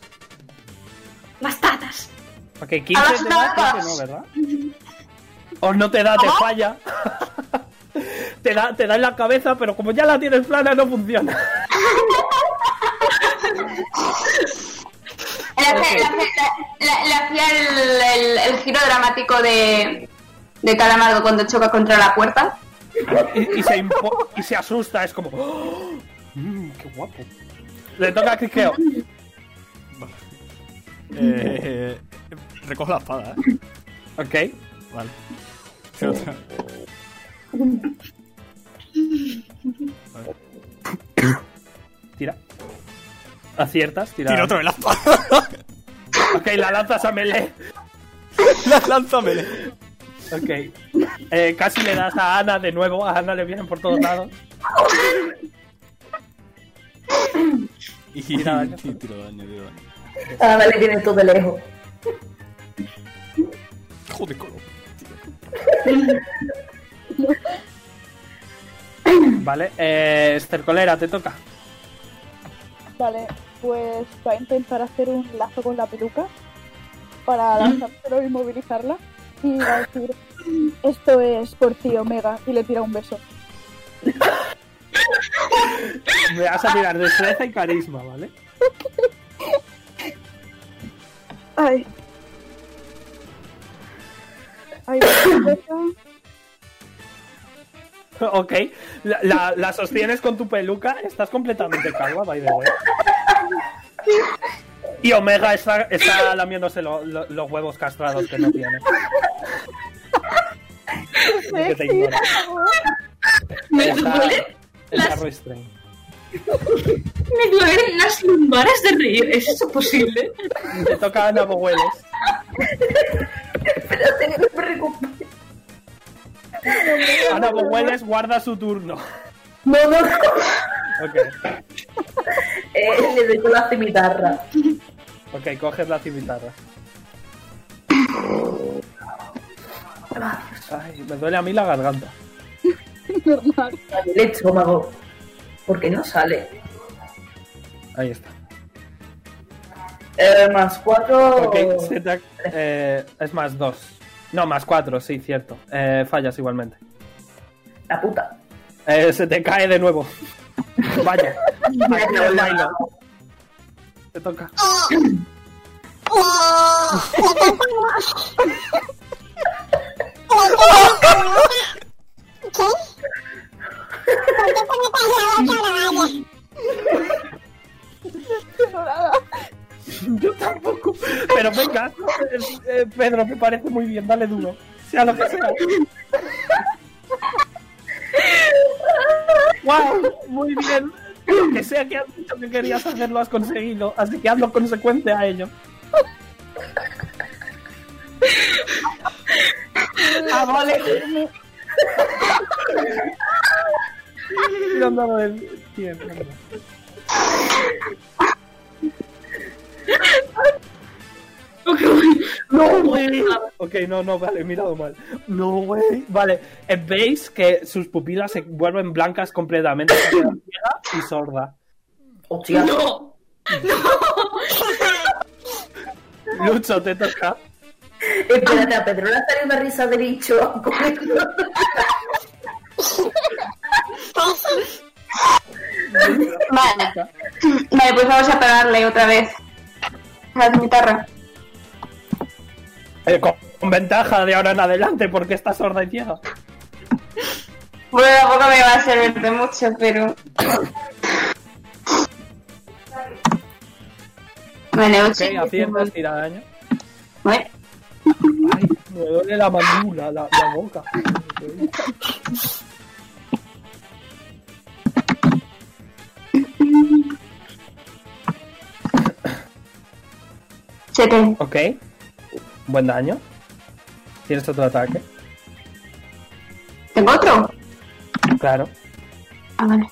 Las tatas. Ok, 15 te da, 15 no, ¿verdad? O no te da, te falla. te, da, te da en la cabeza, pero como ya la tienes plana, no funciona. Le hacía el, el- el giro dramático de, de Calamardo cuando choca contra la puerta. y, y se impo- y se asusta, es como. "Oh, mm, ¡Qué guapo! Le toca a Kikeo. Eh, recojo la espada, ¿eh? Ok. Vale. Tira. Aciertas, tira. Tiro otra vez la espada. Ok, la lanzas a melee. La lánzamele. Ok. Eh, casi le das a Ana de nuevo. A Ana le vienen por todos lados. Y Tira daño. y tiro daño, tiro daño. Ah, vale, viene todo de lejos. Joder, colo. Vale, eh, Estercolera, te toca. Vale, pues va a intentar hacer un lazo con la peluca para lanzárselo y movilizarla. Y va a decir, esto es por ti, Omega, y le tira un beso. Me vas a tirar destreza y carisma, ¿vale? Ay. Ay. Ok. La, la- la sostienes con tu peluca. Estás completamente calva, by the way. Y Omega está, está lamiéndose lo- lo- los huevos castrados que no tiene. Que te ignora. Me las- restrained. me duelen las lumbares de reír. ¿Es eso posible? Te toca a Ana Ana Bogueles guarda su turno. No, no, no. Ok. Eh, le doy con la cimitarra. Ok, coges la cimitarra. Ay, me duele a mí la garganta. Normal. El estómago. ¿Por qué no sale? Ahí está. Eh, más cuatro. Ok, se te ha- eh, es más dos. No, más cuatro, sí, cierto. Eh, fallas igualmente. La puta. Eh, se te cae de nuevo. Vaya. Aquí el bailo. Te toca. ¿Qué? ¿Por qué te metes la boca ahora, vaya? Yo tampoco. Pero venga, eh, Pedro, me parece muy bien, dale duro. Sea lo que sea. ¡Wow! Muy bien. Lo que sea que has dicho que querías hacer, lo has conseguido. Así que hazlo consecuente a ello. Ah, vale. No, no, el tiempo. No, güey. Ok, no, no, vale, he mirado mal. No, güey. Vale, eh, veis que sus pupilas se vuelven blancas completamente, y sorda. Hostia. No. Lucho, te toca. Espérate, a Pedro le ha salido una risa de bicho. Vale. Vale, pues vamos a pegarle otra vez. A la guitarra. Eh, con, con ventaja de ahora en adelante porque está sorda y ciega. Bueno, tampoco me va a servir de mucho, pero. Vale, 8. Ok, aciertas, tira daño. Ay, me duele la mandíbula, la, la boca. Siete. Ok. Buen daño. Tienes otro ataque. ¿Tengo otro? Claro. Ah, vale.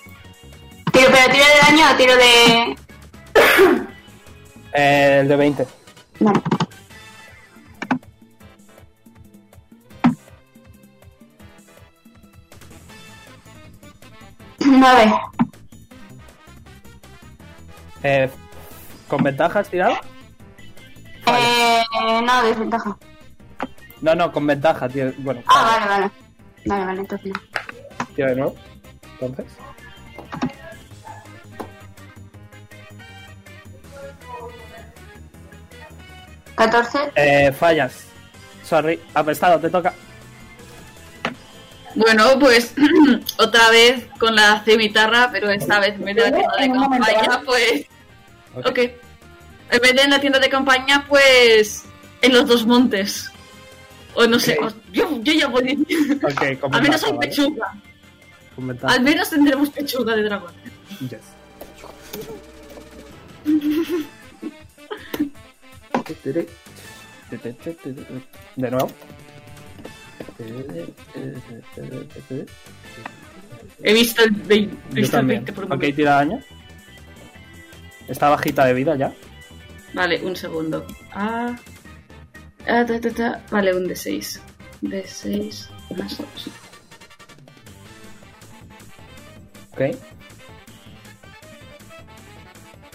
Tiro, pero tiro de daño o tiro de. Eh, el de 20. Vale. Nueve. Eh, ¿Con ventaja has tirado? Eh, no, desventaja. No, no, con ventaja, tío. Bueno, Ah, vale, vale. Vale, vale, entonces no. tira de nuevo. Entonces. Catorce. Eh, fallas. Sorry, apestado, te toca. Bueno, pues otra vez con la cimitarra, pero esta vez vez de la tienda de campaña, pues. Ok. Ok. En vez de en la tienda de campaña, pues. En los dos montes. O no sé, yo, yo ya voy. Al menos hay ¿vale? pechuga. Al menos tendremos pechuga de dragón. Yes. De nuevo. He visto el 20, he visto el también. 20 por un Ok, tira daño. Está bajita de vida ya. Vale, un segundo. Ah. Ah, ta, ta, ta. Vale, un D6. D6 más 2. Ok.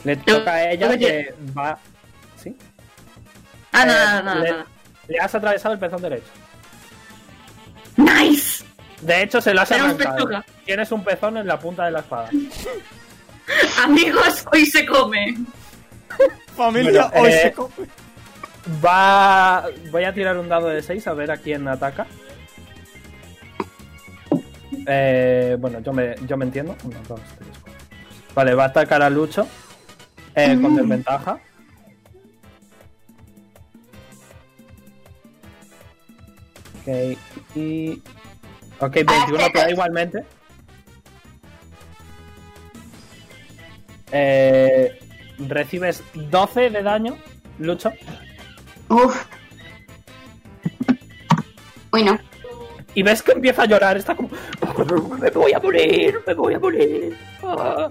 Le toca a ella Oye. que va. ¿Sí? Ah, Eh, nada, nada, le, nada. le has atravesado el pezón derecho. ¡Nice! De hecho, se lo has arrancado. Tienes un pezón en la punta de la espada. Amigos, hoy se come. Familia, Bueno, hoy eh, se come. Va. Voy a tirar un dado de 6 a ver a quién ataca. Eh, bueno, yo me, yo me entiendo. Uno, dos, tres, cuatro. Vale, va a atacar a Lucho. eh, con desventaja. Ok, y. Ok, 21 te da igualmente. Eh, recibes 12 de daño, Lucho. Uf. Uy, no. Y ves que empieza a llorar, está como... Me voy a morir, me voy a morir. Ah.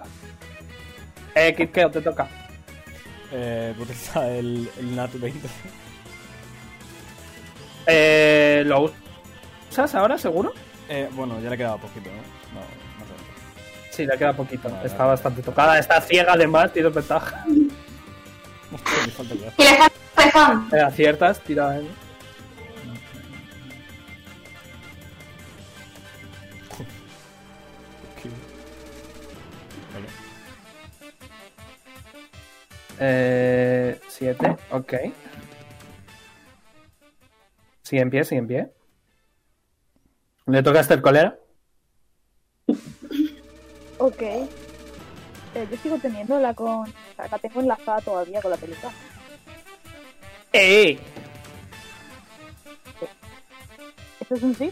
Eh, Kirkeo, te toca. Eh, utiliza el, el Nat 20. Eh, ¿Lo usas ahora, seguro? Eh, bueno, ya le quedaba poquito, ¿no? No. Sí, le queda poquito. Vale, está vale. bastante tocada, está ciega además, tienes ventaja. Y le falta pezón. Eh, aciertas, tira. Vale. Eh, 7, ok. Sigue en pie, sigue en pie. Le toca a Esther Colera. Ok. Eh, yo sigo teniéndola con. O sea, la tengo enlazada todavía con la peluca. ¡Eh! ¿Eso es un sí?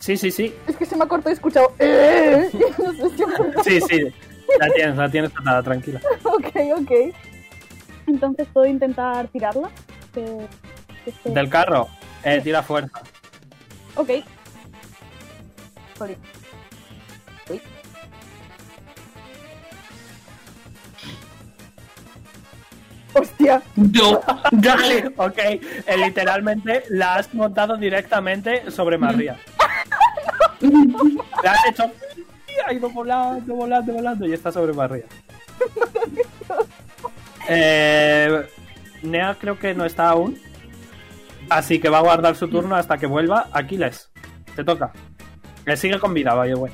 Sí, sí, sí. Es que se me ha cortado y he escuchado. "Eh". No sé si Sí, sí. La tienes, la tienes atada, tranquila. Ok, ok. Entonces puedo intentar tirarla. Que- que esté- Del carro, eh, tira fuerza. Ok. Sorry. Hostia. No, dale. Ok, eh, literalmente la has montado directamente sobre María. La has hecho. y Ha ido volando, volando, volando y está sobre María. Eh, Nea creo que no está aún. Así que va a guardar su turno hasta que vuelva. Aquiles, te toca. Él sigue con vida, vaya güey.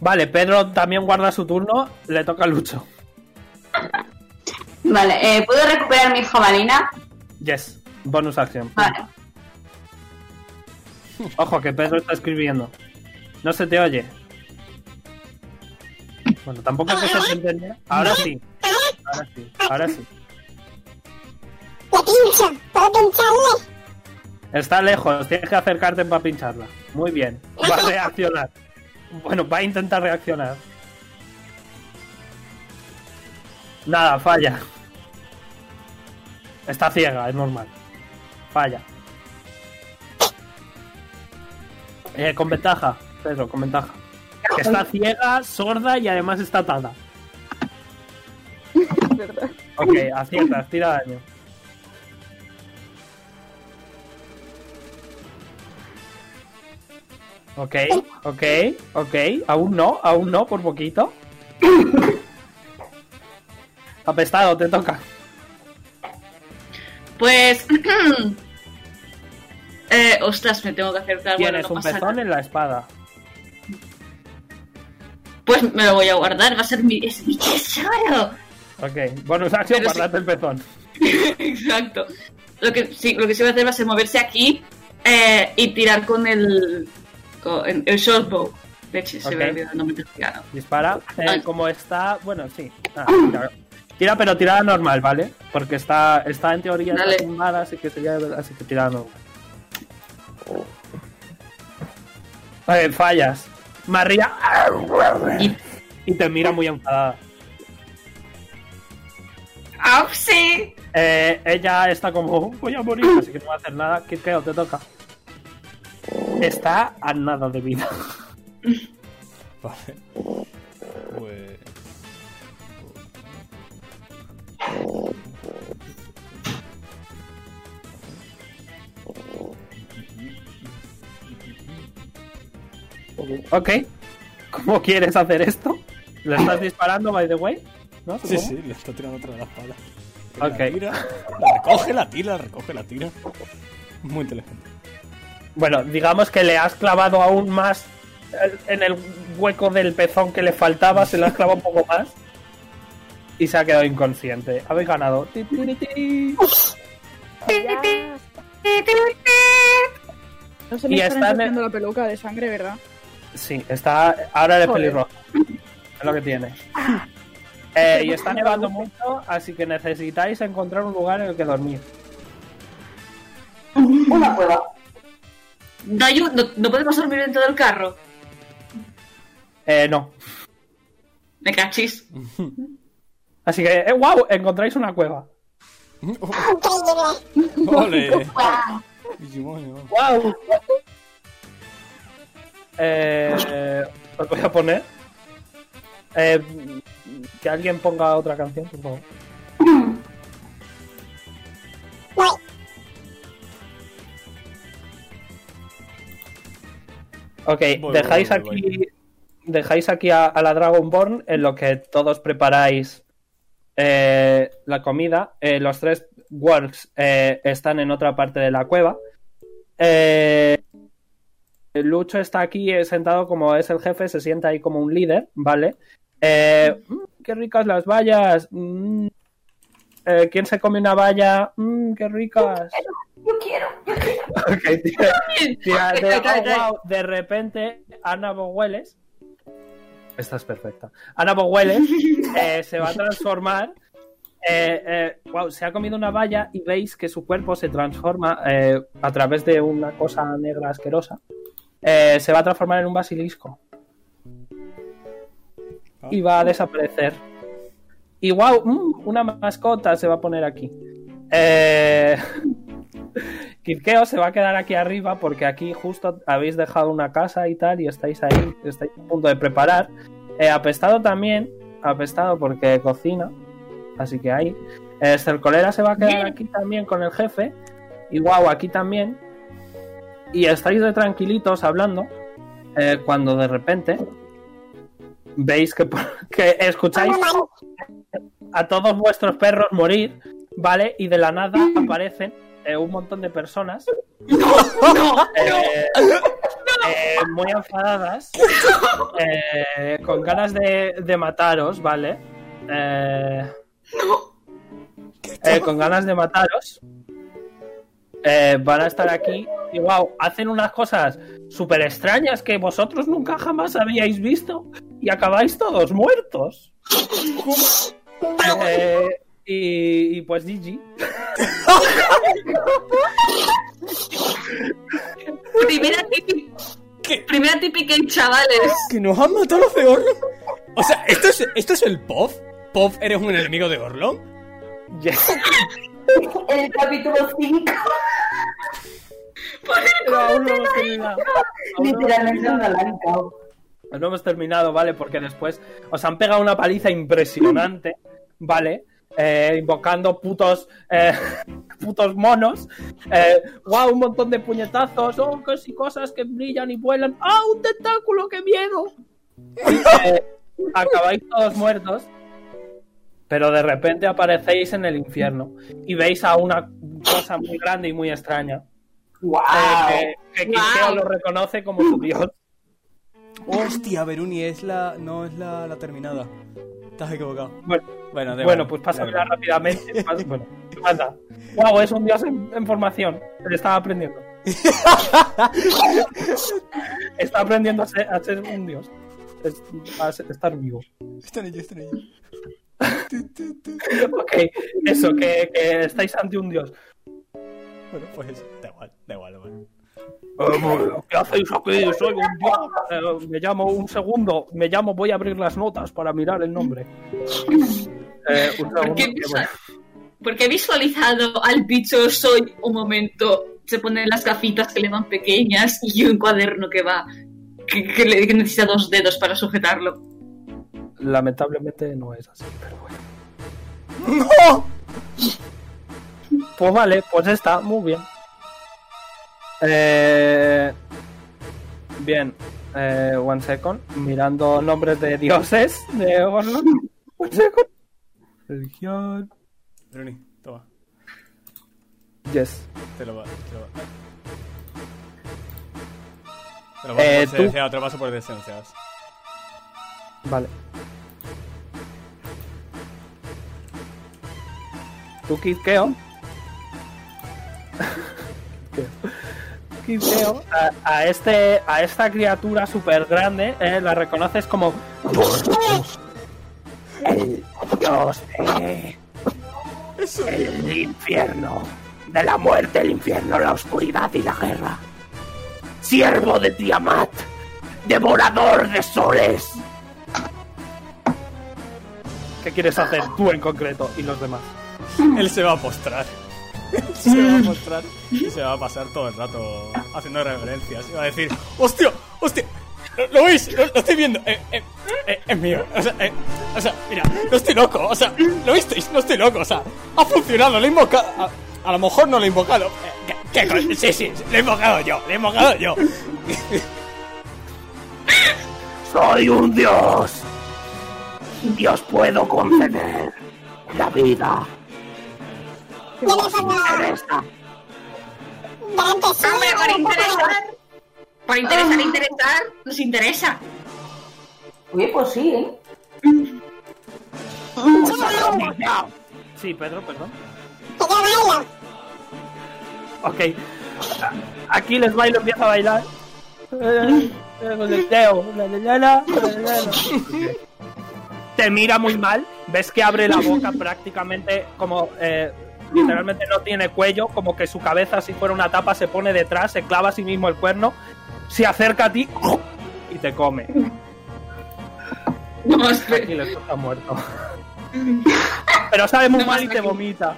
Vale, Pedro también guarda su turno. Le toca a Lucho. Vale, eh, ¿puedo recuperar mi jabalina? Yes. Bonus acción. Vale. Ojo, que Pedro está escribiendo. No se te oye. Bueno, tampoco es que se te. Ahora sí. Ahora sí. Ahora sí. Le pincho. ¿Puedo pincharle? Está lejos, tienes que acercarte para pincharla. Muy bien. Va a reaccionar. Bueno, va a intentar reaccionar. Nada, falla. Está ciega, es normal. Falla. Eh, con ventaja, Pedro, con ventaja. Que está ciega, sorda y además está atada. Ok, aciertas, tira daño. Ok, ok, ok. Aún no, aún no, por poquito. Apestado, te toca. Pues. eh, ostras, me tengo que acercar. Bueno, Tienes no un pasa pezón nada. en la espada. Pues me lo voy a guardar, va a ser mi, es mi tesoro. Ok, bonus acción, Pero sí. guardate el pezón. Exacto. Lo que sí, lo que sí va a hacer va a ser moverse aquí eh, y tirar con el. Con el, shortbow. Leche, se me Ok. ha olvidado el nombre mexicano. Dispara. Eh, Ay. como está. Bueno, sí. Ah, tira. Tira, pero tirada normal, ¿vale? Porque está, está en teoría está tumbada, así que sería así que tirada normal. Vale, fallas. María. Y- Y te mira muy enfadada. ¡Ah, sí! Eh, ella está como, voy a morir, así que no va a hacer nada. Kirkeo, te toca. Está a nada de vida. Vale. Pues. Ok. ¿Cómo quieres hacer esto? ¿Le estás disparando, by the way? ¿No? Sí, sí, le está tirando otra de la espada. Ok. La tira, la recoge, la tira, la recoge, la tira. Muy inteligente. Bueno, digamos que le has clavado aún más en el hueco del pezón que le faltaba, se lo has clavado un poco más. Y se ha quedado inconsciente. Habéis ganado. No se me Y está en la peluca de sangre, ¿verdad? Sí, está. Ahora eres Joder. pelirrojo. Es lo que tiene. Eh, y está nevando mucho, así que necesitáis encontrar un lugar en el que dormir. Una cueva. Dayu, ¿no, no podemos dormir dentro del carro? Eh, no. Me cachis. Así que, eh, wow, encontráis una cueva. ¡Ole! ¡Wow! Eh, os voy a poner. Eh, que alguien ponga otra canción, por favor. Ok, Voy, dejáis voy, voy, aquí. Dejáis aquí a, a la Dragonborn en lo que todos preparáis eh, la comida. Eh, los tres Works eh, están en otra parte de la cueva. Eh, Lucho está aquí eh, sentado como es el jefe, se sienta ahí como un líder, ¿vale? Eh, "Mm, qué ricas las vallas. mm, eh, ¿Quién se come una valla? Mm, qué ricas. Yo quiero. Ok, tira- tira- de, oh, wow, de repente, Ana Bogueles. Esta es perfecta. Ana Bogueles eh, se va a transformar. eh, eh, wow, se ha comido una valla y veis que su cuerpo se transforma eh, a través de una cosa negra asquerosa. Eh, se va a transformar en un basilisco. Y va a desaparecer. Y wow, mm, una mascota se va a poner aquí. Eh, Kirkeo se va a quedar aquí arriba porque aquí justo habéis dejado una casa y tal y estáis ahí, estáis a punto de preparar. Eh, apestado también, apestado porque cocina, así que ahí. Eh, Cercolera se va a quedar aquí también con el jefe y guau, aquí también. Y estáis de tranquilitos hablando eh, cuando de repente veis que, que escucháis a todos vuestros perros morir, ¿vale? Y de la nada aparecen eh, un montón de personas eh, eh, muy enfadadas, eh, con ganas de, de mataros, ¿vale? Eh, eh, con ganas de mataros. Van a estar aquí y wow, hacen unas cosas súper extrañas que vosotros nunca jamás habíais visto y acabáis todos muertos. Eh, y, y pues GG. Primera típica. ¿Qué? Primera típica en chavales. ¿Que nos han matado los de Orlon? O sea, ¿esto es, esto es el POV? ¿POV eres un enemigo de Orlon? El capítulo 5, Pero aún no hemos terminado. Aún no hemos literalmente una lanca. No hemos terminado, ¿vale? Porque después os han pegado una paliza impresionante, ¿vale? Eh, invocando putos eh, putos monos. Eh, ¡Wow! Un montón de puñetazos. ¡Oh, que cosas que brillan y vuelan! ¡Ah, un tentáculo! ¡Qué miedo! Eh, acabáis todos muertos. Pero de repente aparecéis en el infierno y veis a una cosa muy grande y muy extraña. ¡Wow! eh, que que Wow. lo reconoce como su dios. Hostia, Beruni, es la. No es la, la terminada. Estás equivocado. Bueno, Bueno, pues pásamela rápidamente. Bueno, pasa. Wow, es un dios en, en formación. Le estaba aprendiendo. Está aprendiendo a ser, a ser un dios. Es- a ser- estar vivo. Está en ello, está en ello. Ok, eso, que, que estáis ante un dios. Bueno, pues. Da igual, da igual, da igual. ¿Qué hacéis aquí? Soy un dios. Eh, me llamo un segundo. Me llamo, voy a abrir las notas para mirar el nombre. Eh, un ¿Por segundo. qué, que voy- visual- porque he visualizado al bicho soy un momento. Se pone las gafitas que le van pequeñas y un cuaderno que va. que, que le- que necesita dos dedos para sujetarlo. Lamentablemente no es así, pero bueno. Pues vale, pues está, muy bien. Eh, bien, eh, one second. Mirando nombres de dioses de Orlon. One second. Religión. Beruni, toma. Yes. Te lo va. Te lo va. Te lo paso Eh, por te lo paso por silenciados. Vale. ¿Tú, Kidkeo? Kidkeo, a, a este, a esta criatura súper grande eh, la reconoces como el dios de el infierno, de la muerte, el infierno, la oscuridad y la guerra. Siervo de Tiamat, devorador de soles. ¿Qué quieres hacer tú en concreto y los demás? Él se va a postrar. Se va a postrar y se va a pasar todo el rato haciendo reverencias. Y va a decir, ¡hostia! ¡hostia! ¿Lo, lo veis? Lo, lo estoy viendo. Eh, eh, eh, es mío. O sea, eh, o sea, mira, no estoy loco. O sea, ¿lo visteis? No estoy loco. O sea, ha funcionado. Lo he invocado. A, a lo mejor no lo he invocado. Eh, ¿qué, qué co- sí, sí, lo he invocado yo. Lo he invocado yo. Soy un dios. Dios puedo conceder la vida. Yo le pongo Interesa. Pongo- interesar. Por interesar, nos interesa. Oye, pues sí, ¿eh? Sí, Pedro, perdón. Ok. Aquí les bailo, empieza a bailar. Con el dedo, la, la, la, la, la, la, la. Te mira muy mal, ves que abre la boca prácticamente como eh, literalmente no tiene cuello, como que su cabeza si fuera una tapa se pone detrás, se clava a sí mismo el cuerno, se acerca a ti y te come. No. Aquí le está muerto. Pero sabe muy No mal más y te aquí. vomita.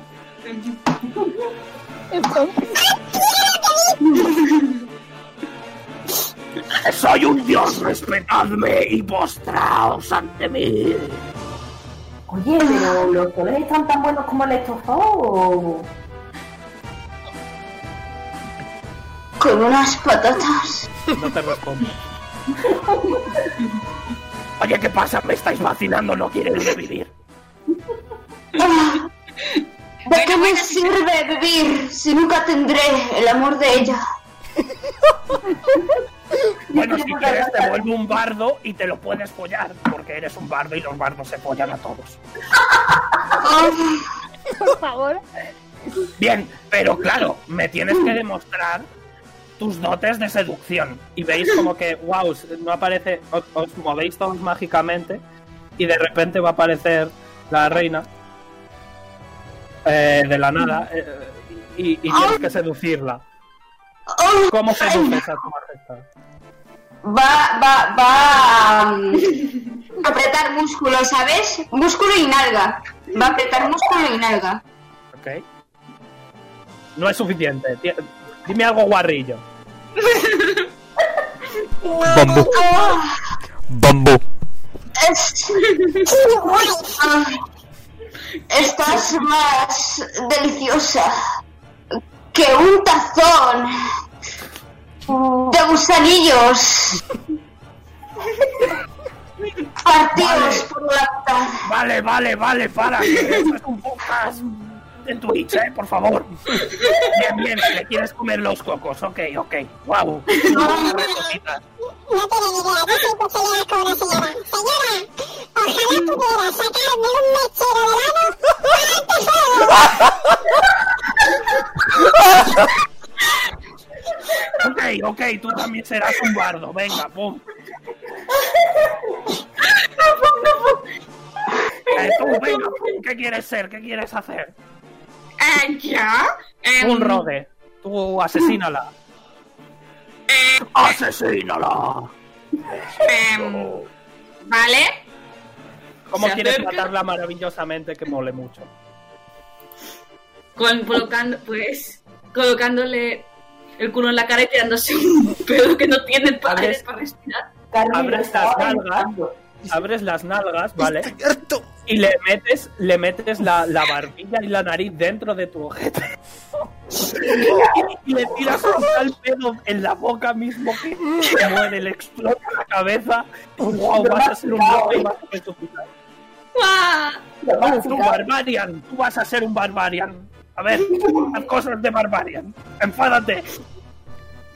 Soy un dios, respetadme y postraos ante mí. Oye, pero los soles están tan buenos como el estofado. Con unas patatas. No te respondo. Oye, ¿qué pasa? ¿Me estáis vacilando? ¿No quieres revivir? Ah, ¿De qué me sirve vivir si nunca tendré el amor de ella? Bueno, si quieres te vuelvo un bardo y te lo puedes follar, porque eres un bardo y los bardos se follan a todos. Por favor. Bien, pero claro, me tienes que demostrar tus dotes de seducción. Y veis como que, wow, no aparece, os, os movéis todos mágicamente y de repente va a aparecer la reina eh, de la nada eh, y, y tienes que seducirla. ¿Cómo seduces a tu majestad? Va, va, va a um, apretar músculo, ¿sabes? Músculo y nalga. Va a apretar músculo y nalga. ¿Ok? No es suficiente. Dime algo guarrillo. Bambú. Bambú. es- estás más deliciosa que un tazón de gusanillos partidos por la mitad. Vale, vale, vale, para. que Esto es un podcast en Twitch, ¿eh? Por favor. Bien, bien, le quieres comer los cocos. Ok, ok. Wow. No tiene ni idea. Yo soy poseída con una señora. Señora, ojalá pudiera sacarme un mechero del ano antes fuera. Ok, ok, tú también serás un bardo. Venga, pum. Eh, tú, venga, pum. ¿Qué quieres ser? ¿Qué quieres hacer? ¿Ya? Em, Un rode. Tú asesínala. eh, ¡Asesínala! em, ¿Vale? ¿Cómo Se quieres acerca. matarla maravillosamente que mole mucho? Con, colocando, pues, colocándole el culo en la cara y tirándose un pedo que no tiene padres Abres- para respirar. Carmen las nalgas. Abres las nalgas, ¿vale? Y le metes, le metes la, la barbilla y la nariz dentro de tu ojete. y le tiras un tal pedo en la boca mismo que se muere, le explota la cabeza. Y wow, vas a ser un Tú. Barbarian, tú vas a ser un Barbarian. A ver, haz cosas de Barbarian. Enfádate.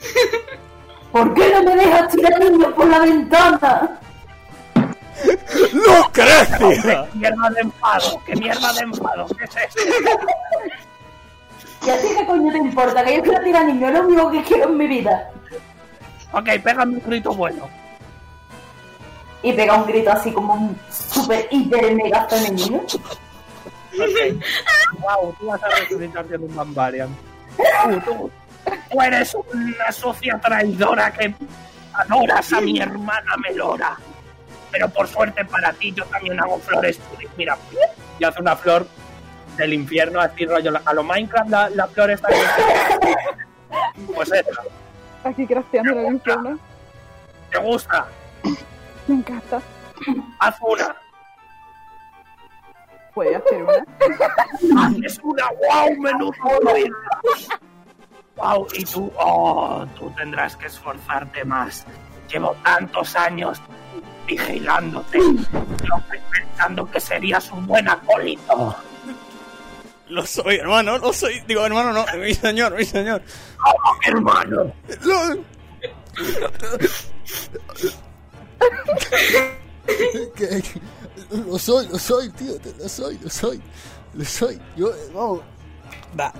¿Por qué no me dejas tirar niños por la ventana? ¡Lucrecia! ¡Qué mierda de enfado! ¡Qué mierda de enfado! ¿Qué es esto? ¿Y a ti qué coño te importa? Que yo quiero tirar niños, es lo único que quiero en mi vida. Ok, pégame un grito bueno. Y pega un grito así como un super hiper mega femenino. Ok. Wow, tú vas a resucitar siendo un Barbarian. Tú, tú, tú eres una socia traidora que adoras a mi hermana Melora. Pero por suerte para ti, yo también hago flores. Mira, y hace una flor del infierno, así rollo. A lo Minecraft, la, la flor está. Pues esa. Aquí crafteando en el infierno. ¿Te gusta? Me encanta. Haz una. Puede hacer una. Es una wow, menudo. Wow, y tú, oh, tú tendrás que esforzarte más. Llevo tantos años vigilándote, yo pensando que serías un buen acólito. Lo soy, hermano, lo soy. Digo, hermano, no, mi señor, mi señor. Oh, hermano. Lo... Lo soy, lo soy, tío, lo soy, lo soy, lo soy. Yo, eh, vamos, va,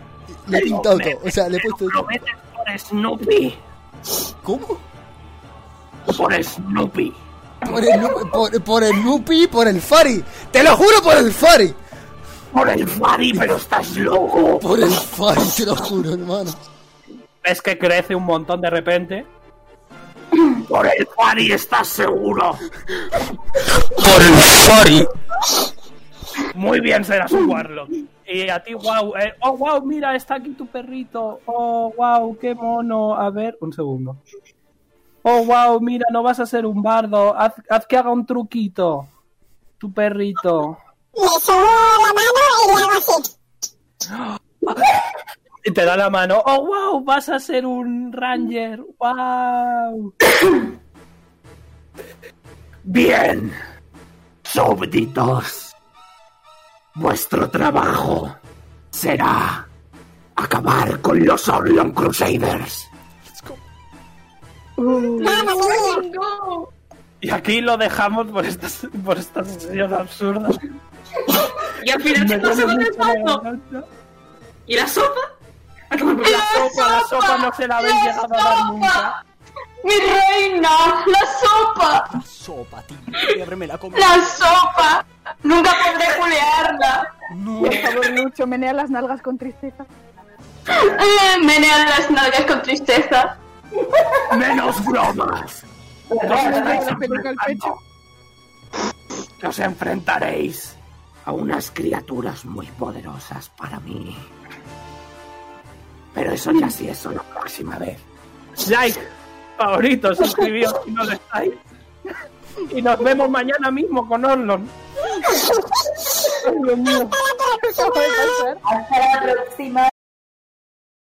le he pintado todo, o sea, le he puesto. Lo metes por Snoopy, ¿Cómo? por Snoopy. Por el, por, por el Nupi y por el Fari. Te lo juro por el Fari. Por el Fari, pero estás loco. Por el Fari, te lo juro, hermano. ¿Ves que crece un montón de repente? Por el Fari, ¿estás seguro? Por el Fari. Muy bien, serás un Warlock. Y a ti, wow. eh, oh, wow, mira, está aquí tu perrito. Oh, wow, qué mono. A ver, un segundo. Oh, wow, mira, no vas a ser un bardo. Haz, haz que haga un truquito. Tu perrito. Le subo la mano y le hago así. Y te da la mano. Oh, wow, vas a ser un ranger. Wow. Bien. Súbditos. Vuestro trabajo será acabar con los Orlean Crusaders. Vamos, mi niño. Y aquí lo dejamos por esta, por esta sesión absurda. Y al final se con el la garganta. ¿Y la sopa? A tomar por La culo. sopa, la sopa no se la habéis ¡La llegado a dar sopa! nunca. ¡Mi reina! ¡La sopa! La sopa, tío. Ábreme la copa. ¡La sopa! Nunca podré julearla. No. Por favor, Lucho, menea las nalgas con tristeza. Eh, Menean las nalgas con tristeza. ¡Menos bromas! Os enfrentaréis a unas criaturas muy poderosas para mí. Pero eso ya sí es la próxima vez. Like, favorito, suscribíos si no lo estáis. Y nos vemos mañana mismo con Orlon. Ay, Dios mío. Hasta la próxima.